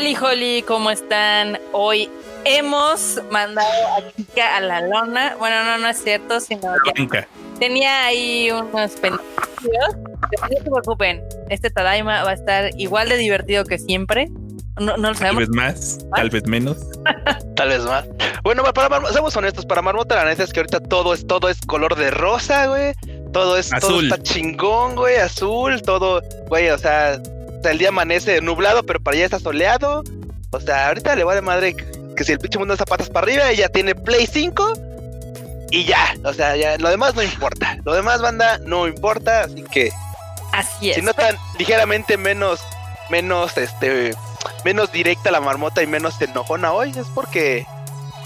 Holy, holy, ¿cómo están? Hoy hemos mandado a Kika a la lona. Bueno, no, no es cierto, sino que tenía ahí unos pendientes. no se preocupen, este Tadaima va a estar igual de divertido que siempre. No, no lo sabemos. Tal vez más, tal vez menos. tal vez más. Bueno, para Marmota, seamos honestos, para Marmota la neta es que ahorita todo es, todo es color de rosa, güey. Todo es, azul. todo está chingón, güey, azul, todo, güey, o sea, el día amanece nublado, pero para allá está soleado. O sea, ahorita le va de madre que si el pinche mundo está patas para arriba, ella tiene Play 5 y ya, o sea, ya lo demás no importa. Lo demás, banda, no importa, así que Así es. Si notan ligeramente menos menos este menos directa la marmota y menos enojona hoy, es porque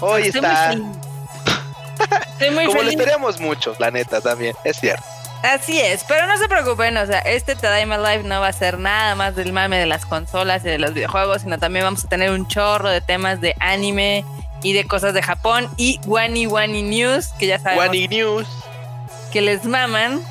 hoy está Estoy muy Como feliz. le estaríamos mucho, la neta también, es cierto. Así es, pero no se preocupen, o sea, este Tadaima Live no va a ser nada más del mame de las consolas y de los videojuegos, sino también vamos a tener un chorro de temas de anime y de cosas de Japón y Wani Wani News, que ya sabemos Wani News. que les maman.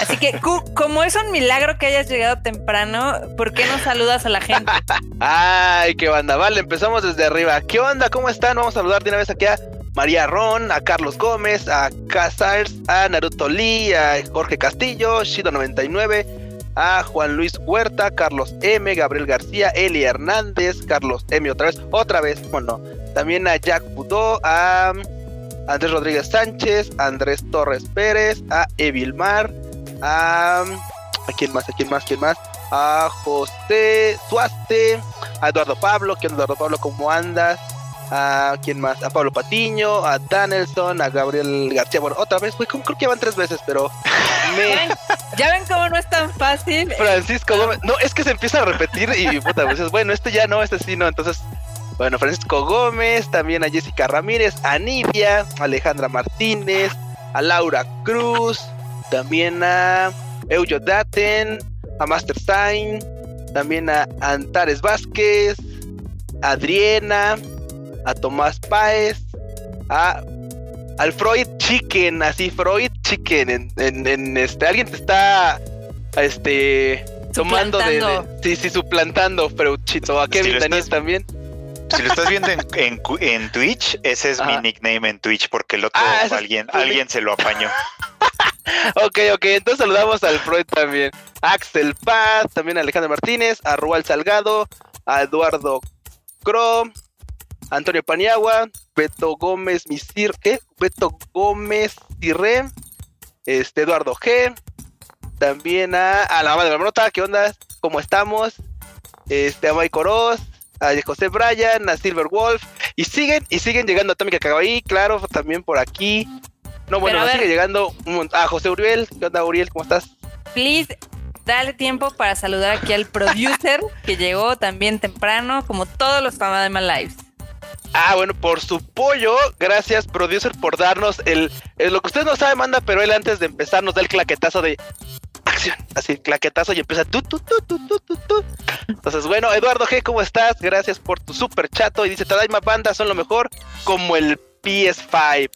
Así que, Q, como es un milagro que hayas llegado temprano, ¿por qué no saludas a la gente? Ay, qué banda. Vale, empezamos desde arriba. ¿Qué onda? ¿Cómo están? Vamos a saludar de una vez aquí a María Ron, a Carlos Gómez, a Casars, a Naruto Lee, a Jorge Castillo, Shido99, a Juan Luis Huerta, Carlos M, Gabriel García, Eli Hernández, Carlos M otra vez, otra vez, bueno, también a Jack Budó, a Andrés Rodríguez Sánchez, a Andrés Torres Pérez, a Evilmar, a ¿a quién más? ¿A quién más? ¿Quién más? A José Suaste, a Eduardo Pablo, ¿qué onda Eduardo Pablo? ¿Cómo andas? A quién más, a Pablo Patiño, a Danielson, a Gabriel García, bueno, otra vez, güey, creo que van tres veces, pero me... ¿Ya ven cómo no es tan fácil? Francisco Gómez, no, es que se empieza a repetir y puta, pues dices, bueno, este ya no, este sí no, entonces, bueno, Francisco Gómez, también a Jessica Ramírez, a Nidia, a Alejandra Martínez, a Laura Cruz, también a Eujo Daten, a Master Sign, también a Antares Vázquez, a Adriana, a Tomás Páez, a al Freud Chicken, así Freud Chicken, en, en, en este, alguien te está este tomando de, de, sí, sí, suplantando, Freuchito, a Kevin si Daniel estás, también. Si lo estás viendo en, en, en Twitch, ese es Ajá. mi nickname en Twitch, porque el otro ah, alguien, es... alguien se lo apañó. ok, ok, entonces saludamos al Freud también. Axel Paz, también a Alejandro Martínez, a Rual Salgado, a Eduardo Crom, Antonio Paniagua, Beto Gómez Misir, ¿qué? Beto Gómez Tirre, este Eduardo G, también a, a la mamá de la nota, ¿qué onda? ¿Cómo estamos? Este, a Mike Oroz, a José Bryan, a Silver Wolf, y siguen, y siguen llegando a Atómica Cagaí, claro, también por aquí. No, bueno, a sigue llegando un, a José Uriel, ¿qué onda Uriel? ¿Cómo estás? Please, dale tiempo para saludar aquí al producer que llegó también temprano, como todos los Tamadema Lives. Ah, bueno, por su pollo, gracias, producer, por darnos el, el, Lo que usted no sabe, manda, pero él antes de empezar nos da el claquetazo de acción. Así, claquetazo y empieza tu, tu, tu, tu, tu, tu, tu. Entonces, bueno, Eduardo G, ¿cómo estás? Gracias por tu super chato. Y dice: Tadaima Banda son lo mejor, como el PS5.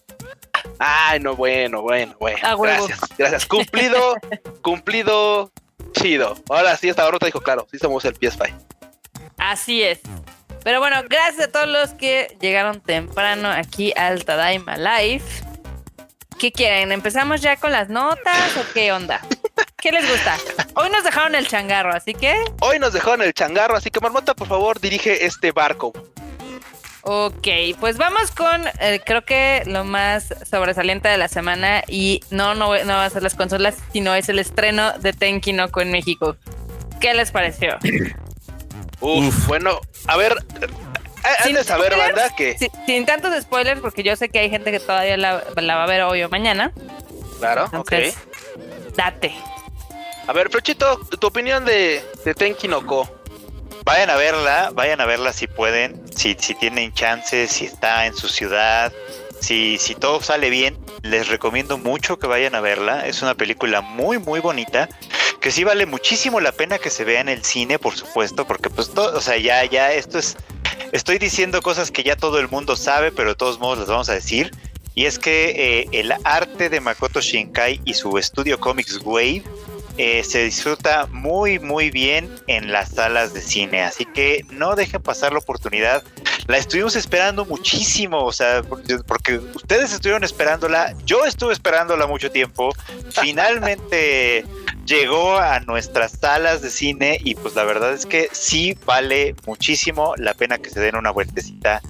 Ay, no, bueno, bueno, bueno. Ah, gracias, gracias. Cumplido, cumplido, chido. Ahora sí, esta te dijo, claro, sí somos el PS5. Así es. Pero bueno, gracias a todos los que llegaron temprano aquí al Tadaima Live. ¿Qué quieren? ¿Empezamos ya con las notas o qué onda? ¿Qué les gusta? Hoy nos dejaron el changarro, así que. Hoy nos dejaron el changarro, así que Marmota, por favor, dirige este barco. Ok, pues vamos con eh, creo que lo más sobresaliente de la semana y no, no, no va a ser las consolas, sino es el estreno de Tenkinoko en México. ¿Qué les pareció? Uf, Uf, bueno, a ver, sin de saber, banda, que. Sin, sin, tantos spoilers, porque yo sé que hay gente que todavía la, la va a ver hoy o mañana. Claro, Entonces, ok. Date. A ver, Prochito, tu opinión de, de Tenkinoko. Vayan a verla, vayan a verla si pueden, si, si tienen chances, si está en su ciudad, si, todo sale bien, les recomiendo mucho que vayan a verla. Es una película muy, muy bonita que sí vale muchísimo la pena que se vea en el cine, por supuesto, porque pues todo, o sea, ya, ya esto es, estoy diciendo cosas que ya todo el mundo sabe, pero de todos modos las vamos a decir. Y es que eh, el arte de Makoto Shinkai y su estudio Comics Wave eh, se disfruta muy muy bien en las salas de cine, así que no dejen pasar la oportunidad. La estuvimos esperando muchísimo, o sea, porque ustedes estuvieron esperándola, yo estuve esperándola mucho tiempo. Finalmente llegó a nuestras salas de cine y pues la verdad es que sí vale muchísimo la pena que se den una vueltecita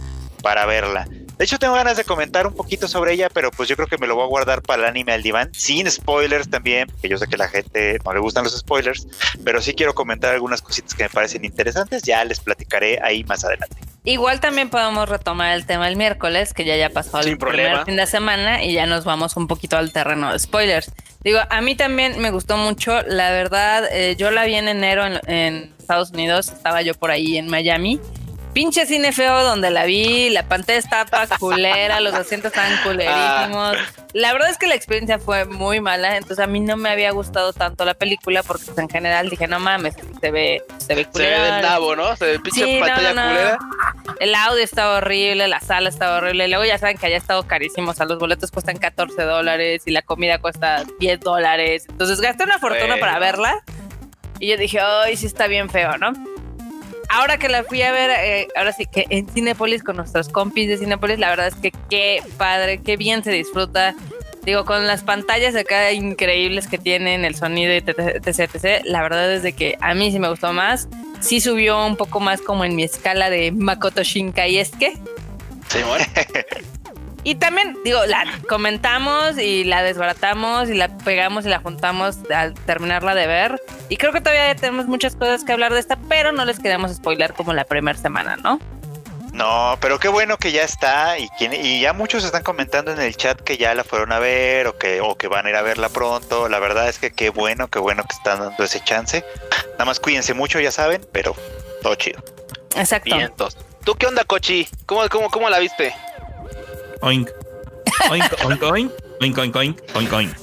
para verla. De hecho, tengo ganas de comentar un poquito sobre ella, pero pues yo creo que me lo voy a guardar para el anime al diván, sin spoilers también, que yo sé que a la gente no le gustan los spoilers, pero sí quiero comentar algunas cositas que me parecen interesantes, ya les platicaré ahí más adelante. Igual también podemos retomar el tema el miércoles, que ya ya pasó el primer fin de semana y ya nos vamos un poquito al terreno de spoilers. Digo, a mí también me gustó mucho, la verdad, eh, yo la vi en enero en Estados Unidos, estaba yo por ahí en Miami pinche cine feo donde la vi, la pantalla estaba culera, los asientos estaban culerísimos. La verdad es que la experiencia fue muy mala, entonces a mí no me había gustado tanto la película porque en general dije, no mames, se ve, se ve culera. Se ve del nabo, ¿no? Se ve pinche pantalla culera. El audio estaba horrible, la sala estaba horrible. Luego ya saben que haya estado carísimo, o sea, los boletos cuestan 14 dólares y la comida cuesta 10 dólares. Entonces gasté una fortuna para verla. Y yo dije, ay, sí está bien feo, ¿no? Ahora que la fui a ver, eh, ahora sí que en Cinepolis con nuestros compis de Cinepolis, la verdad es que qué padre, qué bien se disfruta. Digo, con las pantallas acá increíbles que tienen, el sonido y etc, etc, la verdad es de que a mí sí me gustó más. Sí subió un poco más como en mi escala de Makoto Shinkai es que. Sí, bueno. Y también, digo, la comentamos y la desbaratamos y la pegamos y la juntamos al terminarla de ver. Y creo que todavía tenemos muchas cosas que hablar de esta, pero no les queremos spoiler como la primera semana, ¿no? No, pero qué bueno que ya está y, y ya muchos están comentando en el chat que ya la fueron a ver o que, o que van a ir a verla pronto. La verdad es que qué bueno, qué bueno que están dando ese chance. Nada más cuídense mucho, ya saben, pero todo chido. Exacto. ¿Tú qué onda, Cochi? ¿Cómo, cómo, cómo la viste? Oink. Oink, oink, oink. Oink, oink, oink. Oink, oink.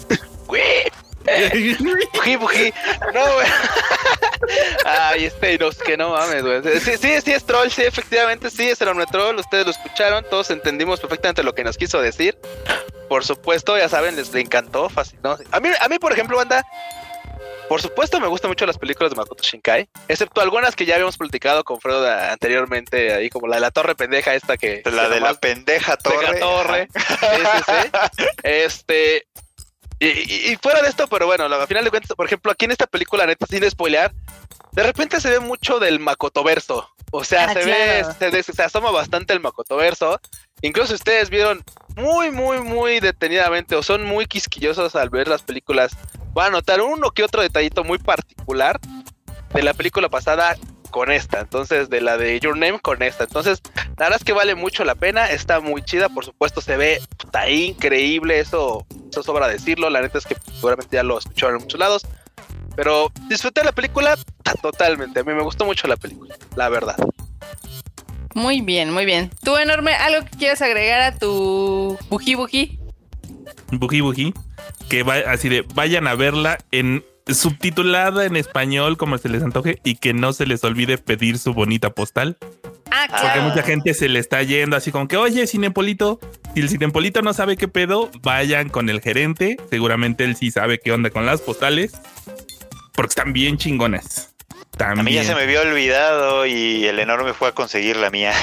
Bují, bují. No, güey. Ay, este nos que no mames, güey. Sí, sí, sí es troll, sí, efectivamente, sí, es el hombre troll. Ustedes lo escucharon, todos entendimos perfectamente lo que nos quiso decir. Por supuesto, ya saben, les encantó, fascinó. A mí, a mí, por ejemplo, banda, por supuesto, me gustan mucho las películas de Makoto Shinkai, excepto algunas que ya habíamos platicado con Fredo anteriormente, ahí como la de la torre pendeja esta que... La de la pendeja torre. torre. Este... Y, fuera de esto, pero bueno, al final de cuentas, por ejemplo, aquí en esta película, neta, sin spoilear, de repente se ve mucho del Makotoverso. O sea, ah, se ve, se, asoma bastante el Makotoverso. Incluso ustedes vieron muy, muy, muy detenidamente o son muy quisquillosos al ver las películas van a notar uno que otro detallito muy particular de la película pasada con esta. Entonces, de la de Your Name con esta. Entonces, la verdad es que vale mucho la pena. Está muy chida. Por supuesto, se ve está increíble. Eso, eso sobra decirlo. La neta es que seguramente ya lo escucharon en muchos lados. Pero disfruté la película totalmente. A mí me gustó mucho la película, la verdad. Muy bien, muy bien. ¿Tú, enorme, algo que quieras agregar a tu buji buji? Buji buji que va, así de vayan a verla en subtitulada en español como se les antoje y que no se les olvide pedir su bonita postal. Ah, claro. Porque mucha gente se le está yendo así como que, oye, Cinepolito, si el Cinepolito no sabe qué pedo, vayan con el gerente. Seguramente él sí sabe qué onda con las postales. Porque están bien chingonas. A mí ya se me había olvidado y el enorme fue a conseguir la mía.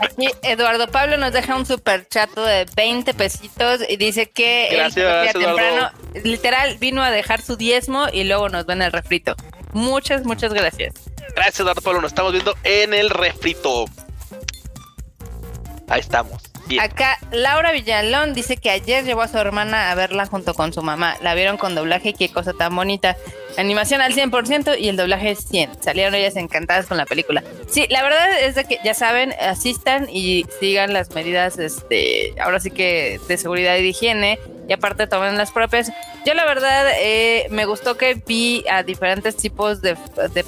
Aquí Eduardo Pablo nos deja un super chato de 20 pesitos y dice que Gracias, temprano, literal, vino a dejar su diezmo y luego nos ven el refrito. Muchas, muchas gracias. Gracias, Eduardo Pablo. Nos estamos viendo en el refrito. Ahí estamos. Acá Laura Villalón dice que ayer llevó a su hermana a verla junto con su mamá. La vieron con doblaje y qué cosa tan bonita. Animación al 100% y el doblaje 100. Salieron ellas encantadas con la película. Sí, la verdad es de que ya saben, asistan y sigan las medidas, este, ahora sí que de seguridad y de higiene y aparte tomen las propias. Yo la verdad eh, me gustó que vi a diferentes tipos de,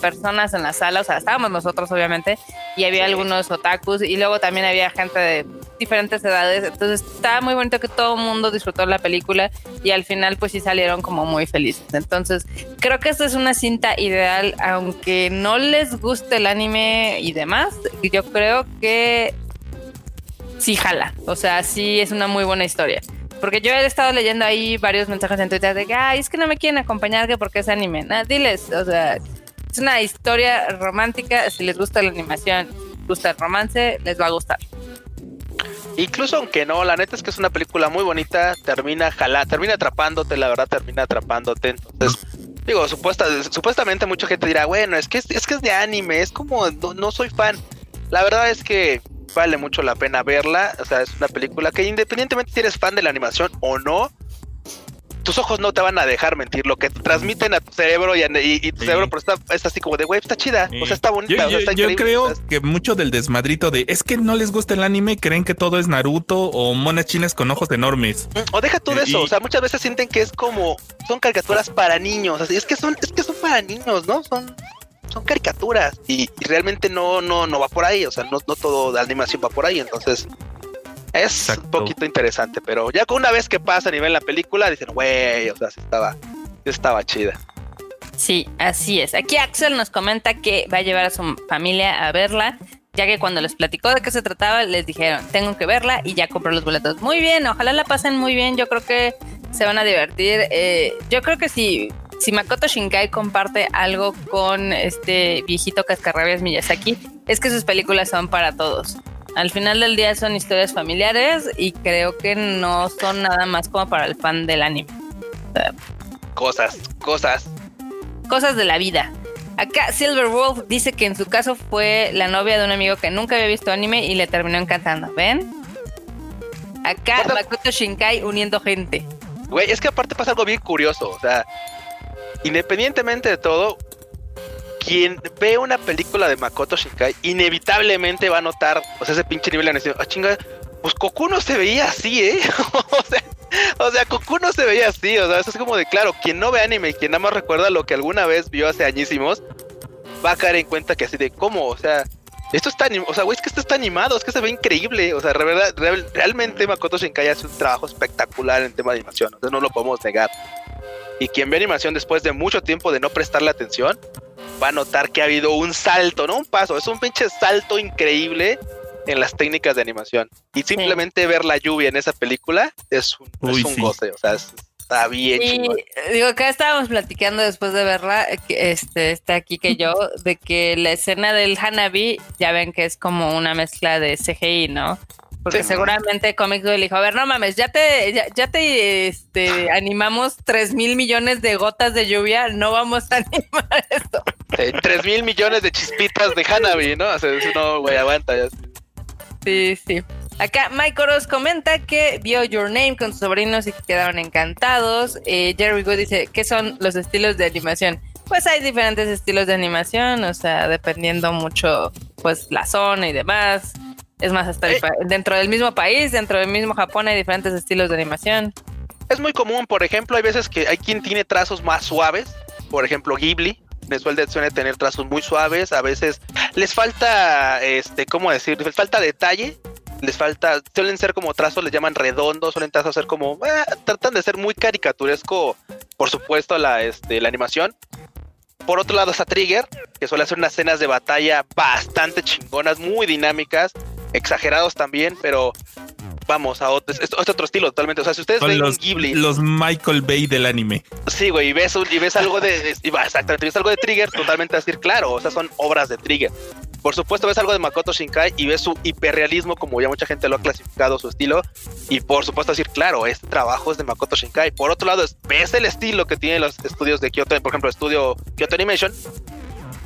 personas en la sala, o sea, estábamos nosotros obviamente y había algunos otakus y luego también había gente de diferentes edades, entonces estaba muy bonito que todo el mundo disfrutó la película y al final pues sí salieron como muy felices. Entonces creo que esta es una cinta ideal, aunque no les guste el anime y demás, yo creo que sí jala, o sea, sí es una muy buena historia porque yo he estado leyendo ahí varios mensajes en Twitter de que, ay, es que no me quieren acompañar que porque es anime. Diles, o sea, es una historia romántica. Si les gusta la animación, gusta el romance, les va a gustar. Incluso aunque no, la neta es que es una película muy bonita, termina jala, termina atrapándote, la verdad termina atrapándote. Entonces, digo, supuesta, supuestamente mucha gente dirá, bueno, es que es, que es de anime, es como no, soy fan. La verdad es que vale mucho la pena verla. O sea, es una película que independientemente si eres fan de la animación o no, tus ojos no te van a dejar mentir. Lo que transmiten a tu cerebro y, tu cerebro pero está, así como de, güey, está chida. O sea, está bonita. Yo, creo que mucho del desmadrito de es que no les gusta el anime, creen que todo es Naruto o monas chinas con ojos enormes. O deja tú de eso. O sea, muchas veces sienten que es como son caricaturas para niños. Así es que son, es que son para niños, ¿no? Son son caricaturas y, realmente no, no, no va por ahí. O sea, no, no todo de animación va por ahí. Entonces, es un poquito interesante, pero ya una vez que pasa a nivel la película, dicen, güey, o sea, estaba, estaba chida. Sí, así es. Aquí Axel nos comenta que va a llevar a su familia a verla, ya que cuando les platicó de qué se trataba, les dijeron, tengo que verla y ya compró los boletos. Muy bien, ojalá la pasen muy bien, yo creo que se van a divertir. Eh, yo creo que si, si Makoto Shinkai comparte algo con este viejito cascarrabias Miyazaki, es que sus películas son para todos. Al final del día son historias familiares y creo que no son nada más como para el fan del anime. Cosas, cosas. Cosas de la vida. Acá Silver Wolf dice que en su caso fue la novia de un amigo que nunca había visto anime y le terminó encantando. ¿Ven? Acá Makoto Shinkai uniendo gente. Güey, es que aparte pasa algo bien curioso. O sea, independientemente de todo, quien ve una película de Makoto Shinkai inevitablemente va a notar, o sea, ese pinche nivel de animación. Ah, chinga, pues Goku no se veía así, ¿eh? o sea, o sea, no se veía así, o sea, eso es como de claro, quien no ve anime y quien nada más recuerda lo que alguna vez vio hace añísimos, va a caer en cuenta que así de cómo, o sea, esto está animado, o sea, güey, es que esto está animado, es que se ve increíble, o sea, realmente Makoto Shinkai hace un trabajo espectacular en tema de animación, entonces no lo podemos negar. Y quien ve animación después de mucho tiempo de no prestarle atención, va a notar que ha habido un salto, no un paso, es un pinche salto increíble en las técnicas de animación. Y simplemente ver la lluvia en esa película es un, goce, o sea, está bien y, Digo, acá estábamos platicando después de verla, eh, este, está aquí que yo, de que la escena del Hanabi, ya ven que es como una mezcla de CGI, ¿no? Porque seguramente Comics le dijo, a ver, no mames, ya te, ya, te este, animamos 3 mil millones de gotas de lluvia, no vamos a animar esto. 3 mil millones de chispitas de Hanabi, ¿no? O sea, no, güey, aguanta. Ya. Sí, sí. Acá Mike Oros comenta que vio Your Name con sus sobrinos y que quedaron encantados. Eh, Jerry Good dice, ¿qué son los estilos de animación? Pues hay diferentes estilos de animación, o sea, dependiendo mucho, pues, la zona y demás. Es más, hasta eh. dentro del mismo país, dentro del mismo Japón hay diferentes estilos de animación. Es muy común, por ejemplo, hay veces que hay quien tiene trazos más suaves, por ejemplo, Ghibli, suele, suele tener trazos muy suaves, a veces les falta, este, ¿cómo decir? Les falta detalle, les falta, suelen ser como trazos, les llaman redondos, suelen trazos ser como, eh, tratan de ser muy caricaturesco, por supuesto, la, este, la animación. Por otro lado está Trigger, que suele hacer unas escenas de batalla bastante chingonas, muy dinámicas, exagerados también, pero vamos a otro, es, otro estilo totalmente. O sea, si ustedes ven los, Ghibli. Los Michael Bay del anime. Sí, güey, y ves, y ves algo de. Y exactamente, ves algo de Trigger, totalmente a decir, claro, o sea, son obras de Trigger. Por supuesto, ves algo de Makoto Shinkai y ves su hiperrealismo, como ya mucha gente lo ha clasificado, su estilo. Y por supuesto, decir, claro, este trabajo es de Makoto Shinkai. Por otro lado, ves el estilo que tienen los estudios de Kyoto, por ejemplo, el estudio Kyoto Animation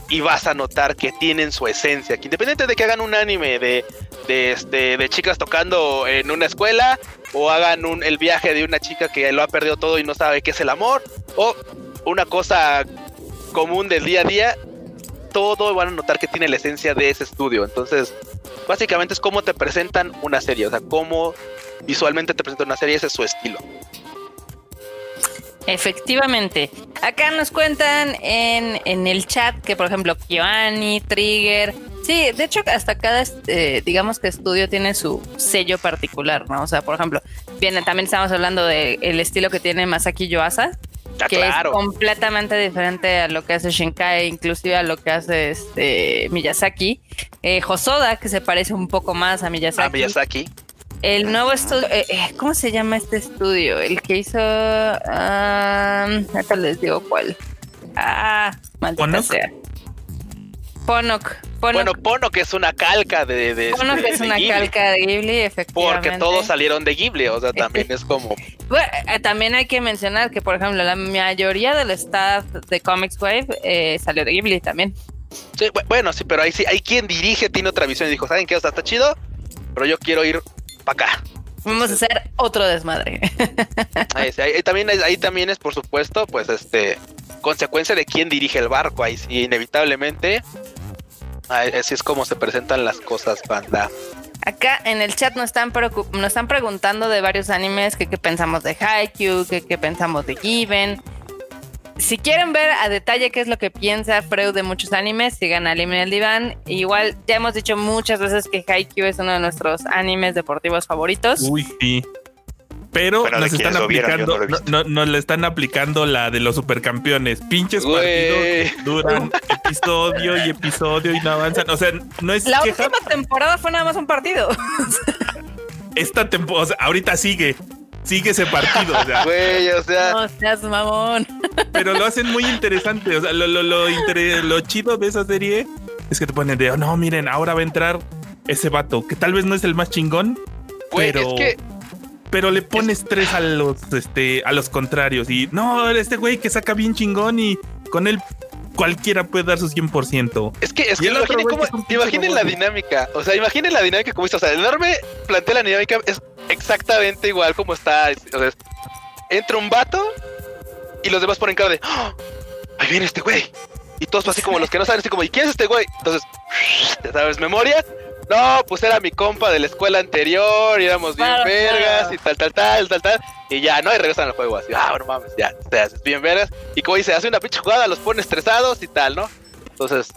y vas a notar que tienen su esencia. Que independiente de que hagan un anime de, de, este, de chicas tocando en una escuela, o hagan un, el viaje de una chica que lo ha perdido todo y no sabe qué es el amor, o una cosa común del día a día, todo van a notar que tiene la esencia de ese estudio. Entonces, básicamente es cómo te presentan una serie, o sea, cómo visualmente te presentan una serie, ese es su estilo. Efectivamente. Acá nos cuentan en, en el chat que, por ejemplo, Kyoani, Trigger. Sí, de hecho, hasta cada, eh, digamos que estudio tiene su sello particular, ¿no? O sea, por ejemplo, viene, también estamos hablando del estilo que tiene Masaki Yoasa, ah, que es completamente diferente a lo que hace Shinkai, inclusive a lo que hace este Miyazaki. Eh, Hosoda, que se parece un poco más a Miyazaki. A Miyazaki el nuevo estudio, eh, eh, ¿cómo se llama este estudio? El que hizo, um, ahorita les digo cuál. Ah, maldita sea. Ponok. Bueno, Ponok es una calca de, de Ponok es una calca de Ghibli, efectivamente. Porque todos salieron de Ghibli, o sea, también es como. Eh, también hay que mencionar que, por ejemplo, la mayoría del staff de Comics Wave eh, salió de Ghibli también. Sí, bueno, sí, pero ahí sí, hay quien dirige, tiene otra visión y dijo, ¿saben qué? O sea, está chido, pero yo quiero ir para acá. Vamos a hacer otro desmadre. ahí, también, ahí también es, por supuesto, pues este consecuencia de quién dirige el barco. Ahí sí, inevitablemente. Así es como se presentan las cosas, banda. Acá en el chat nos están, nos están preguntando de varios animes, que qué pensamos de Haikyuu, que qué pensamos de Given. Si quieren ver a detalle qué es lo que piensa Freud de muchos animes, sigan a Anime en el Diván. Igual ya hemos dicho muchas veces que Haikyuu es uno de nuestros animes deportivos favoritos. Uy, sí. Pero nos están aplicando, no, nos le están aplicando la de los supercampeones. Pinches partidos duran episodio y episodio y no avanzan. O sea, no es. La última temporada fue nada más un partido. Esta temporada, ahorita sigue sigue ese partido. O sea. Güey, o sea. No seas mamón. Pero lo hacen muy interesante. O sea, lo, lo, lo, chido de esa serie es que te ponen de, oh, no, miren, ahora va a entrar ese vato, que tal vez no es el más chingón, pero. Es que pero le pone estrés a los este a los contrarios y no, este güey que saca bien chingón y con él cualquiera puede dar su 100%. Es que, es que imaginen, la dinámica, o sea, imaginen la dinámica como está, o sea, el enorme plantea la dinámica es exactamente igual como está. O sea, entra un vato y los demás ponen cara de ¡Oh! ahí viene este güey. Y todos así como los que no saben, así como, ¿y quién es este güey? Entonces, ya sabes, memoria. No, pues era mi compa de la escuela anterior, y éramos bien vergas y tal, tal, tal, tal, tal. Y ya, ¿no? Y regresan al juego así, ah, no mames, ya, te haces bien vergas. Y como dice, hace una pinche jugada, los pone estresados y tal, ¿no? Entonces,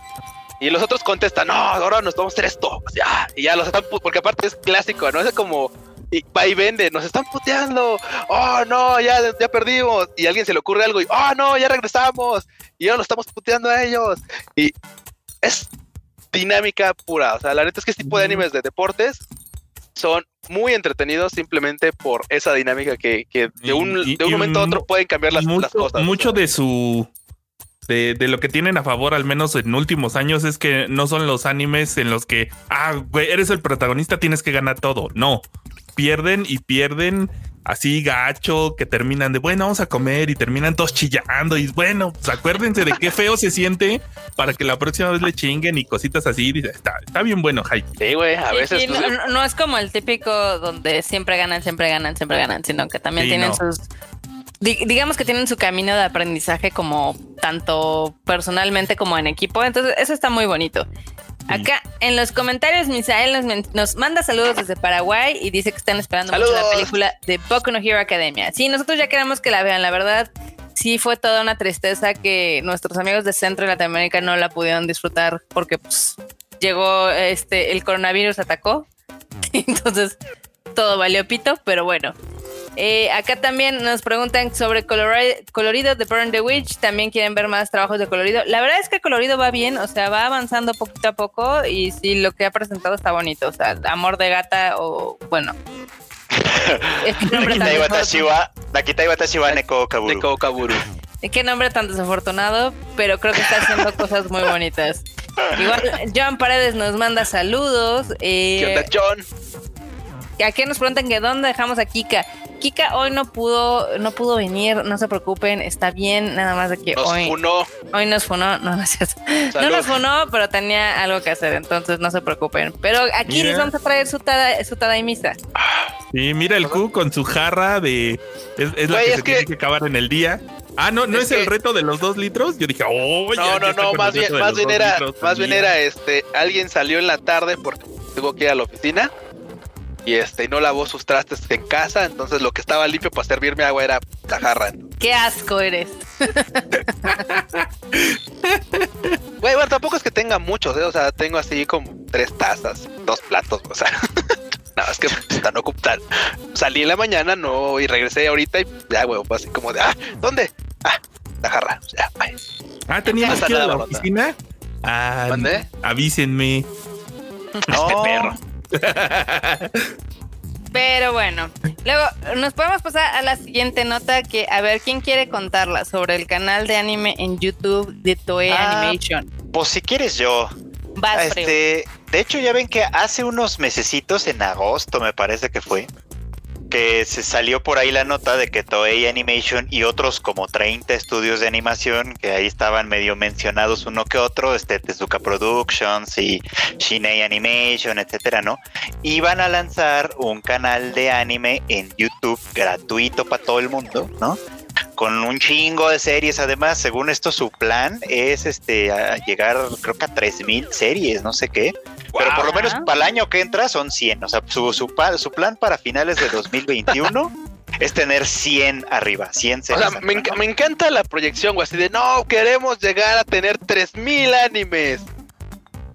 y los otros contestan, no, ahora nos vamos a hacer esto. Ya, y ya los están, porque aparte es clásico, ¿no? Es como y va y vende, nos están puteando, oh no, ya, ya perdimos, y a alguien se le ocurre algo y, oh no, ya regresamos, y ahora lo estamos puteando a ellos, y es dinámica pura, o sea, la neta es que este tipo de animes de deportes son muy entretenidos simplemente por esa dinámica que, de, un, de un momento a otro pueden cambiar las, las cosas. Mucho de su de, de, lo que tienen a favor, al menos en últimos años, es que no son los animes en los que, ah, güey, eres el protagonista, tienes que ganar todo. No, pierden y pierden así gacho, que terminan de, bueno, vamos a comer y terminan todos chillando y bueno, pues acuérdense de qué feo se siente para que la próxima vez le chinguen y cositas así. Dice, está, está bien bueno, Hype. Sí, güey, a veces. No, es como el típico donde siempre ganan, siempre ganan, siempre ganan, sino que también tienen sus digamos que tienen su camino de aprendizaje como tanto personalmente como en equipo. Entonces, eso está muy bonito. Acá en los comentarios, Misael nos, manda saludos desde Paraguay y dice que están esperando mucho la película de Boku no Hero Academia. Sí, nosotros ya queremos que la vean, la verdad. Sí, fue toda una tristeza que nuestros amigos de Centro y Latinoamérica no la pudieron disfrutar porque pues, llegó este el coronavirus atacó. Entonces todo valió pito, pero bueno, eh, acá también nos preguntan sobre colorido de Burn the Witch. También quieren ver más trabajos de colorido. La verdad es que colorido va bien, o sea, va avanzando poquito a poco y sí, lo que ha presentado está bonito. O sea, amor de gata o bueno. Qué nombre tan desafortunado, pero creo que está haciendo cosas muy bonitas. Igual, John Paredes nos manda saludos. Eh, ¿Qué onda, John? Aquí nos preguntan que dónde dejamos a Kika. Kika hoy no pudo, no pudo venir, no se preocupen, está bien, nada más de que nos hoy. Funó. Hoy nos funó, no, gracias. No nos funó, pero tenía algo que hacer, entonces no se preocupen. Pero aquí les vamos a traer su, tada, su tadaimisa. Sí, mira el Q con su jarra de. Es, la que se tiene que acabar en el día. Ah, no, no es, el reto de los dos litros. Yo dije, oh, no, no, no, más bien, más bien era, más bien era este, alguien salió en la tarde porque tuvo que ir a la oficina y este y no lavó sus trastes en casa, entonces lo que estaba limpio para servirme agua era la jarra. Qué asco eres. Güey, bueno, tampoco es que tenga muchos, ¿eh? o sea, tengo así como tres tazas, dos platos, o sea, nada es que están ocupados. Salí en la mañana, no, y regresé ahorita y ya, güey, así como de, ah, ¿dónde? Ah, la jarra, ya, bye. Ah, teníamos que ir a la oficina. Ah, Avísenme. No. Este perro. Pero bueno, luego nos podemos pasar a la siguiente nota que a ver quién quiere contarla sobre el canal de anime en YouTube de Toei ah, Animation. Pues si quieres yo. este, de hecho ya ven que hace unos mesecitos en agosto me parece que fue que se salió por ahí la nota de que Toei Animation y otros como 30 estudios de animación que ahí estaban medio mencionados uno que otro, este Tezuka Productions y Shinei Animation, etcétera, ¿no? Iban a lanzar un canal de anime en YouTube gratuito para todo el mundo, ¿no? Con un chingo de series. Además, según esto, su plan es este llegar, creo que a 3000 series, no sé qué. Pero por lo menos para el año que entra son 100. O sea, su, su, su plan para finales de 2021 es tener 100 arriba, 100 series. O sea, me, me, encanta la proyección, güey. Así de no, queremos llegar a tener 3000 animes.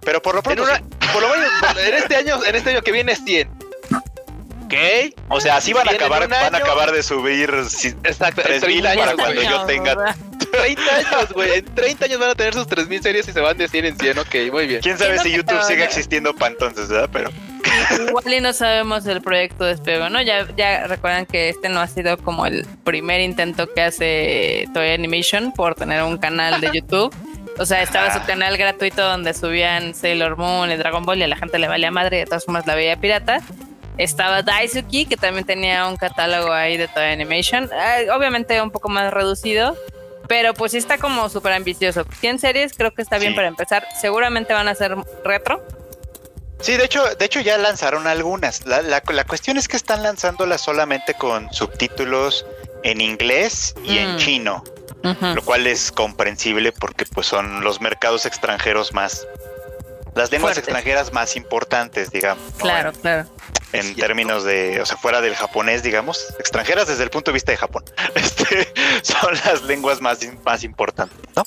Pero por lo pronto. por lo menos en este año, en este año que viene es 100. ¿Ok? O sea, así van a acabar, van a acabar de subir Exacto, 3000 años para cuando yo tenga 30 años, güey. En 30 años van a tener sus 3000 series y se van de 100 en 100. Ok, muy bien. Quién sabe si YouTube sigue existiendo para entonces, ¿verdad? Pero. Igual y no sabemos el proyecto de despego, ¿no? Ya, ya recuerdan que este no ha sido como el primer intento que hace Toy Animation por tener un canal de YouTube. O sea, estaba su canal gratuito donde subían Sailor Moon y Dragon Ball y a la gente le valía madre y de todas formas la veía pirata. Estaba Daisuki, que también tenía un catálogo ahí de Toy Animation. Eh, obviamente un poco más reducido, pero pues sí está como súper ambicioso. 100 series creo que está bien para empezar. Seguramente van a ser retro. Sí, de hecho, de hecho ya lanzaron algunas. La, la, cuestión es que están lanzándolas solamente con subtítulos en inglés y en mm. chino. Lo cual es comprensible porque pues son los mercados extranjeros más las lenguas extranjeras más importantes, digamos. Claro, claro. En términos de, o sea, fuera del japonés, digamos, extranjeras desde el punto de vista de Japón. Este, son las lenguas más, más importantes, ¿no?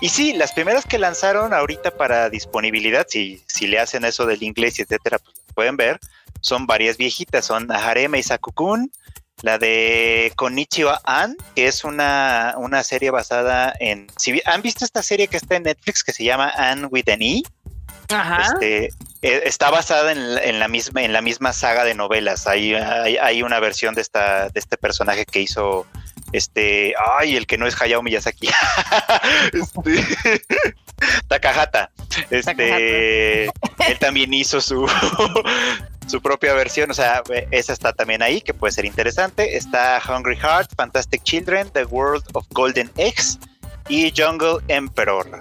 Y sí, las primeras que lanzaron ahorita para disponibilidad, si, si le hacen eso del inglés, etcétera, pues pueden ver, son varias viejitas, son Hareme y Sakukun, la de Konichiwa An, que es una, una serie basada en. Si, ¿Han visto esta serie que está en Netflix que se llama Anne with an E? Este, e, está basada en, la misma, en la misma saga de novelas. Hay, hay, una versión de esta, de este personaje que hizo este, ay, el que no es Hayao Miyazaki. este, Takahata. Este, él también hizo su, su propia versión, o sea, esa está también ahí, que puede ser interesante. Está Hungry Heart, Fantastic Children, The World of Golden Eggs y Jungle Emperor.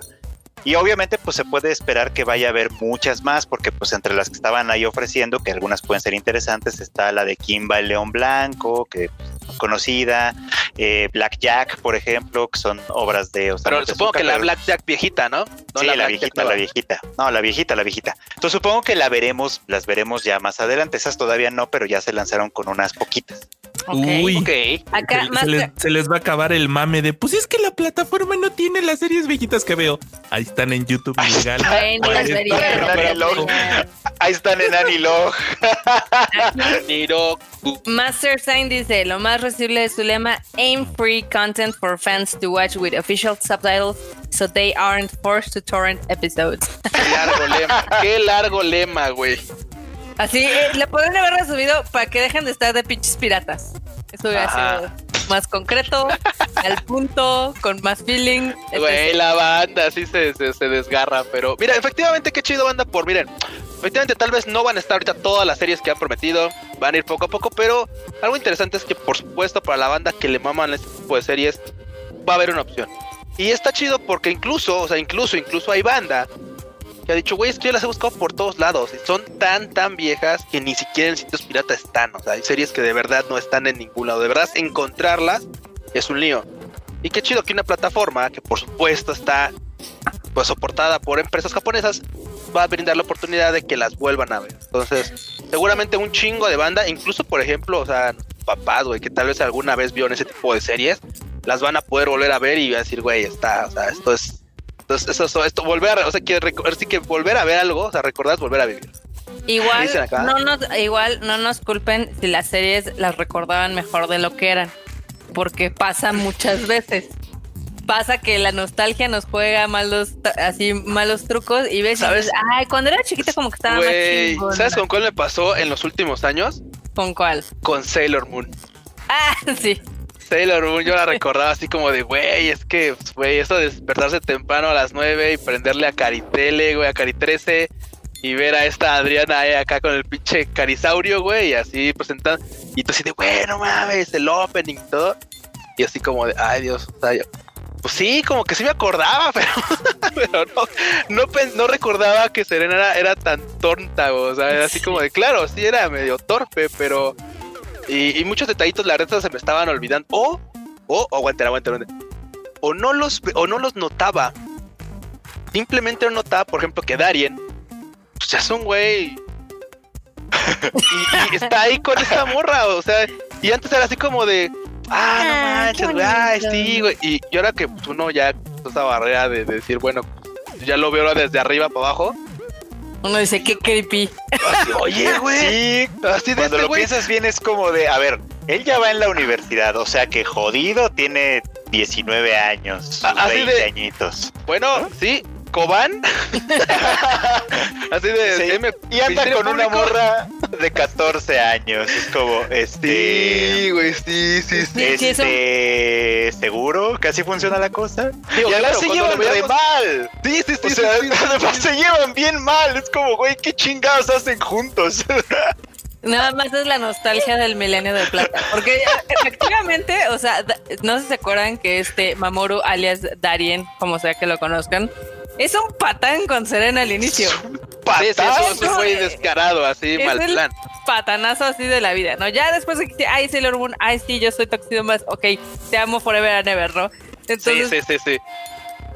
Y obviamente pues se puede esperar que vaya a haber muchas más porque pues entre las que estaban ahí ofreciendo, que algunas pueden ser interesantes, está la de Kimba el León Blanco, que pues, conocida, eh, Black Jack, por ejemplo, que son obras de... pero supongo que la Black Jack viejita, ¿no? sí, la, viejita, la viejita. No, la viejita, la viejita. Entonces supongo que la veremos, las veremos ya más adelante. Esas todavía no, pero ya se lanzaron con unas poquitas. Uy, Acá, se, les, va a acabar el mame de pues es que la plataforma no tiene las series viejitas que veo. Ahí están en YouTube legal. Ahí, están en Anilog. Master Sign dice: Lo más recible de su lema: Aim free content for fans to watch with official subtitles so they aren't forced to torrent episodes. Qué largo lema, qué largo lema, güey. Así, eh, le pueden haberla subido para que dejen de estar de pinches piratas. Eso hubiera sido más concreto, al punto, con más feeling. Güey, la banda así se, se, desgarra, pero mira, efectivamente qué chido banda por, miren, efectivamente tal vez no van a estar ahorita todas las series que han prometido, van a ir poco a poco, pero algo interesante es que por supuesto para la banda que le maman este tipo de series, va a haber una opción. Y está chido porque incluso, o sea, incluso, incluso hay banda que ha dicho, güey, es que yo las he buscado por todos lados. Y son tan, tan viejas que ni siquiera en sitios pirata están. O sea, hay series que de verdad no están en ningún lado. De verdad, encontrarlas es un lío. Y qué chido que una plataforma que por supuesto está pues soportada por empresas japonesas va a brindar la oportunidad de que las vuelvan a ver. Entonces, seguramente un chingo de banda, incluso por ejemplo, o sea, papás, güey, que tal vez alguna vez vio en ese tipo de series, las van a poder volver a ver y decir, güey, está, o sea, esto es entonces, eso, esto, volver a, o sea, que, sí que volver a ver algo, o sea, recordar volver a vivir. Igual no, nos, igual no nos culpen si las series las recordaban mejor de lo que eran, porque pasa muchas veces. Pasa que la nostalgia nos juega malos, así malos trucos y ves, ¿sabes? ay, cuando era chiquita como que estaba más ¿Sabes con cuál me pasó en los últimos años? ¿Con cuál? Con Sailor Moon. Ah, sí. Sailor Moon, yo la recordaba así como de, güey, es que, güey, eso de despertarse temprano a las 9 y prenderle a Caritele, güey, a Cari 13 y ver a esta Adriana ahí acá con el pinche Carisaurio, güey, y así presentando. Y tú así de, güey, no mames, el opening y todo. Y así como de, ay Dios, o sea, yo, pues sí, como que sí me acordaba, pero, no, no, recordaba que Serena era, era tan tonta, o sea, era así como de, claro, sí era medio torpe, pero... Y, muchos detallitos, la verdad, se me estaban olvidando. O, o, o aguante, aguante, aguante. O no los, o no los notaba. Simplemente no notaba, por ejemplo, que Darien, pues ya es un güey y, está ahí con esa morra, o sea, y antes era así como de, ah, no ah, manches, güey, ay, sí, güey. Y, ahora que pues, uno ya esa barrera de, decir, bueno, ya lo veo desde arriba para abajo. Uno dice, qué creepy. Oye, güey. Sí, así de cuando este lo piensas bien es como de, a ver, él ya va en la universidad, o sea que jodido tiene 19 años, así 20 añitos. Bueno, sí, Cobán. Así de. y anda con una morra de 14 años. Es como, este. Sí, güey, sí, sí, sí. Este. ¿Seguro que así funciona la cosa? y además se llevan re mal. Sí, sí, sí. O sea, además se llevan bien mal. Es como, güey, qué chingados hacen juntos. Nada más es la nostalgia del milenio de plata. Porque efectivamente, o sea, no sé si se acuerdan que este Mamoru alias Darien, como sea que lo conozcan, es un patán con Serena al inicio. patán. se fue descarado, así, mal plan. Patanazo así de la vida, ¿no? Ya después de que ay, Sailor Moon, ay, sí, yo soy Toxido más, ok, te amo forever and ever, ¿no? Entonces, sí, sí, sí, sí.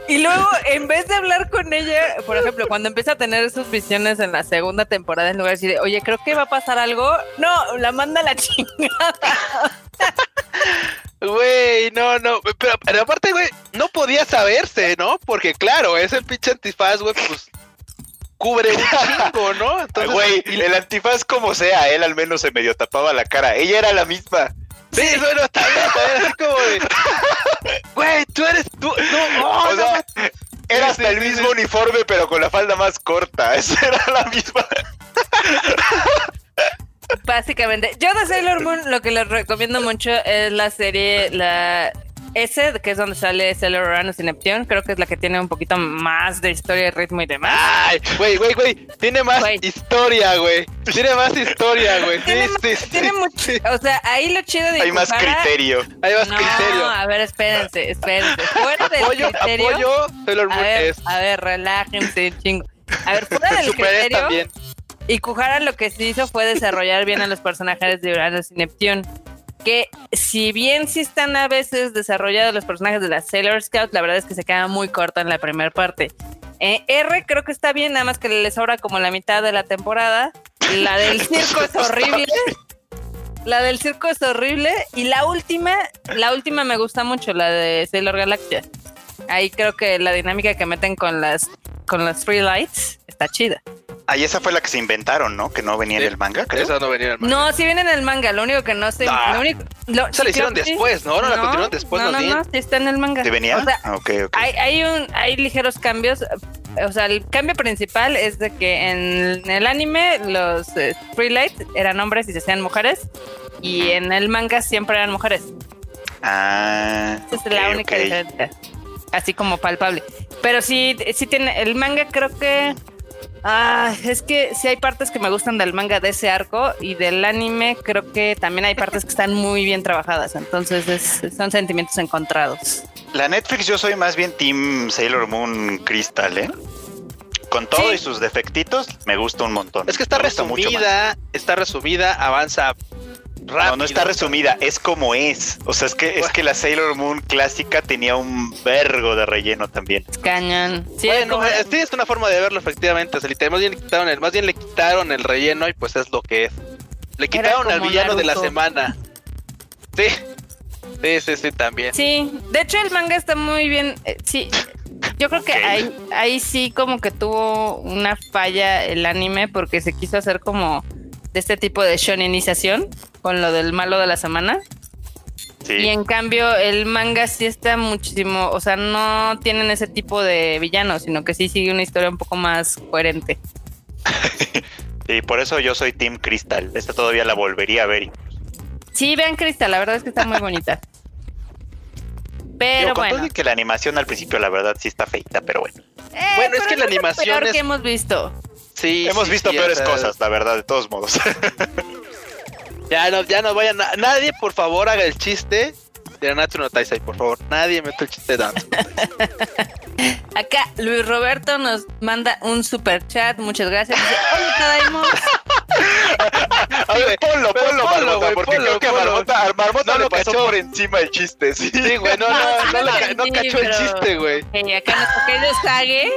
Y luego, en vez de hablar con ella, por ejemplo, cuando empieza a tener sus visiones en la segunda temporada, en lugar de decir, oye, creo que va a pasar algo, no, la manda a la chingada. Güey, no, no, pero, aparte, güey, no podía saberse, ¿no? Porque claro, ese pinche antifaz, güey, pues cubre un chingo, ¿no? Entonces, güey, el antifaz como sea, él al menos se medio tapaba la cara. Ella era la misma. Sí, bueno, también, también así como de. Güey, tú eres tú. No, o sea, era hasta el mismo uniforme, pero con la falda más corta. Esa era la misma. Básicamente, yo de Sailor Moon lo que les recomiendo mucho es la serie, la ese, que es donde sale Sailor Uranus y Neptune, creo que es la que tiene un poquito más de historia, ritmo y demás. Ay, güey, güey, güey, tiene más historia, güey. Tiene más historia, güey. Tiene, tiene mucho, o sea, ahí lo chido de Hay más criterio. Hay más no, criterio. a ver, espérense, espérense. Fuera del apoyo, criterio. Apoyo, Sailor Moon a ver, es. A ver, relájense, chingo. A ver, fuera del criterio. También. Y Kuhara lo que sí hizo fue desarrollar bien a los personajes de Uranus y Neptune. Que si bien sí están a veces desarrollados los personajes de la Sailor Scout, la verdad es que se queda muy corta en la primera parte. Eh, R creo que está bien, nada más que le sobra como la mitad de la temporada. La del circo es horrible. La del circo es horrible. Y la última, la última me gusta mucho, la de Sailor Galaxia. Ahí creo que la dinámica que meten con las con las Free Lights está chida. Ahí esa fue la que se inventaron, ¿no? Que no venía en el manga, creo. Esa no venía en el manga. No, sí viene en el manga. Lo único que no sé. Ah. Lo único, lo, esa la hicieron después, ¿no? No, la continuaron después. No, no, no, sí está en el manga. ¿Te venía? O sea, ah, ok, ok. Hay, hay, un, hay ligeros cambios. O sea, el cambio principal es de que en el anime los eh, Freelight eran hombres y se hacían mujeres. Y en el manga siempre eran mujeres. Ah. Esa es la única diferencia. Así como palpable. Pero sí, sí tiene. El manga creo que Ah, es que sí hay partes que me gustan del manga de ese arco y del anime creo que también hay partes que están muy bien trabajadas, entonces son sentimientos encontrados. La Netflix yo soy más bien Team Sailor Moon Crystal, ¿eh? Con todo y sus defectitos, me gusta un montón. Es que está resumida, está resumida, avanza no, no está resumida, es como es. O sea, es que es que la Sailor Moon clásica tenía un vergo de relleno también. Es cañón. Sí, es una forma de verlo, efectivamente. más, bien le quitaron el, más bien le quitaron el relleno y pues es lo que es. Le quitaron al villano de la semana. Sí. Sí, sí, sí, también. Sí, de hecho el manga está muy bien. Eh, sí, yo creo que ahí, ahí sí como que tuvo una falla el anime porque se quiso hacer como de este tipo de shonenización con lo del malo de la semana. Y en cambio el manga sí está muchísimo, o sea, no tienen ese tipo de villanos, sino que sí sigue una historia un poco más coherente. Y por eso yo soy Team Crystal. Esta todavía la volvería a ver. Sí, vean Crystal, la verdad es que está muy bonita. Pero bueno. que la animación al principio, la verdad, sí está feita, pero bueno. Eh, bueno, es que la animación. Es peor que hemos visto. Sí. Hemos visto peores cosas, la verdad, de todos modos. ya no, ya no vayan. nadie, por favor, haga el chiste de Nanatsu no Taisai, por favor. Nadie mete el chiste de Acá Luis Roberto nos manda un super chat. Muchas gracias. Hola, A ver, ponlo, ponlo, Marmota, porque creo que a Marmota, Marmota le pasó por encima el chiste. Sí, güey, no, no, no, no, no cachó el chiste, güey. acá nuestro querido Sage.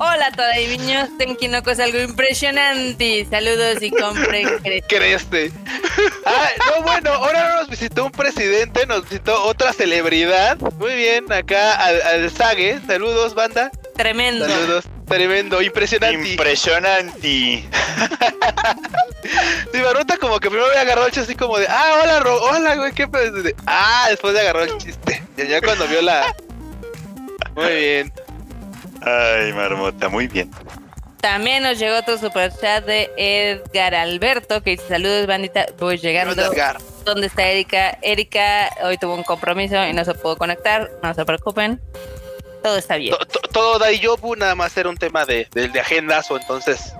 Hola niños, Tenkinoko es algo impresionante. Saludos y compren Creste. Ah, no, bueno, ahora no nos visitó un presidente, nos visitó otra celebridad. Muy bien, acá al, al Sage. Saludos, banda. Tremendo. Saludos. Tremendo, impresionante. Impresionante. sí, Baruta como que primero me agarró el chiste así como de, ah, hola, hola, güey, qué pedo. Ah, después le agarró el chiste. Ya, ya cuando vio la... Muy bien. Ay, marmota, muy bien. También nos llegó otro super chat de Edgar Alberto que dice saludos bandita, voy llegando. Edgar. ¿Dónde está Erika? Erika hoy tuvo un compromiso y no se pudo conectar, no se preocupen. Todo está bien. Todo, da y yo nada más era un tema de, de, agendas o entonces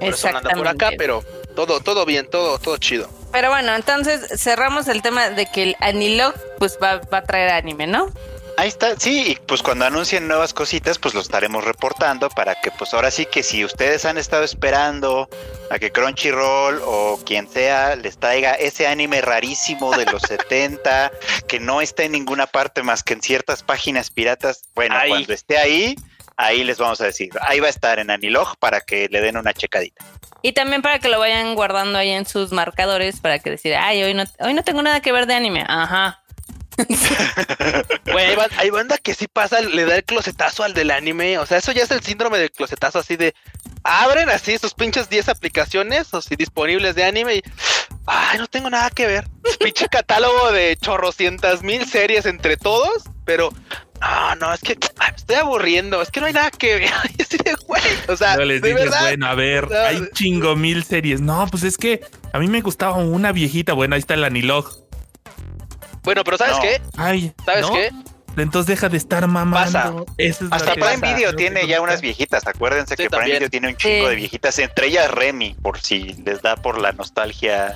Exactamente. por acá, pero todo, todo bien, todo, todo chido. Pero bueno, entonces cerramos el tema de que el Anilog pues va, va a traer anime, ¿no? Ahí está, sí, y pues cuando anuncien nuevas cositas, pues lo estaremos reportando para que pues ahora sí que si ustedes han estado esperando a que Crunchyroll o quien sea les traiga ese anime rarísimo de los 70 que no está en ninguna parte más que en ciertas páginas piratas, bueno, cuando esté ahí, ahí les vamos a decir, ahí va a estar en Anilog para que le den una checadita. Y también para que lo vayan guardando ahí en sus marcadores para que decir, ay, hoy no, hoy no tengo nada que ver de anime. Ajá, Güey, hay, banda que sí pasa, le da el closetazo al del anime. O sea, eso ya es el síndrome del closetazo, así de abren así sus pinches 10 aplicaciones o si disponibles de anime y ay, no tengo nada que ver. Pinche catálogo de chorrocientas mil series entre todos, pero no, no, es que me estoy aburriendo, es que no hay nada que ver. o sea, no les dices, bueno, a ver, hay chingo mil series. No, pues es que a mí me gustaba una viejita, bueno, ahí está el Anilog bueno, pero ¿sabes qué? Ay, ¿sabes qué? Entonces deja de estar mamando. Pasa. Hasta Prime Video tiene ya unas viejitas. Acuérdense que Prime Video tiene un chingo de viejitas, entre ellas Remy, por si les da por la nostalgia.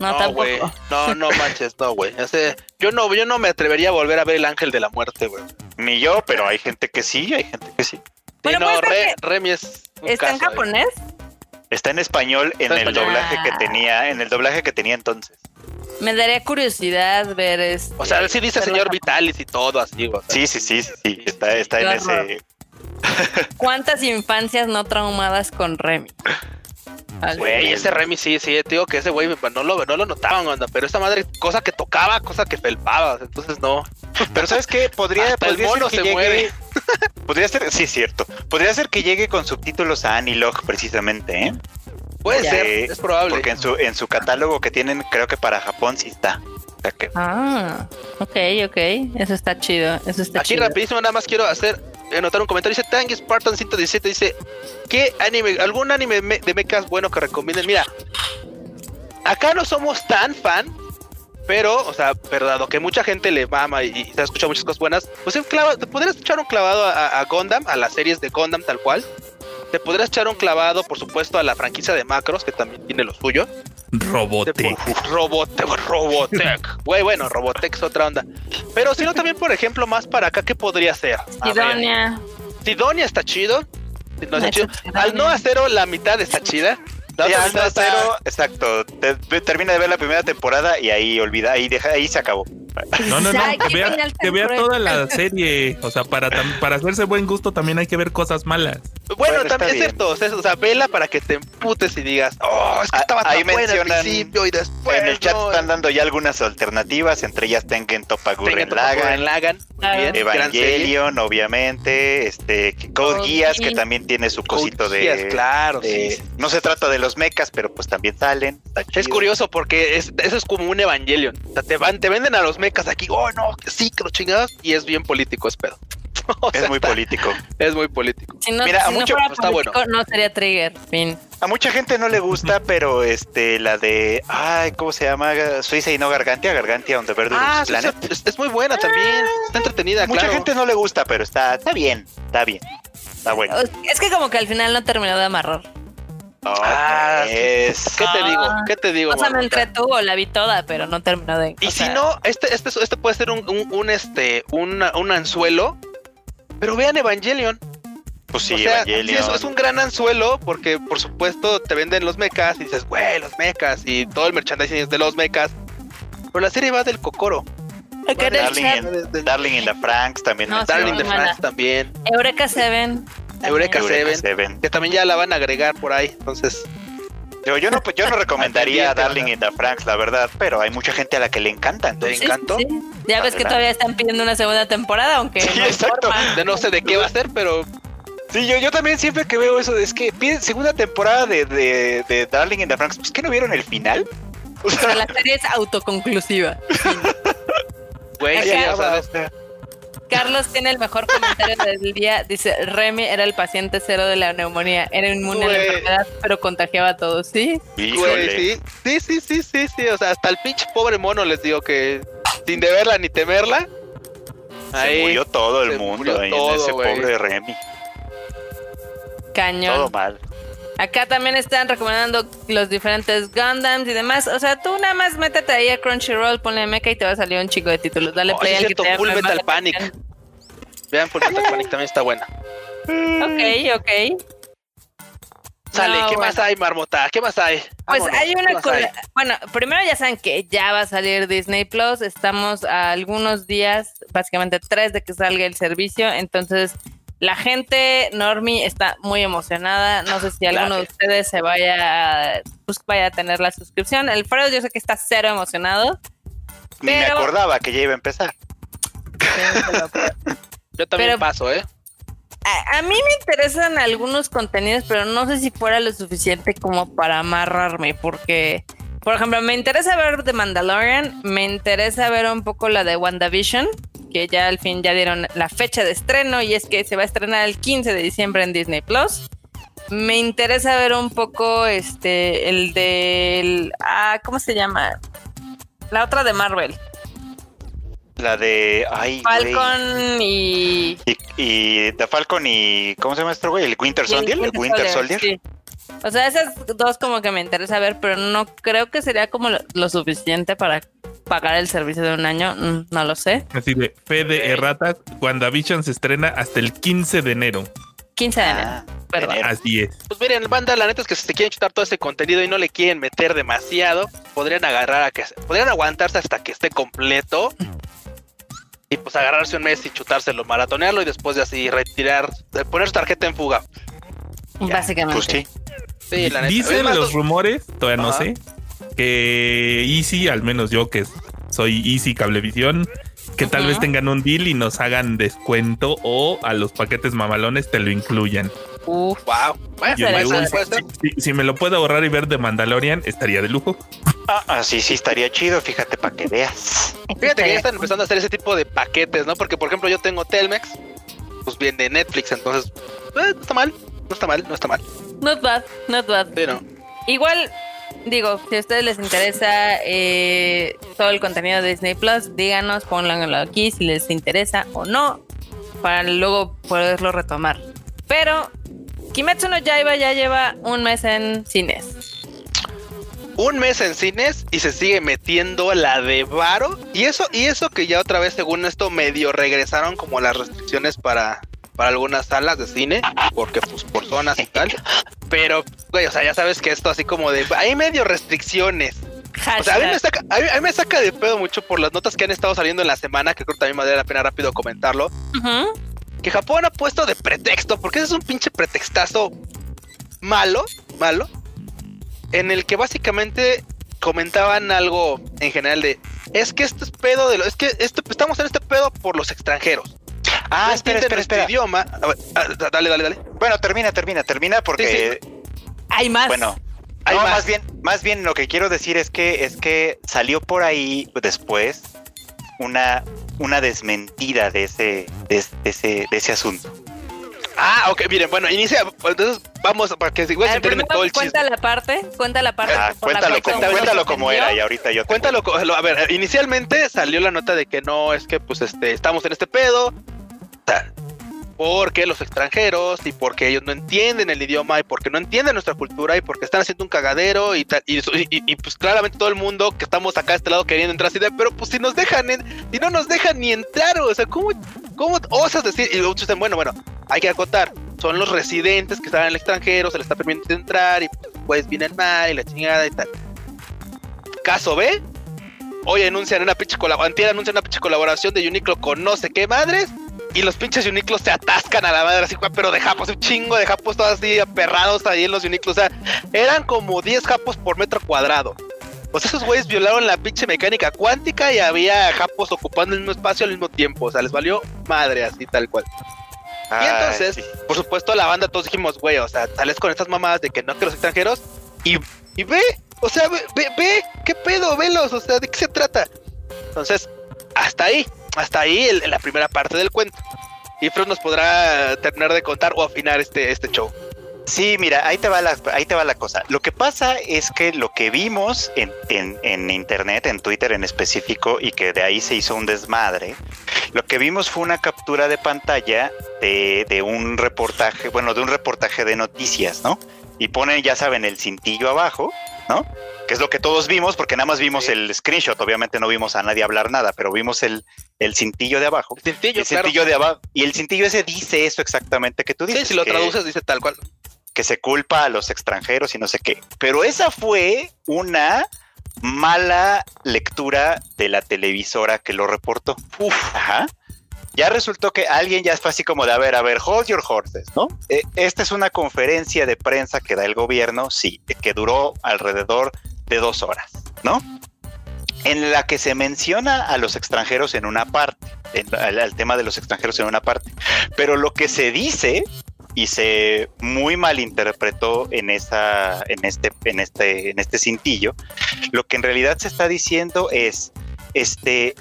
No, tampoco. No, no manches, no, güey. yo no, yo no me atrevería a volver a ver el ángel de la muerte, güey. Ni yo, pero hay gente que sí, hay gente que sí. Bueno, no, Remy es. ¿Está en japonés? Está en español en el doblaje que tenía, en el doblaje que tenía entonces. Me daría curiosidad ver esto. O sea, sí dice señor Vitalis y todo así. Sí, sí, sí, sí, está, está en ese. ¿Cuántas infancias no traumadas con Remy? Güey, ese Remy sí, sí, te digo que ese güey no lo, no lo notaban, pero esta madre, cosa que tocaba, cosa que felpaba, entonces no. Pero ¿sabes qué? Podría, podría ser que se llegue, muere. Podría ser, sí, cierto. Podría ser que llegue con subtítulos a Anilog precisamente, ¿eh? Puede ser, es probable. Porque en su, en su catálogo que tienen, creo que para Japón sí está. Ah, ok, ok. Eso está chido. Eso está Aquí rapidísimo, nada más quiero hacer anotar un comentario. Dice Tangy Spartan 117. Dice: ¿Qué anime, algún anime de mechas bueno que recomienden? Mira, acá no somos tan fan, pero, o sea, verdad, que mucha gente le mama y, se ha escuchado muchas cosas buenas, pues te podrías echar un clavado a, a Gundam, a las series de Gundam tal cual. Te podrías echar un clavado, por supuesto, a la franquicia de Macros, que también tiene lo suyo. Robotech. Robotech, Robotech. Güey, bueno, Robotech es otra onda. Pero si no, también, por ejemplo, más para acá, ¿qué podría ser? Sidonia. Sidonia está chido. Al no acero, la mitad está chida. cero, exacto. termina de ver la primera temporada y ahí olvida, ahí deja, ahí se acabó. No, no, no, que vea, que vea toda la serie. O sea, para, para hacerse buen gusto también hay que ver cosas malas. Bueno, también es cierto. O sea, vela para que te emputes y digas, oh, es que estaba tan ahí buena al principio y después. En el chat están dando ya algunas alternativas, entre ellas Tengen Topa Gurren Lagan, Evangelion, obviamente, este Code Geass, que también tiene su cosito de. claro. No se trata de los mechas, pero pues también salen. Es curioso porque eso es como un Evangelion. O sea, te, van, te venden a los mecas aquí, oh no, que sí, que lo chingados, y es bien político, es pedo. es muy político. Es muy político. Si no, Mira, a mucho, no está bueno. no sería Trigger. Fin. A mucha gente no le gusta, pero este, la de, ay, ¿cómo se llama? Suiza y no Gargantia, Gargantia on the ah, Planet. Es, muy buena también, está entretenida. Mucha gente no le gusta, pero está, está bien, está bien, está bueno. Es que como que al final no terminó de amarrar. Ah, es... ¿Qué te digo? Ah. ¿Qué te digo? O sea, me entretuvo, la vi toda, pero no terminó de. Y si no, este, este, este puede ser un, un, este, un, un anzuelo. Pero vean Evangelion. Pues sí, es, un gran anzuelo porque, por supuesto, te venden los mechas y dices, güey, los mechas y todo el merchandising es de los mechas. Pero la serie va del Kokoro. Darling, in, the Franks también. Darling in the Franks también. Eureka Seven. Eureka, Seven, Que también ya la van a agregar por ahí. Entonces. Yo, yo no, yo no recomendaría Darling in the Franks, la verdad, pero hay mucha gente a la que le encanta. ¿Le encantó? Ya ves que todavía están pidiendo una segunda temporada, aunque. Sí, exacto. De no sé de qué va a ser, pero Sí, yo, yo también siempre que veo eso, es que piden segunda temporada de, de, Darling in the Franks, pues que no vieron el final. O sea, la serie es autoconclusiva. Güey, Carlos tiene el mejor comentario del día. Dice, Remy era el paciente cero de la neumonía. Era inmune a la enfermedad, pero contagiaba a todos, ¿sí? sí. Sí, sí, sí, sí, sí. O sea, hasta el pinche pobre mono les digo que sin deberla ni temerla. Se murió todo el mundo ahí en ese pobre Remy. Cañón. Todo mal. Acá también están recomendando los diferentes Gundams y demás. O sea, tú nada más métete ahí a Crunchyroll, ponle mecha y te va a salir un chico de títulos. Dale oh, play al que Full Metal Panic. Vean, Full Metal Panic también está buena. Ok, ok. Sale, ¿qué más hay, Marmota? ¿Qué más hay? Pues hay una Bueno, primero ya saben que ya va a salir Disney Plus. Estamos a algunos días, básicamente tres de que salga el servicio. Entonces, la gente Normi está muy emocionada. No sé si alguno de ustedes se vaya, pues, vaya a tener la suscripción. El Fredo yo sé que está cero emocionado. Ni me acordaba que ya iba a empezar. yo también paso, ¿eh? A, mí me interesan algunos contenidos, pero no sé si fuera lo suficiente como para amarrarme, porque, por ejemplo, me interesa ver The Mandalorian, me interesa ver un poco la de WandaVision que ya al fin ya dieron la fecha de estreno y es que se va a estrenar el 15 de diciembre en Disney Plus. Me interesa ver un poco este el del ah, ¿cómo se llama? La otra de Marvel. La de ay, Falcon y... y... de Falcon y ¿cómo se llama este güey? El Winter Soldier, el Winter, Soldier. O sea, esas dos como que me interesa ver, pero no creo que sería como lo suficiente para pagar el servicio de un año, mm, no lo sé. Así de fe de errata, WandaVision se estrena hasta el 15 de enero. 15 de enero. Ah, Así es. Pues miren, banda, la neta es que si se quieren chutar todo este contenido y no le quieren meter demasiado, podrían agarrar a que podrían aguantarse hasta que esté completo. Y pues agarrarse un mes y chutárselo, maratonearlo y después de así retirar, poner su tarjeta en fuga. Básicamente. Pues Dicen los rumores, todavía no sé, que Easy, al menos yo que soy Easy Cablevisión, que tal vez tengan un deal y nos hagan descuento o a los paquetes mamalones te lo incluyan. wow. si, me lo puedo ahorrar y ver de Mandalorian, estaría de lujo. Ah, ah sí, sí, estaría chido, fíjate, para que veas. Fíjate que ya están empezando a hacer ese tipo de paquetes, ¿no? Porque, por ejemplo, yo tengo Telmex, pues bien de Netflix, entonces, eh, no está mal, no está mal, no está mal. Not bad, not bad. Pero. Igual, digo, si a ustedes les interesa eh, todo el contenido de Disney Plus, díganos, pónganlo aquí si les interesa o no, para luego poderlo retomar. Pero Kimetsu no Yaiba ya lleva un mes en cines. Un mes en cines y se sigue metiendo la de Varo. Y eso, y eso que ya otra vez, según esto, medio regresaron como las restricciones para para algunas salas de cine, porque pues por zonas y tal. Pero, güey, o sea, ya sabes que esto así como de... Hay medio restricciones. O sea, a mí, me saca, a, mí, me saca, de pedo mucho por las notas que han estado saliendo en la semana, que creo que también vale la pena rápido comentarlo. Que Japón ha puesto de pretexto, porque ese es un pinche pretextazo malo, malo, en el que básicamente comentaban algo en general de es que esto es pedo de lo, es que esto, estamos en este pedo por los extranjeros. Ah, espera, espera, espera. idioma. Ah, dale, dale, dale. Bueno, termina, termina, termina porque. Hay más. Bueno. Hay más. bien, más bien lo que quiero decir es que es que salió por ahí después una una desmentida de ese, de, ese, de ese asunto. Ah, ok, miren, bueno, inicia, entonces vamos para que igual se entiendan todo el cuenta la parte, cuenta la parte. Ah, cuéntalo, como, cuéntalo como era y ahorita yo Cuéntalo, a ver, inicialmente salió la nota de que no, es que pues este, estamos en este pedo, porque los extranjeros y porque ellos no entienden el idioma y porque no entienden nuestra cultura y porque están haciendo un cagadero y, y, y, pues claramente todo el mundo que estamos acá a este lado queriendo entrar así de, pero pues si nos dejan, si no nos dejan ni entrar, o sea, ¿cómo, cómo osas decir? Y muchos dicen, bueno, bueno, hay que acotar, son los residentes que están en el extranjero, se les está permitiendo entrar y pues vienen mal y la chingada y tal. Caso B, hoy anuncian una pinche colaboración, anuncian una pinche colaboración de Uniqlo con no sé qué madres y los pinches uniclos se atascan a la madre así, pero de japos, un chingo de japos todos así aperrados ahí en los uniclos. O sea, eran como 10 japos por metro cuadrado. Pues esos güeyes violaron la pinche mecánica cuántica y había japos ocupando el mismo espacio al mismo tiempo. O sea, les valió madre así tal cual. y entonces, por supuesto, la banda todos dijimos, güey, o sea, sales con estas mamadas de que no que los extranjeros y, y ve, o sea, ve, ve, ve, qué pedo, velos, o sea, ¿de qué se trata? Entonces, hasta ahí hasta ahí la primera parte del cuento. Y Fred nos podrá terminar de contar o afinar este, este show. Sí, mira, ahí te, va la, ahí te va la cosa. Lo que pasa es que lo que vimos en, en, internet, en Twitter en específico, y que de ahí se hizo un desmadre, lo que vimos fue una captura de pantalla de, de un reportaje, bueno, de un reportaje de noticias, ¿no? Y ponen, ya saben, el cintillo abajo, ¿no? Que es lo que todos vimos, porque nada más vimos el screenshot, obviamente no vimos a nadie hablar nada, pero vimos el, el cintillo de abajo. El cintillo, el cintillo de abajo. Y el cintillo ese dice eso exactamente que tú dices. Sí, si lo traduces dice tal cual. Que se culpa a los extranjeros y no sé qué. Pero esa fue una mala lectura de la televisora que lo reportó. Uf, ajá ya resultó que alguien ya fue así como de, a ver, a ver, hold your horses, ¿no? Eh, esta es una conferencia de prensa que da el gobierno, sí, que duró alrededor de dos horas, ¿no? En la que se menciona a los extranjeros en una parte, al, tema de los extranjeros en una parte, pero lo que se dice y se muy malinterpretó en esa, en este, en este, en este cintillo, lo que en realidad se está diciendo es, este,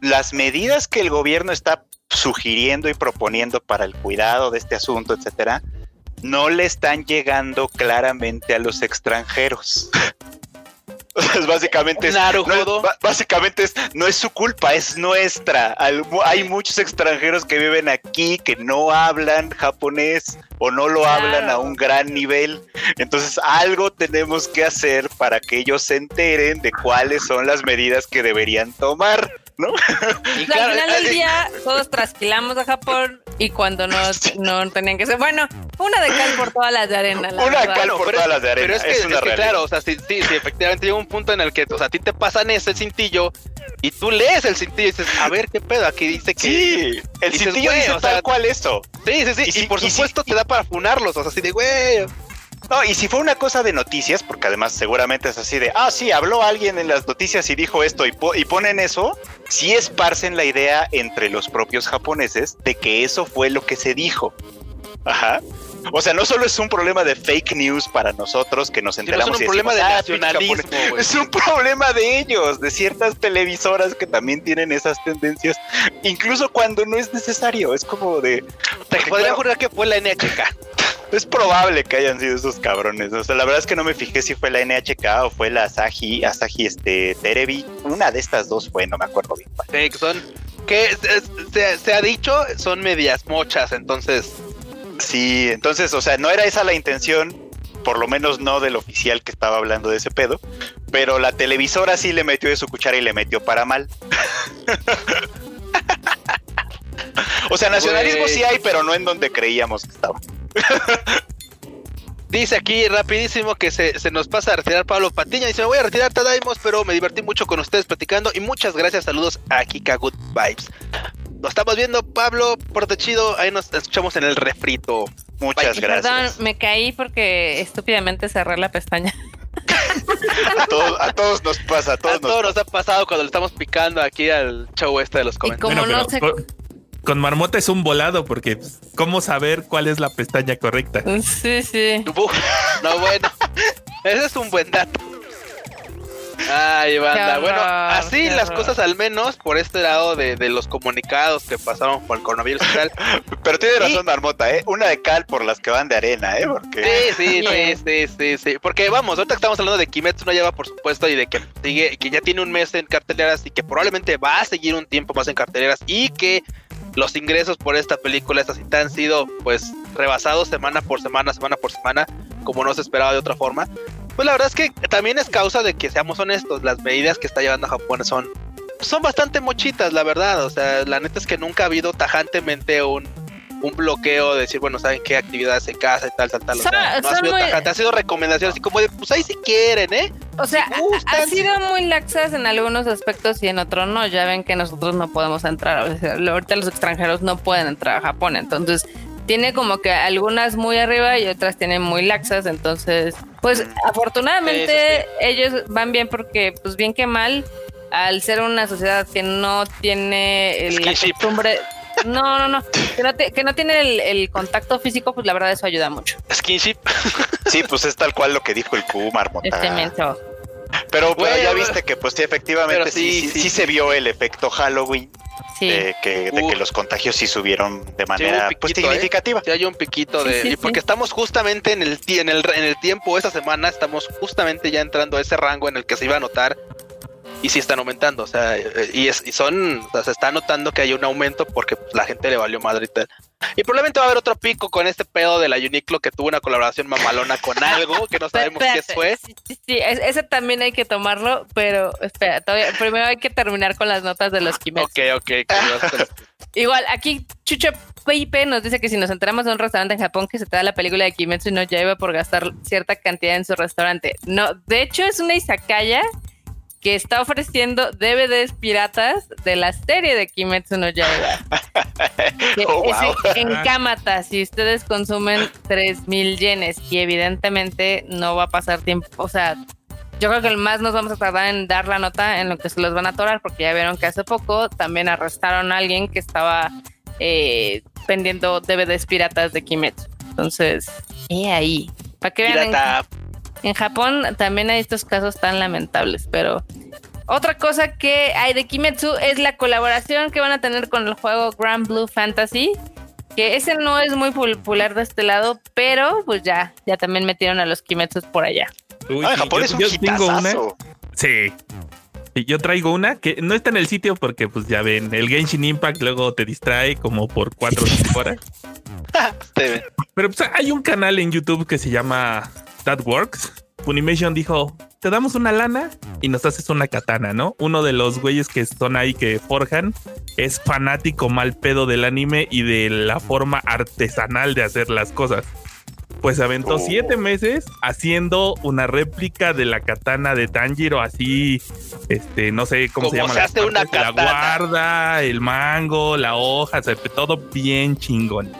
las medidas que el gobierno está sugiriendo y proponiendo para el cuidado de este asunto, etcétera, no le están llegando claramente a los extranjeros. básicamente, es, no básicamente es, no es su culpa, es nuestra. Hay muchos extranjeros que viven aquí que no hablan japonés o no lo hablan a un gran nivel. Entonces algo tenemos que hacer para que ellos se enteren de cuáles son las medidas que deberían tomar. ¿No? Y al final del día todos trasquilamos a Japón y cuando no, no tenían que ser, bueno, una de cal por todas las de arena. una de cal por todas las de arena. Pero es que, es una claro, o sea, sí, sí, efectivamente llega un punto en el que, o sea, a ti te pasan ese cintillo y tú lees el cintillo y dices, a ver qué pedo, aquí dice que. Sí, el cintillo dice o sea, tal cual eso. Sí, sí, sí. Y, por supuesto te da para funarlos, o sea, así de, güey. No, y si fue una cosa de noticias, porque además seguramente es así de, ah, sí, habló alguien en las noticias y dijo esto y, y ponen eso, sí esparcen la idea entre los propios japoneses de que eso fue lo que se dijo. Ajá. O sea, no solo es un problema de fake news para nosotros que nos enteramos. es un problema de ah, nacionalismo. Es un problema de ellos, de ciertas televisoras que también tienen esas tendencias, incluso cuando no es necesario. Es como de. Te podría jurar que fue la NHK. Es probable que hayan sido esos cabrones. O sea, la verdad es que no me fijé si fue la NHK o fue la Asahi, Asahi este, Terebi. Una de estas dos fue, no me acuerdo bien. Sí, que son, que se, se, ha dicho, son medias mochas, entonces. Sí, entonces, o sea, no era esa la intención, por lo menos no del oficial que estaba hablando de ese pedo, pero la televisora sí le metió de su cuchara y le metió para mal. o sea, nacionalismo sí hay, pero no en donde creíamos que estaba. Dice aquí rapidísimo que se, nos pasa a retirar Pablo Patiña. Dice, me voy a retirar Tadaimos, pero me divertí mucho con ustedes platicando. Y muchas gracias, saludos a Kika Good Vibes. Nos estamos viendo, Pablo, porte chido. Ahí nos escuchamos en el refrito. Muchas gracias. Perdón, me caí porque estúpidamente cerré la pestaña. a, todos, nos pasa, a todos, nos, ha pasado cuando le estamos picando aquí al show este de los comentarios. Con Marmota es un volado porque ¿cómo saber cuál es la pestaña correcta? Sí, sí. no, bueno. Ese es un buen dato. Ay, banda. Bueno, así las cosas al menos por este lado de, los comunicados que pasaron por el coronavirus y tal. Pero tiene razón, Marmota, ¿eh? Una de cal por las que van de arena, ¿eh? Porque... Sí, sí, sí, sí, sí, Porque vamos, ahorita estamos hablando de Kimetsu no lleva, por supuesto, y de que sigue, que ya tiene un mes en carteleras y que probablemente va a seguir un tiempo más en carteleras y que los ingresos por esta película, esta cinta, han sido pues rebasados semana por semana, semana por semana, como no se esperaba de otra forma. Pues la verdad es que también es causa de que seamos honestos, las medidas que está llevando Japón son, son bastante mochitas, la verdad. O sea, la neta es que nunca ha habido tajantemente un, un bloqueo de decir, bueno, saben qué actividades en casa y tal, tal, tal. no ha sido tajante, ha sido recomendaciones así como de, pues ahí si quieren, ¿eh? O sea, ha, sido muy laxas en algunos aspectos y en otros no. Ya ven que nosotros no podemos entrar. O sea, ahorita los extranjeros no pueden entrar a Japón. Entonces, tiene como que algunas muy arriba y otras tienen muy laxas, entonces, pues afortunadamente ellos van bien porque, pues bien que mal, al ser una sociedad que no tiene el, la costumbre, no, no, no, que no, tiene el, contacto físico, pues la verdad eso ayuda mucho. Skinship. sí, pues es tal cual lo que dijo el Q, Marmota. Este pero, pero ya viste que pues sí, efectivamente sí, sí, se vio el efecto Halloween de, que, los contagios sí subieron de manera pues, ¿eh? significativa. Sí, hay un piquito de. porque estamos justamente en el, en, el, en el tiempo, esta semana, estamos justamente ya entrando a ese rango en el que se iba a notar y sí están aumentando, o sea, y, es, y son, o sea, se está notando que hay un aumento porque pues, la gente le valió madre y tal. Y probablemente va a haber otro pico con este pedo de la Uniqlo que tuvo una colaboración mamalona con algo que no sabemos qué fue. Sí, sí, ese también hay que tomarlo, pero espera, todavía, primero hay que terminar con las notas de los Kimetsu. Ok, ok. Igual, aquí Chucho Pipe nos dice que si nos entramos a un restaurante en Japón que se te da la película de Kimetsu no ya iba por gastar cierta cantidad en su restaurante. No, de hecho es una izakaya que está ofreciendo DVDs piratas de la serie de Kimetsu no Yaiba. oh, en Kamata, si ustedes consumen 3000 yenes y evidentemente no va a pasar tiempo, o sea, yo creo que el más nos vamos a tardar en dar la nota en lo que se los van a atorar, porque ya vieron que hace poco también arrestaron a alguien que estaba eh, vendiendo DVDs piratas de Kimetsu. Entonces, y ahí. Para que vean. En Japón también hay estos casos tan lamentables, pero otra cosa que hay de Kimetsu es la colaboración que van a tener con el juego Grand Blue Fantasy, que ese no es muy popular de este lado, pero pues ya, ya también metieron a los Kimetsu por allá. ah, Japón es un yo tengo una. Sí. Y yo traigo una que no está en el sitio porque pues ya ven, el Genshin Impact luego te distrae como por cuatro horas. Pero pues hay un canal en YouTube que se llama That Works. Funimation dijo, te damos una lana y nos haces una katana, ¿no? Uno de los güeyes que son ahí que forjan es fanático mal pedo del anime y de la forma artesanal de hacer las cosas. Pues aventó oh. siete meses haciendo una réplica de la katana de Tanjiro, así, este, no sé cómo se llama. Se hace una la guarda, el mango, la hoja, todo bien chingón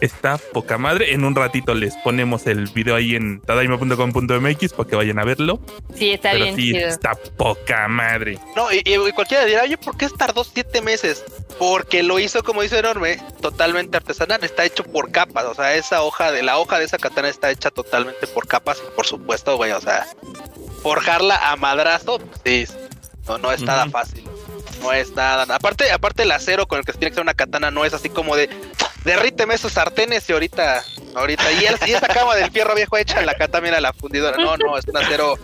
está poca madre. En un ratito les ponemos el video ahí en tadaima.com.mx para que vayan a verlo. Sí, está bien. Sí, está poca madre. No, y, cualquiera dirá, oye, ¿por qué tardó siete meses? Porque lo hizo, como dice Enorme, totalmente artesanal. Está hecho por capas. O sea, esa hoja de la hoja de esa katana está hecha totalmente por capas. Y por supuesto, güey, o sea, forjarla a madrazo, pues, sí, no, no es nada fácil. No es nada. Aparte, aparte el acero con el que se tiene que hacer una katana no es así como de derríteme esos sartenes y ahorita, ahorita, y, y esta cama del fierro viejo hecha la acá también a la fundidora. No, no, es un acero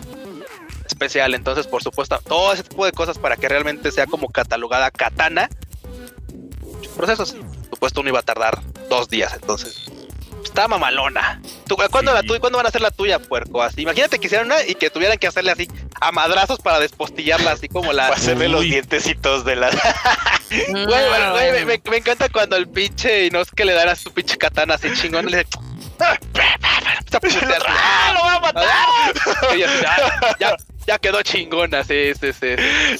especial. Entonces, por supuesto, todo ese tipo de cosas para que realmente sea como catalogada katana. Procesos. Por supuesto, uno iba a tardar dos días, entonces está mamalona. ¿cuándo, la ¿Cuándo van a hacer la tuya, puerco? Así, imagínate que hicieran una y que tuvieran que hacerle así a madrazos para despostillarla, así como la. Para hacerle los dientecitos de la. güey, me, encanta cuando el pinche y no es que le dan a su pinche katana así chingón. Le dice, ¡Ah, lo voy a matar! ya, ya, quedó chingona, sí, sí, sí.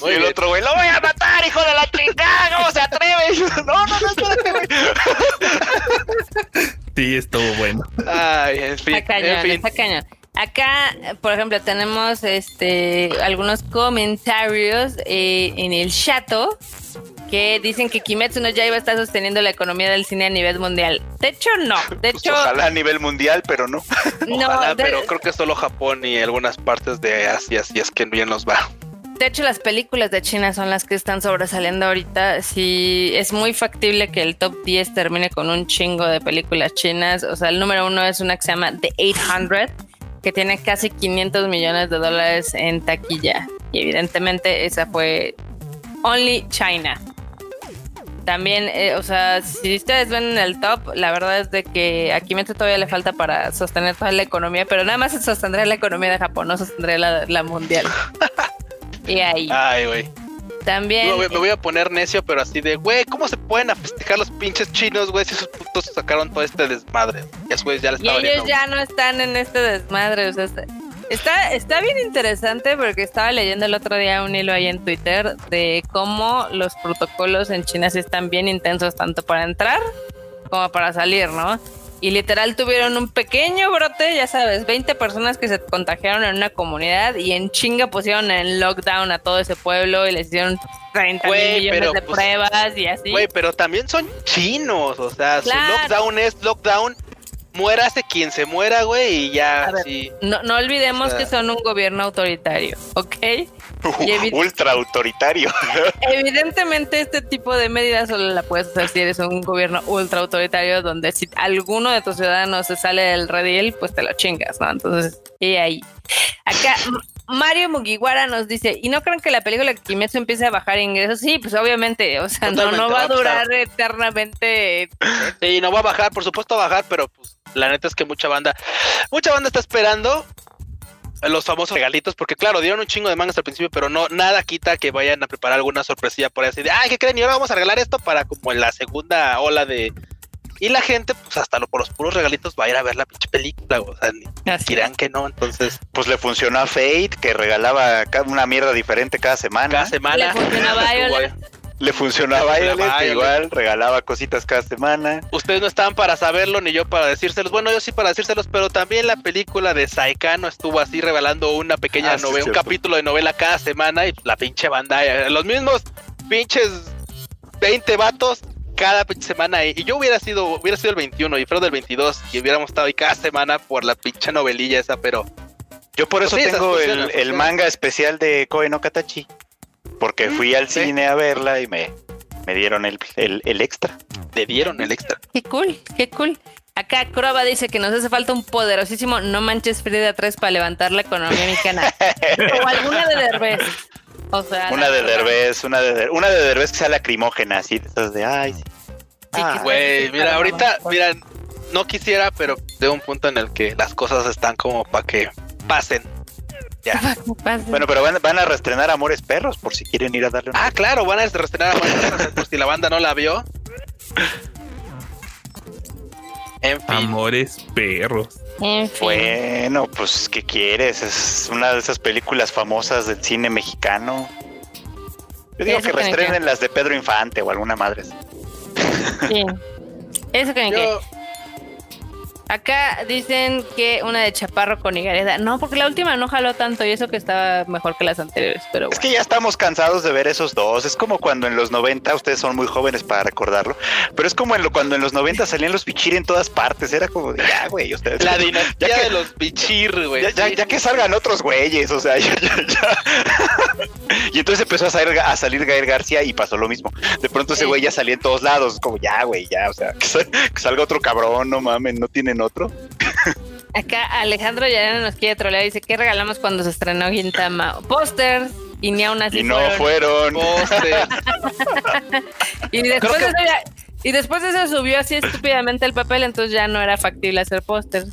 y el otro güey, lo voy a matar, hijo de la chingada, ¿cómo se atreve? no, no, no, espérate, güey. Sí, estuvo bueno. Ay, en fin. Está cañón, está cañón. Acá, por ejemplo, tenemos este algunos comentarios eh, en el chato que dicen que Kimetsu no Yaiba está sosteniendo la economía del cine a nivel mundial. De hecho, no. De Pues hecho, ojalá a nivel mundial, pero no. no. Ojalá, de- pero creo que solo Japón y algunas partes de Asia, si es que bien nos va. De hecho, las películas de China son las que están sobresaliendo ahorita. Sí, es muy factible que el top 10 termine con un chingo de películas chinas. O sea, el número uno es una que se llama The 800, que tiene casi 500 millones de dólares en taquilla. Y evidentemente esa fue Only China. También, eh, o sea, si ustedes ven en el top, la verdad es de que a Kimetsu todavía le falta para sostener toda la economía, pero nada más se sostendría la economía de Japón, no sostendría la, la mundial. y ahí. Ay, güey. También. Me voy- me voy a poner necio, pero así de, güey, ¿cómo se pueden a festejar los pinches chinos, güey? Si esos putos sacaron todo este desmadre. Ya les Y ellos ya no están en este desmadre. O sea, está, está, está bien interesante porque estaba leyendo el otro día un hilo ahí en Twitter de cómo los protocolos en China sí están bien intensos, tanto para entrar como para salir, ¿no? Y literal tuvieron un pequeño brote, ya sabes, 20 personas que se contagiaron en una comunidad y en chinga pusieron en lockdown a todo ese pueblo y les hicieron 30 Güey, mil millones pero, de pues, pruebas y así. Güey, pero también son chinos, o sea, Claro. su lockdown es lockdown. Muérase quien se muera, güey, y ya, ver. sí. No, no olvidemos O sea- que son un gobierno autoritario, ¿ok? Ultra autoritario. Evidentemente este tipo de medidas solo la puedes hacer si eres un gobierno ultra autoritario donde si alguno de tus ciudadanos se sale del redil, pues te lo chingas, ¿no? Entonces, y ahí. Acá Mario Mugiwara nos dice, ¿y no creen que la película de Kimetsu empiece a bajar ingresos? Sí, pues obviamente, o sea, no, Totalmente, no va va a durar eternamente. Sí, no va a bajar, por supuesto va a bajar, pero pues la neta es que mucha banda, mucha banda está esperando los famosos regalitos, porque claro, dieron un chingo de mangas al principio, pero no, nada quita que vayan a preparar alguna sorpresilla por ahí así de, ay, ¿qué creen? Y ahora vamos a regalar esto para como en la segunda ola de... Y la gente, pues hasta lo, por los puros regalitos va a ir a ver la pinche película, o sea, dirán que no, entonces Pues le funcionó a Fate, que regalaba una mierda diferente cada semana. cada semana... Le funciona a Violet. Le funcionó a Le funcionó a Violet, Violet. igual, regalaba cositas cada semana. Ustedes no estaban para saberlo ni yo para decírselos. Bueno, yo sí para decírselos, pero también la película de Saikano estuvo así revelando una pequeña Ah, sí, novela, un capítulo de novela cada semana y la pinche banda, eh, los mismos pinches 20 vatos cada pinche semana. Y yo hubiera sido, hubiera sido el 21 y Fred del 22 y hubiéramos estado ahí cada semana por la pinche novelilla esa, pero Yo por Pues eso sí, tengo el, manga especial de Koe no Katachi. Porque fui al sí. cine a verla y me, me dieron el, el, el extra. le dieron el extra. Qué cool, qué cool. Acá Croba dice que nos hace falta un poderosísimo No Manches Frida 3 para levantar la economía mexicana. o alguna de Derbez. O sea, Una de. Derbez, una de Der- una de Derbez que sea lacrimógena, así, de esas de ay. sí. Ah, Güey, mira, ahorita, mira, no quisiera, pero de un punto en el que las cosas están como para que pasen. Ya. Bueno, pero van, van a reestrenar Amores Perros por si quieren ir a darle una. Ah, claro, van a reestrenar a Juan por si la banda no la vio. En fin, Amores perros. En fin. Bueno, pues, ¿qué quieres? Es una de esas películas famosas del cine mexicano. Yo digo que reestrenen las de Pedro Infante o alguna madre. Sí. Eso que qué. yo, Acá dicen que una de Chaparro con Higareda. No, porque la última no jaló tanto y eso que estaba mejor que las anteriores, pero Es bueno. que ya estamos cansados de ver esos dos. Es como cuando en los 90, ustedes son muy jóvenes para recordarlo, pero es como en lo, cuando en los 90 salían los bichir en todas partes. Era como de ya, güey, ustedes. la ya dinastía que- de los bichir, güey. Ya, ya- que salgan otros güeyes, o sea, ya, ya, ya. Y entonces empezó a salir, a salir Gael García y pasó lo mismo. De pronto ese güey ya salía en todos lados, como ya, güey, ya, o sea, que salga otro cabrón, no mames, no tienen otro. Acá Alejandro Yarena nos quiere trolear. Dice: ¿Qué regalamos cuando se estrenó Gintama? Pósters. Y ni aún así y no fueron. fueron. Póster. Y después, eso ya- y después de eso subió así estúpidamente el papel, entonces ya no era factible hacer pósters.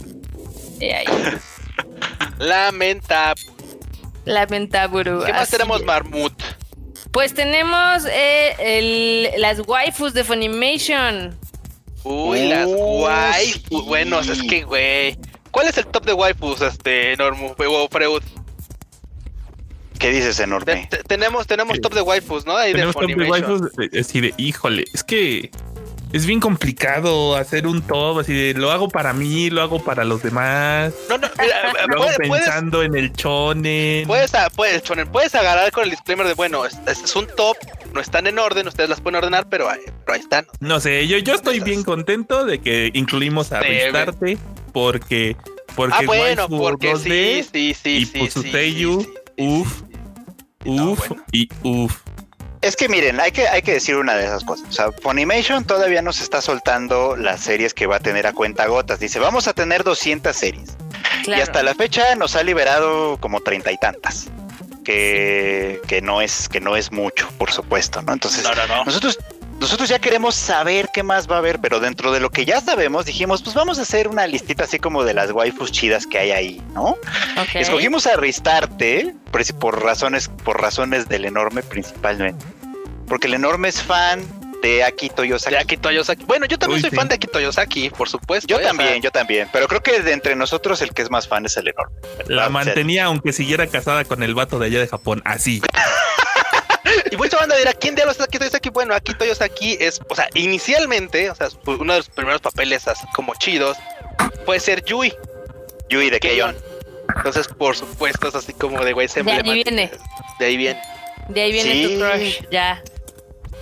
Y ahí, Lamenta. lamentaburu. ¿Qué más tenemos, es. Marmut? Pues tenemos eh, el- las waifus de Funimation. Uy, las Uh, waifus. sí. Bueno, es que, güey. ¿Cuál es el top de waifus, este, Normu? O Freud. ¿Qué dices, enorme? te- tenemos, tenemos Sí. top de waifus, ¿no? Ahí de Tenemos top de Funimation. waifus, eh, así de, híjole, es que es bien complicado hacer un top, así de, lo hago para mí, lo hago para los demás, No, no, mira, lo hago puedes, puedes, pensando en el chonen. puedes, ah, puedes, Chonen, puedes agarrar con el disclaimer de, bueno, es, es un top no están en orden, ustedes las pueden ordenar, pero, ahí están. No sé, yo, yo estoy bien contento de que incluimos a Restarte porque porque ah, bueno, porque sí, sí, sí, y sí, sí, uff, uff y uff. Es que miren, hay que, hay que decir una de esas cosas. O sea, Funimation todavía nos está soltando las series que va a tener a cuenta gotas. Dice, vamos a tener 200 series. Y hasta la fecha nos ha liberado como treinta y tantas. Que, que, no es, que no es mucho, por supuesto, ¿no? Entonces, nosotros nosotros ya queremos saber qué más va a haber, pero dentro de lo que ya sabemos, dijimos, pues vamos a hacer una listita así como de las waifus chidas que hay ahí, ¿no? Escogimos a Ristarte por, por razones, por razones del enorme principalmente. Porque el enorme es fan de Akito Yosaki. De Akito Yosaki. Bueno, yo también soy fan de Akito Yosaki, por supuesto. Yo ¿eh? también, yo también. Pero creo que de entre nosotros el que es más fan es el enorme. La mantenía aunque siguiera casada con el vato de allá de Japón, así. y mucha banda dirá, ¿quién diablos es Akito Yosaki? Bueno, Akito Yosaki es, o sea, inicialmente, o sea, uno de los primeros papeles así como chidos puede ser Yui. Yui de Keyon. Entonces, por supuesto, es así como de güey, De ahí viene. De ahí viene. De ahí viene tu crush, ya.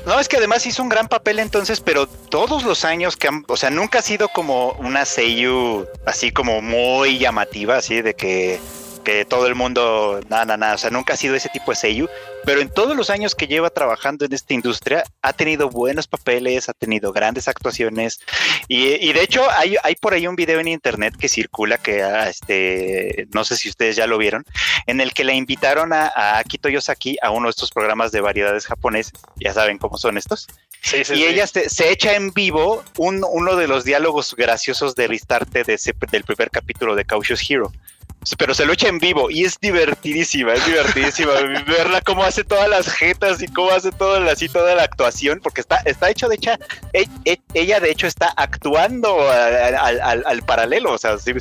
No, es que además hizo un gran papel entonces, pero todos los años que han, o sea, nunca ha sido como una Seiyu así como muy llamativa, así de que que todo el mundo, nada, nada, nada, o sea, nunca ha sido ese tipo de seiyuu, pero en todos los años que lleva trabajando en esta industria ha tenido buenos papeles, ha tenido grandes actuaciones y, de hecho hay, hay, por ahí un video en internet que circula que ah, este, no sé si ustedes ya lo vieron, en el que le invitaron a, a Akito Yosaki a uno de estos programas de variedades japoneses, ya saben cómo son estos, y ella se, echa en vivo un, uno de los diálogos graciosos de Ristarte de del primer capítulo de Cautious Hero pero se lo echa en vivo y es divertidísima, es divertidísima. Verla cómo hace todas las jetas y cómo hace toda así toda la actuación, porque está, está hecho de hecho, e, e, ella de hecho está actuando al, paralelo, o sea, sí,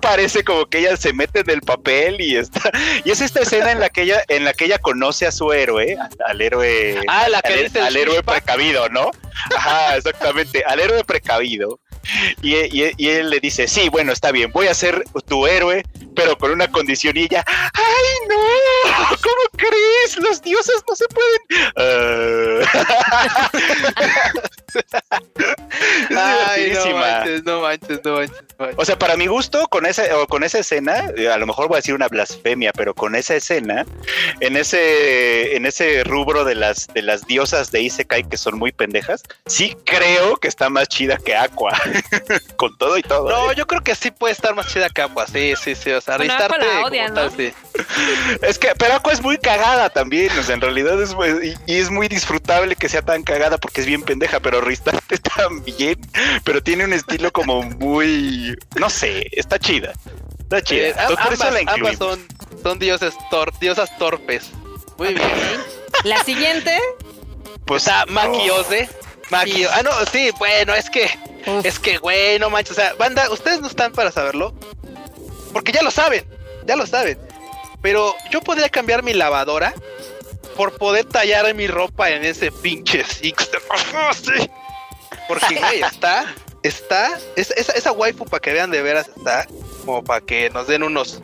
parece como que ella se mete en el papel y está, y es esta escena en la que ella, en la que ella conoce a su héroe, al, héroe, ah, la al héroe precavido, ¿no? Ajá, exactamente, al héroe precavido. Y, él le dice, sí, bueno, está bien, voy a ser tu héroe, pero con una condición y ella, ¡ay no! ¿Cómo crees? Los dioses no se pueden... Ay, no manches, no manches, no manches, O sea, para mi gusto, con esa, o con esa escena, a lo mejor voy a decir una blasfemia, pero con esa escena, en ese, en ese rubro de las, de las diosas de Isekai que son muy pendejas, sí creo que está más chida que Aqua. con todo y todo. No, ¿eh? yo creo que sí puede estar más chida que Aqua, sí, sí, sí. O sea, bueno, Es que, pero Aqua es muy cagada también, o sea, en realidad es y, es muy disfrutable que sea tan cagada porque es bien pendeja, pero Ristarte también, pero tiene un estilo como muy, no sé, está chida. Está chida. Eh, ambas, son, son dioses diosas torpes. Muy bien. La siguiente. Pues está Maquiose. Ah, no, sí, bueno, es que es que, güey, no manches. O sea, banda, ustedes no están para saberlo. Porque ya lo saben. Ya lo saben. Pero yo podría cambiar mi lavadora por poder tallar mi ropa en ese pinche Six. Porque, güey, está. Está. esa, esa waifu, para que vean de veras, está. Como para que nos den unos.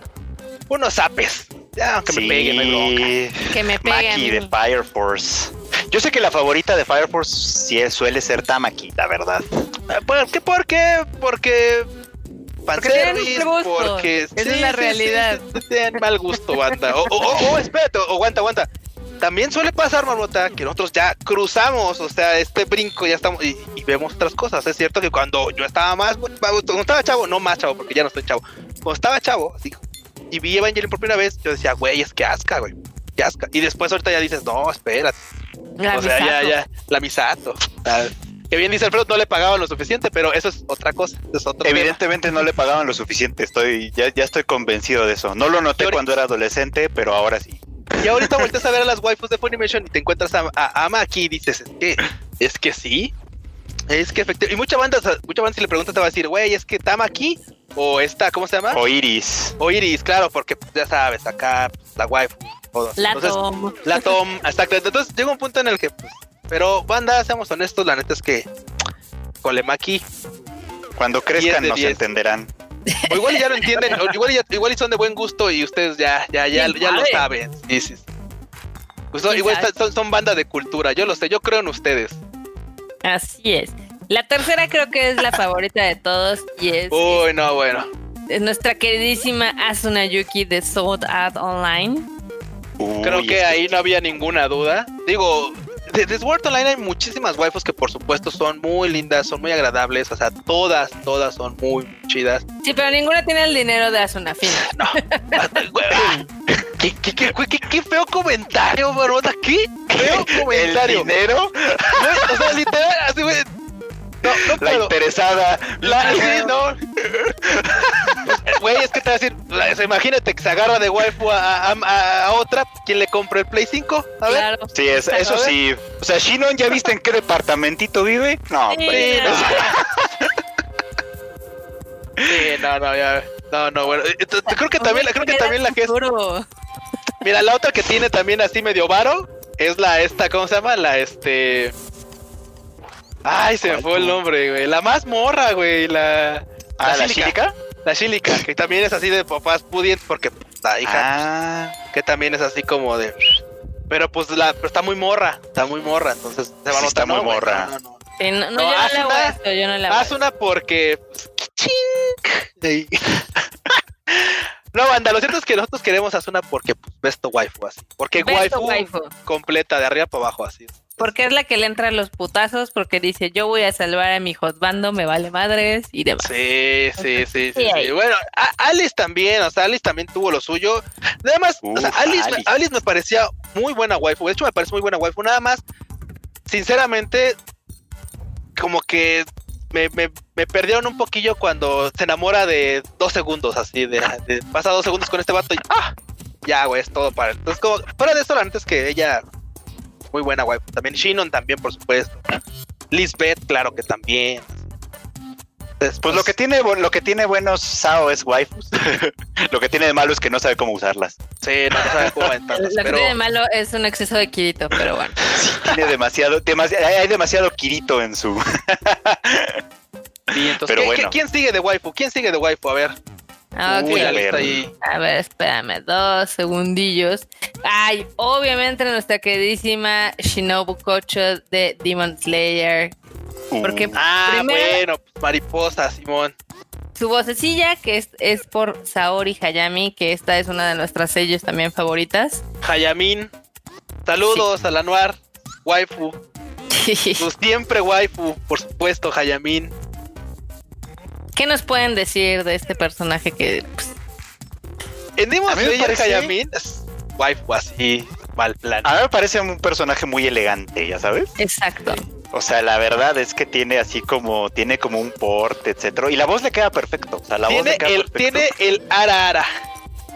Unos apes. Ya, aunque me peguen, Que me peguen. Maki de Fire Force. Yo sé que la favorita de Fire Force sí suele ser Tamaki, la verdad. Ah, ¿Por qué? ¿Por qué? Porque porque porque esa es la realidad. tienen mal gusto, banda. O, o, o, espérate, o, aguanta, aguanta. También suele pasar, Marmota, que nosotros ya cruzamos, o sea, este brinco ya estamos y, vemos otras cosas. Es cierto que cuando yo estaba más, cuando estaba chavo, no más chavo, porque ya no estoy chavo. Cuando estaba chavo, así, y vi Evangelion por primera vez, yo decía, güey, es que asca, güey. Que asca. Y después ahorita ya dices, no, espérate. La o sea, ya, ya, la Misato. Que bien dice Alfredo, no le pagaban lo suficiente, pero eso es otra cosa. Evidentemente no le pagaban lo suficiente, estoy, ya, ya estoy convencido de eso. No lo noté cuando era adolescente, pero ahora sí. Y ahorita vueltes a ver a las waifus de Funimation y te encuentras a, Ama aquí y dices, es que, es que sí. Es que efectivamente. Y mucha banda, mucha banda si le preguntas te va a decir, güey, es que Tama aquí o esta, ¿cómo se llama? O Iris. O Iris, claro, porque ya sabes, acá la waifu. La Tom. La Tom, exacto. Entonces llega un punto en el que, pues, pero banda, seamos honestos, la neta es que Colemaki. Cuando crezcan nos entenderán. O igual ya lo entienden, igual, igual son de buen gusto y ustedes ya, ya, ya, ya lo saben. Sí, sí. Pues son, igual son, son banda de cultura, yo lo sé, yo creo en ustedes. Así es. La tercera creo que es la favorita de todos y es. Uy, no, bueno. Es nuestra queridísima Asuna Yuki de Sword Art Online. creo que ahí no había ninguna duda. Digo, de, Sword Online hay muchísimas waifus que por supuesto son muy lindas, son muy agradables, o sea, todas, todas son muy, chidas. Sí, pero ninguna tiene el dinero de Asuna Fina. No. ¿Qué, qué, qué, qué, feo comentario, bro. ¿Qué feo comentario? ¿El dinero? o sea, literal, así, güey no, no la interesada. La, sí, no. Güey, es que te voy a decir, imagínate que se agarra de waifu a, a, otra, ¿quién le compra el Play 5? A ver. Claro. Sí, es, eso sí. O sea, Shinon, ¿ya viste en qué departamentito vive? No, sí, sí, no, no, ya. No, no, bueno. Eh, creo que también, creo que también la que es. Mira, la otra que tiene también así medio varo es la esta, ¿cómo se llama? La este. Ay, se me fue el nombre, güey. La más morra, güey. La. Ah, la Shilika. La Shilika, que también es así de papás pudientes porque la hija. Ah. que también es así como de. Pero pues la, pero está muy morra, está muy morra, entonces se va a notar. Está muy morra. no, no, no, no, no, yo, no una, esto, yo no la Haz una porque. Pues, no, banda, lo cierto es que nosotros queremos hacer una porque pues, ves tu waifu así. Porque waifu, waifu, completa, de arriba para abajo así. Porque es la que le entra los putazos, porque dice, yo voy a salvar a mi hotbando, me vale madres y demás. Sí, sí, sí, sí, Bueno, Alice también, o sea, Alice también tuvo lo suyo. Nada más, o sea, Alice, Alice. Me, parecía muy buena waifu. De hecho, me parece muy buena waifu. Nada más, sinceramente, como que me, me, me, perdieron un poquillo cuando se enamora de dos segundos, así, de, pasa dos segundos con este vato y ¡ah! Ya, güey, es todo para. Entonces, como, fuera de eso, antes que ella muy buena waifu. También Shinon también, por supuesto. Lisbeth, claro que también. pues lo que tiene lo que tiene buenos Sao es waifus. lo que tiene de malo es que no sabe cómo usarlas. Sí, no, sabe cómo Lo que tiene de malo es un exceso de Kirito, pero bueno. Sí, tiene demasiado, hay demasiado Kirito en su. entonces, ¿quién sigue de waifu? ¿Quién sigue de waifu? A ver. Ah, ok. a, ver. a ver, espérame, dos segundillos. Ay, obviamente nuestra queridísima Shinobu Kocho de Demon Slayer. Porque ah, bueno, pues, mariposa, Simón. Su vocecilla, que es, es, por Saori Hayami, que esta es una de nuestras sellos también favoritas. Hayamin. Saludos a la Noir, waifu. Pues siempre waifu, por supuesto, Hayamin. ¿Qué nos pueden decir de este personaje que... Pues... En Demon Slayer Hayamin es waifu así, mal plan. A mí me parece un personaje muy elegante, ya sabes. Exacto. O sea, la verdad es que tiene así como, tiene como un porte, etcétera. Y la voz le queda perfecto. O sea, la tiene voz le queda el, Tiene el ara ara.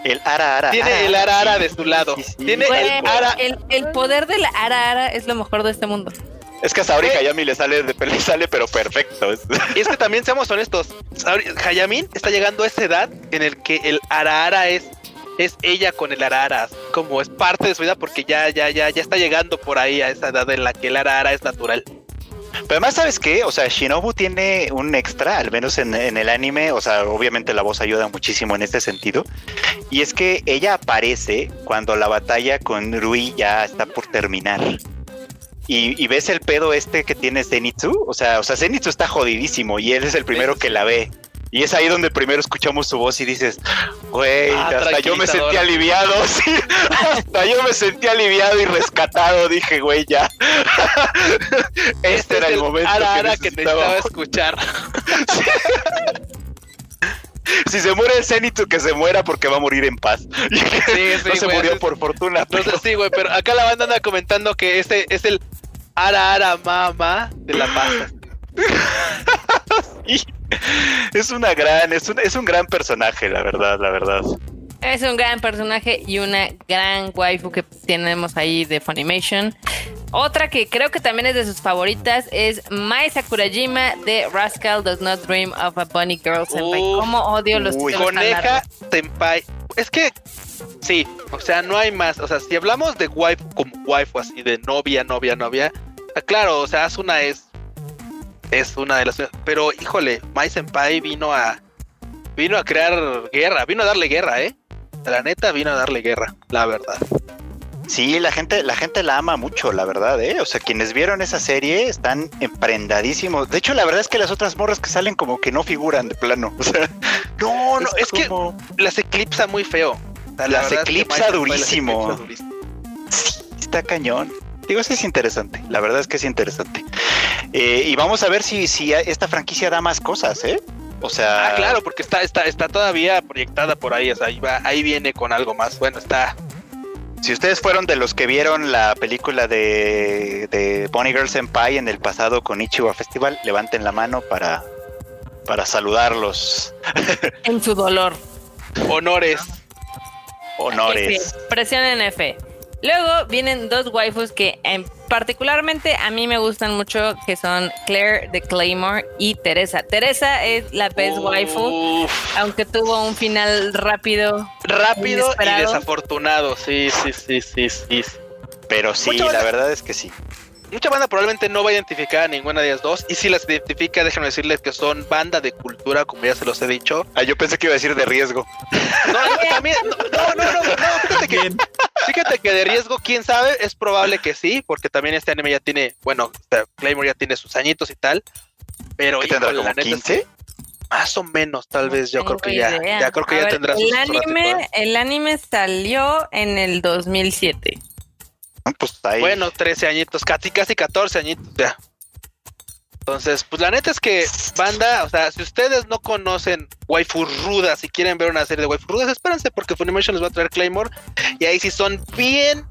El ara ara. Tiene el ara ara de su lado. Tiene el ara. El, el poder del ara ara es lo mejor de este mundo. Es que a Saori Hayami le sale, le sale, pero perfecto. Y es que también seamos honestos, Hayamin está llegando a esa edad en el que el Arara es, es ella con el Arara, como es parte de su vida porque ya, ya, ya, ya está llegando por ahí a esa edad en la que el Arara es natural. Pero además, ¿sabes qué? O sea, Shinobu tiene un extra, al menos en, en, el anime, o sea, obviamente la voz ayuda muchísimo en este sentido. Y es que ella aparece cuando la batalla con Rui ya está por terminar y, ves el pedo este que tiene Zenitsu, o sea, o sea, Zenitsu está jodidísimo y él es el primero que la ve. Y es ahí donde primero escuchamos su voz y dices, güey, ah, hasta yo me sentí aliviado, sí, hasta yo me sentí aliviado y rescatado, dije, güey, ya. Este, este era el, momento que, que necesitaba escuchar. si se muere el Zenitsu, que se muera porque va a morir en paz. Sí, sí, no se murió por fortuna. Entonces, sí, güey, pero acá la banda anda comentando que este es el Ara Ara Mama de la paz. Es una gran, es un, es un gran personaje, la verdad, la verdad. Es un gran personaje y una gran waifu que tenemos ahí de Funimation. Otra que creo que también es de sus favoritas es Mai Sakurajima de Rascal Does Not Dream of a Bunny Girl Senpai. ¿Cómo odio los Coneja Senpai. Es que sí, o sea, no hay más. O sea, si hablamos de waifu como waifu así de novia, novia, novia, claro, o sea, Asuna es es una de las pero híjole, Mai Senpai vino a vino a crear guerra, vino a darle guerra, ¿eh? La neta vino a darle guerra, la verdad. Sí, la gente, la gente la ama mucho, la verdad, ¿eh? O sea, quienes vieron esa serie están emprendadísimos. De hecho, la verdad es que las otras morras que salen como que no figuran de plano. O sea, no, no, es, que las eclipsa muy feo. las eclipsa durísimo. Sí, está cañón. Digo, eso es interesante. La verdad es que es interesante. Eh, y vamos a ver si, si esta franquicia da más cosas, ¿eh? O sea. Ah, claro, porque está, está, está todavía proyectada por ahí. O sea, ahí, va, ahí viene con algo más. Bueno, está, si ustedes fueron de los que vieron la película de, de Bonnie Girl Senpai en el pasado con Ichiwa Festival, levanten la mano para, para saludarlos. En su dolor. Honores. Honores. Presionen F. Luego vienen dos waifus que en particularmente a mí me gustan mucho, que son Claire de Claymore y Teresa. Teresa es la best waifu, aunque tuvo un final rápido. Rápido y desafortunado, sí, sí, sí, sí, sí. Pero sí, la verdad es que sí mucha banda probablemente no va a identificar a ninguna de las dos. Y si las identifica, déjenme decirles que son banda de cultura, como ya se los he dicho. Ah, yo pensé que iba a decir de riesgo. No, también. No, no, no, no, fíjate que, fíjate que de riesgo, quién sabe, es probable que sí, porque también este anime ya tiene, bueno, Claymore ya tiene sus añitos y tal. Pero tendrá como 15? más o menos, tal vez, yo creo que ya, ya creo que ya tendrá el anime, el anime salió en el 2007. Pues bueno, 13 añitos, casi, casi 14 añitos ya. Entonces, pues la neta es que, banda, o sea, si ustedes no conocen waifu rudas y quieren ver una serie de waifu rudas, espérense porque Funimation les va a traer Claymore y ahí sí son bien,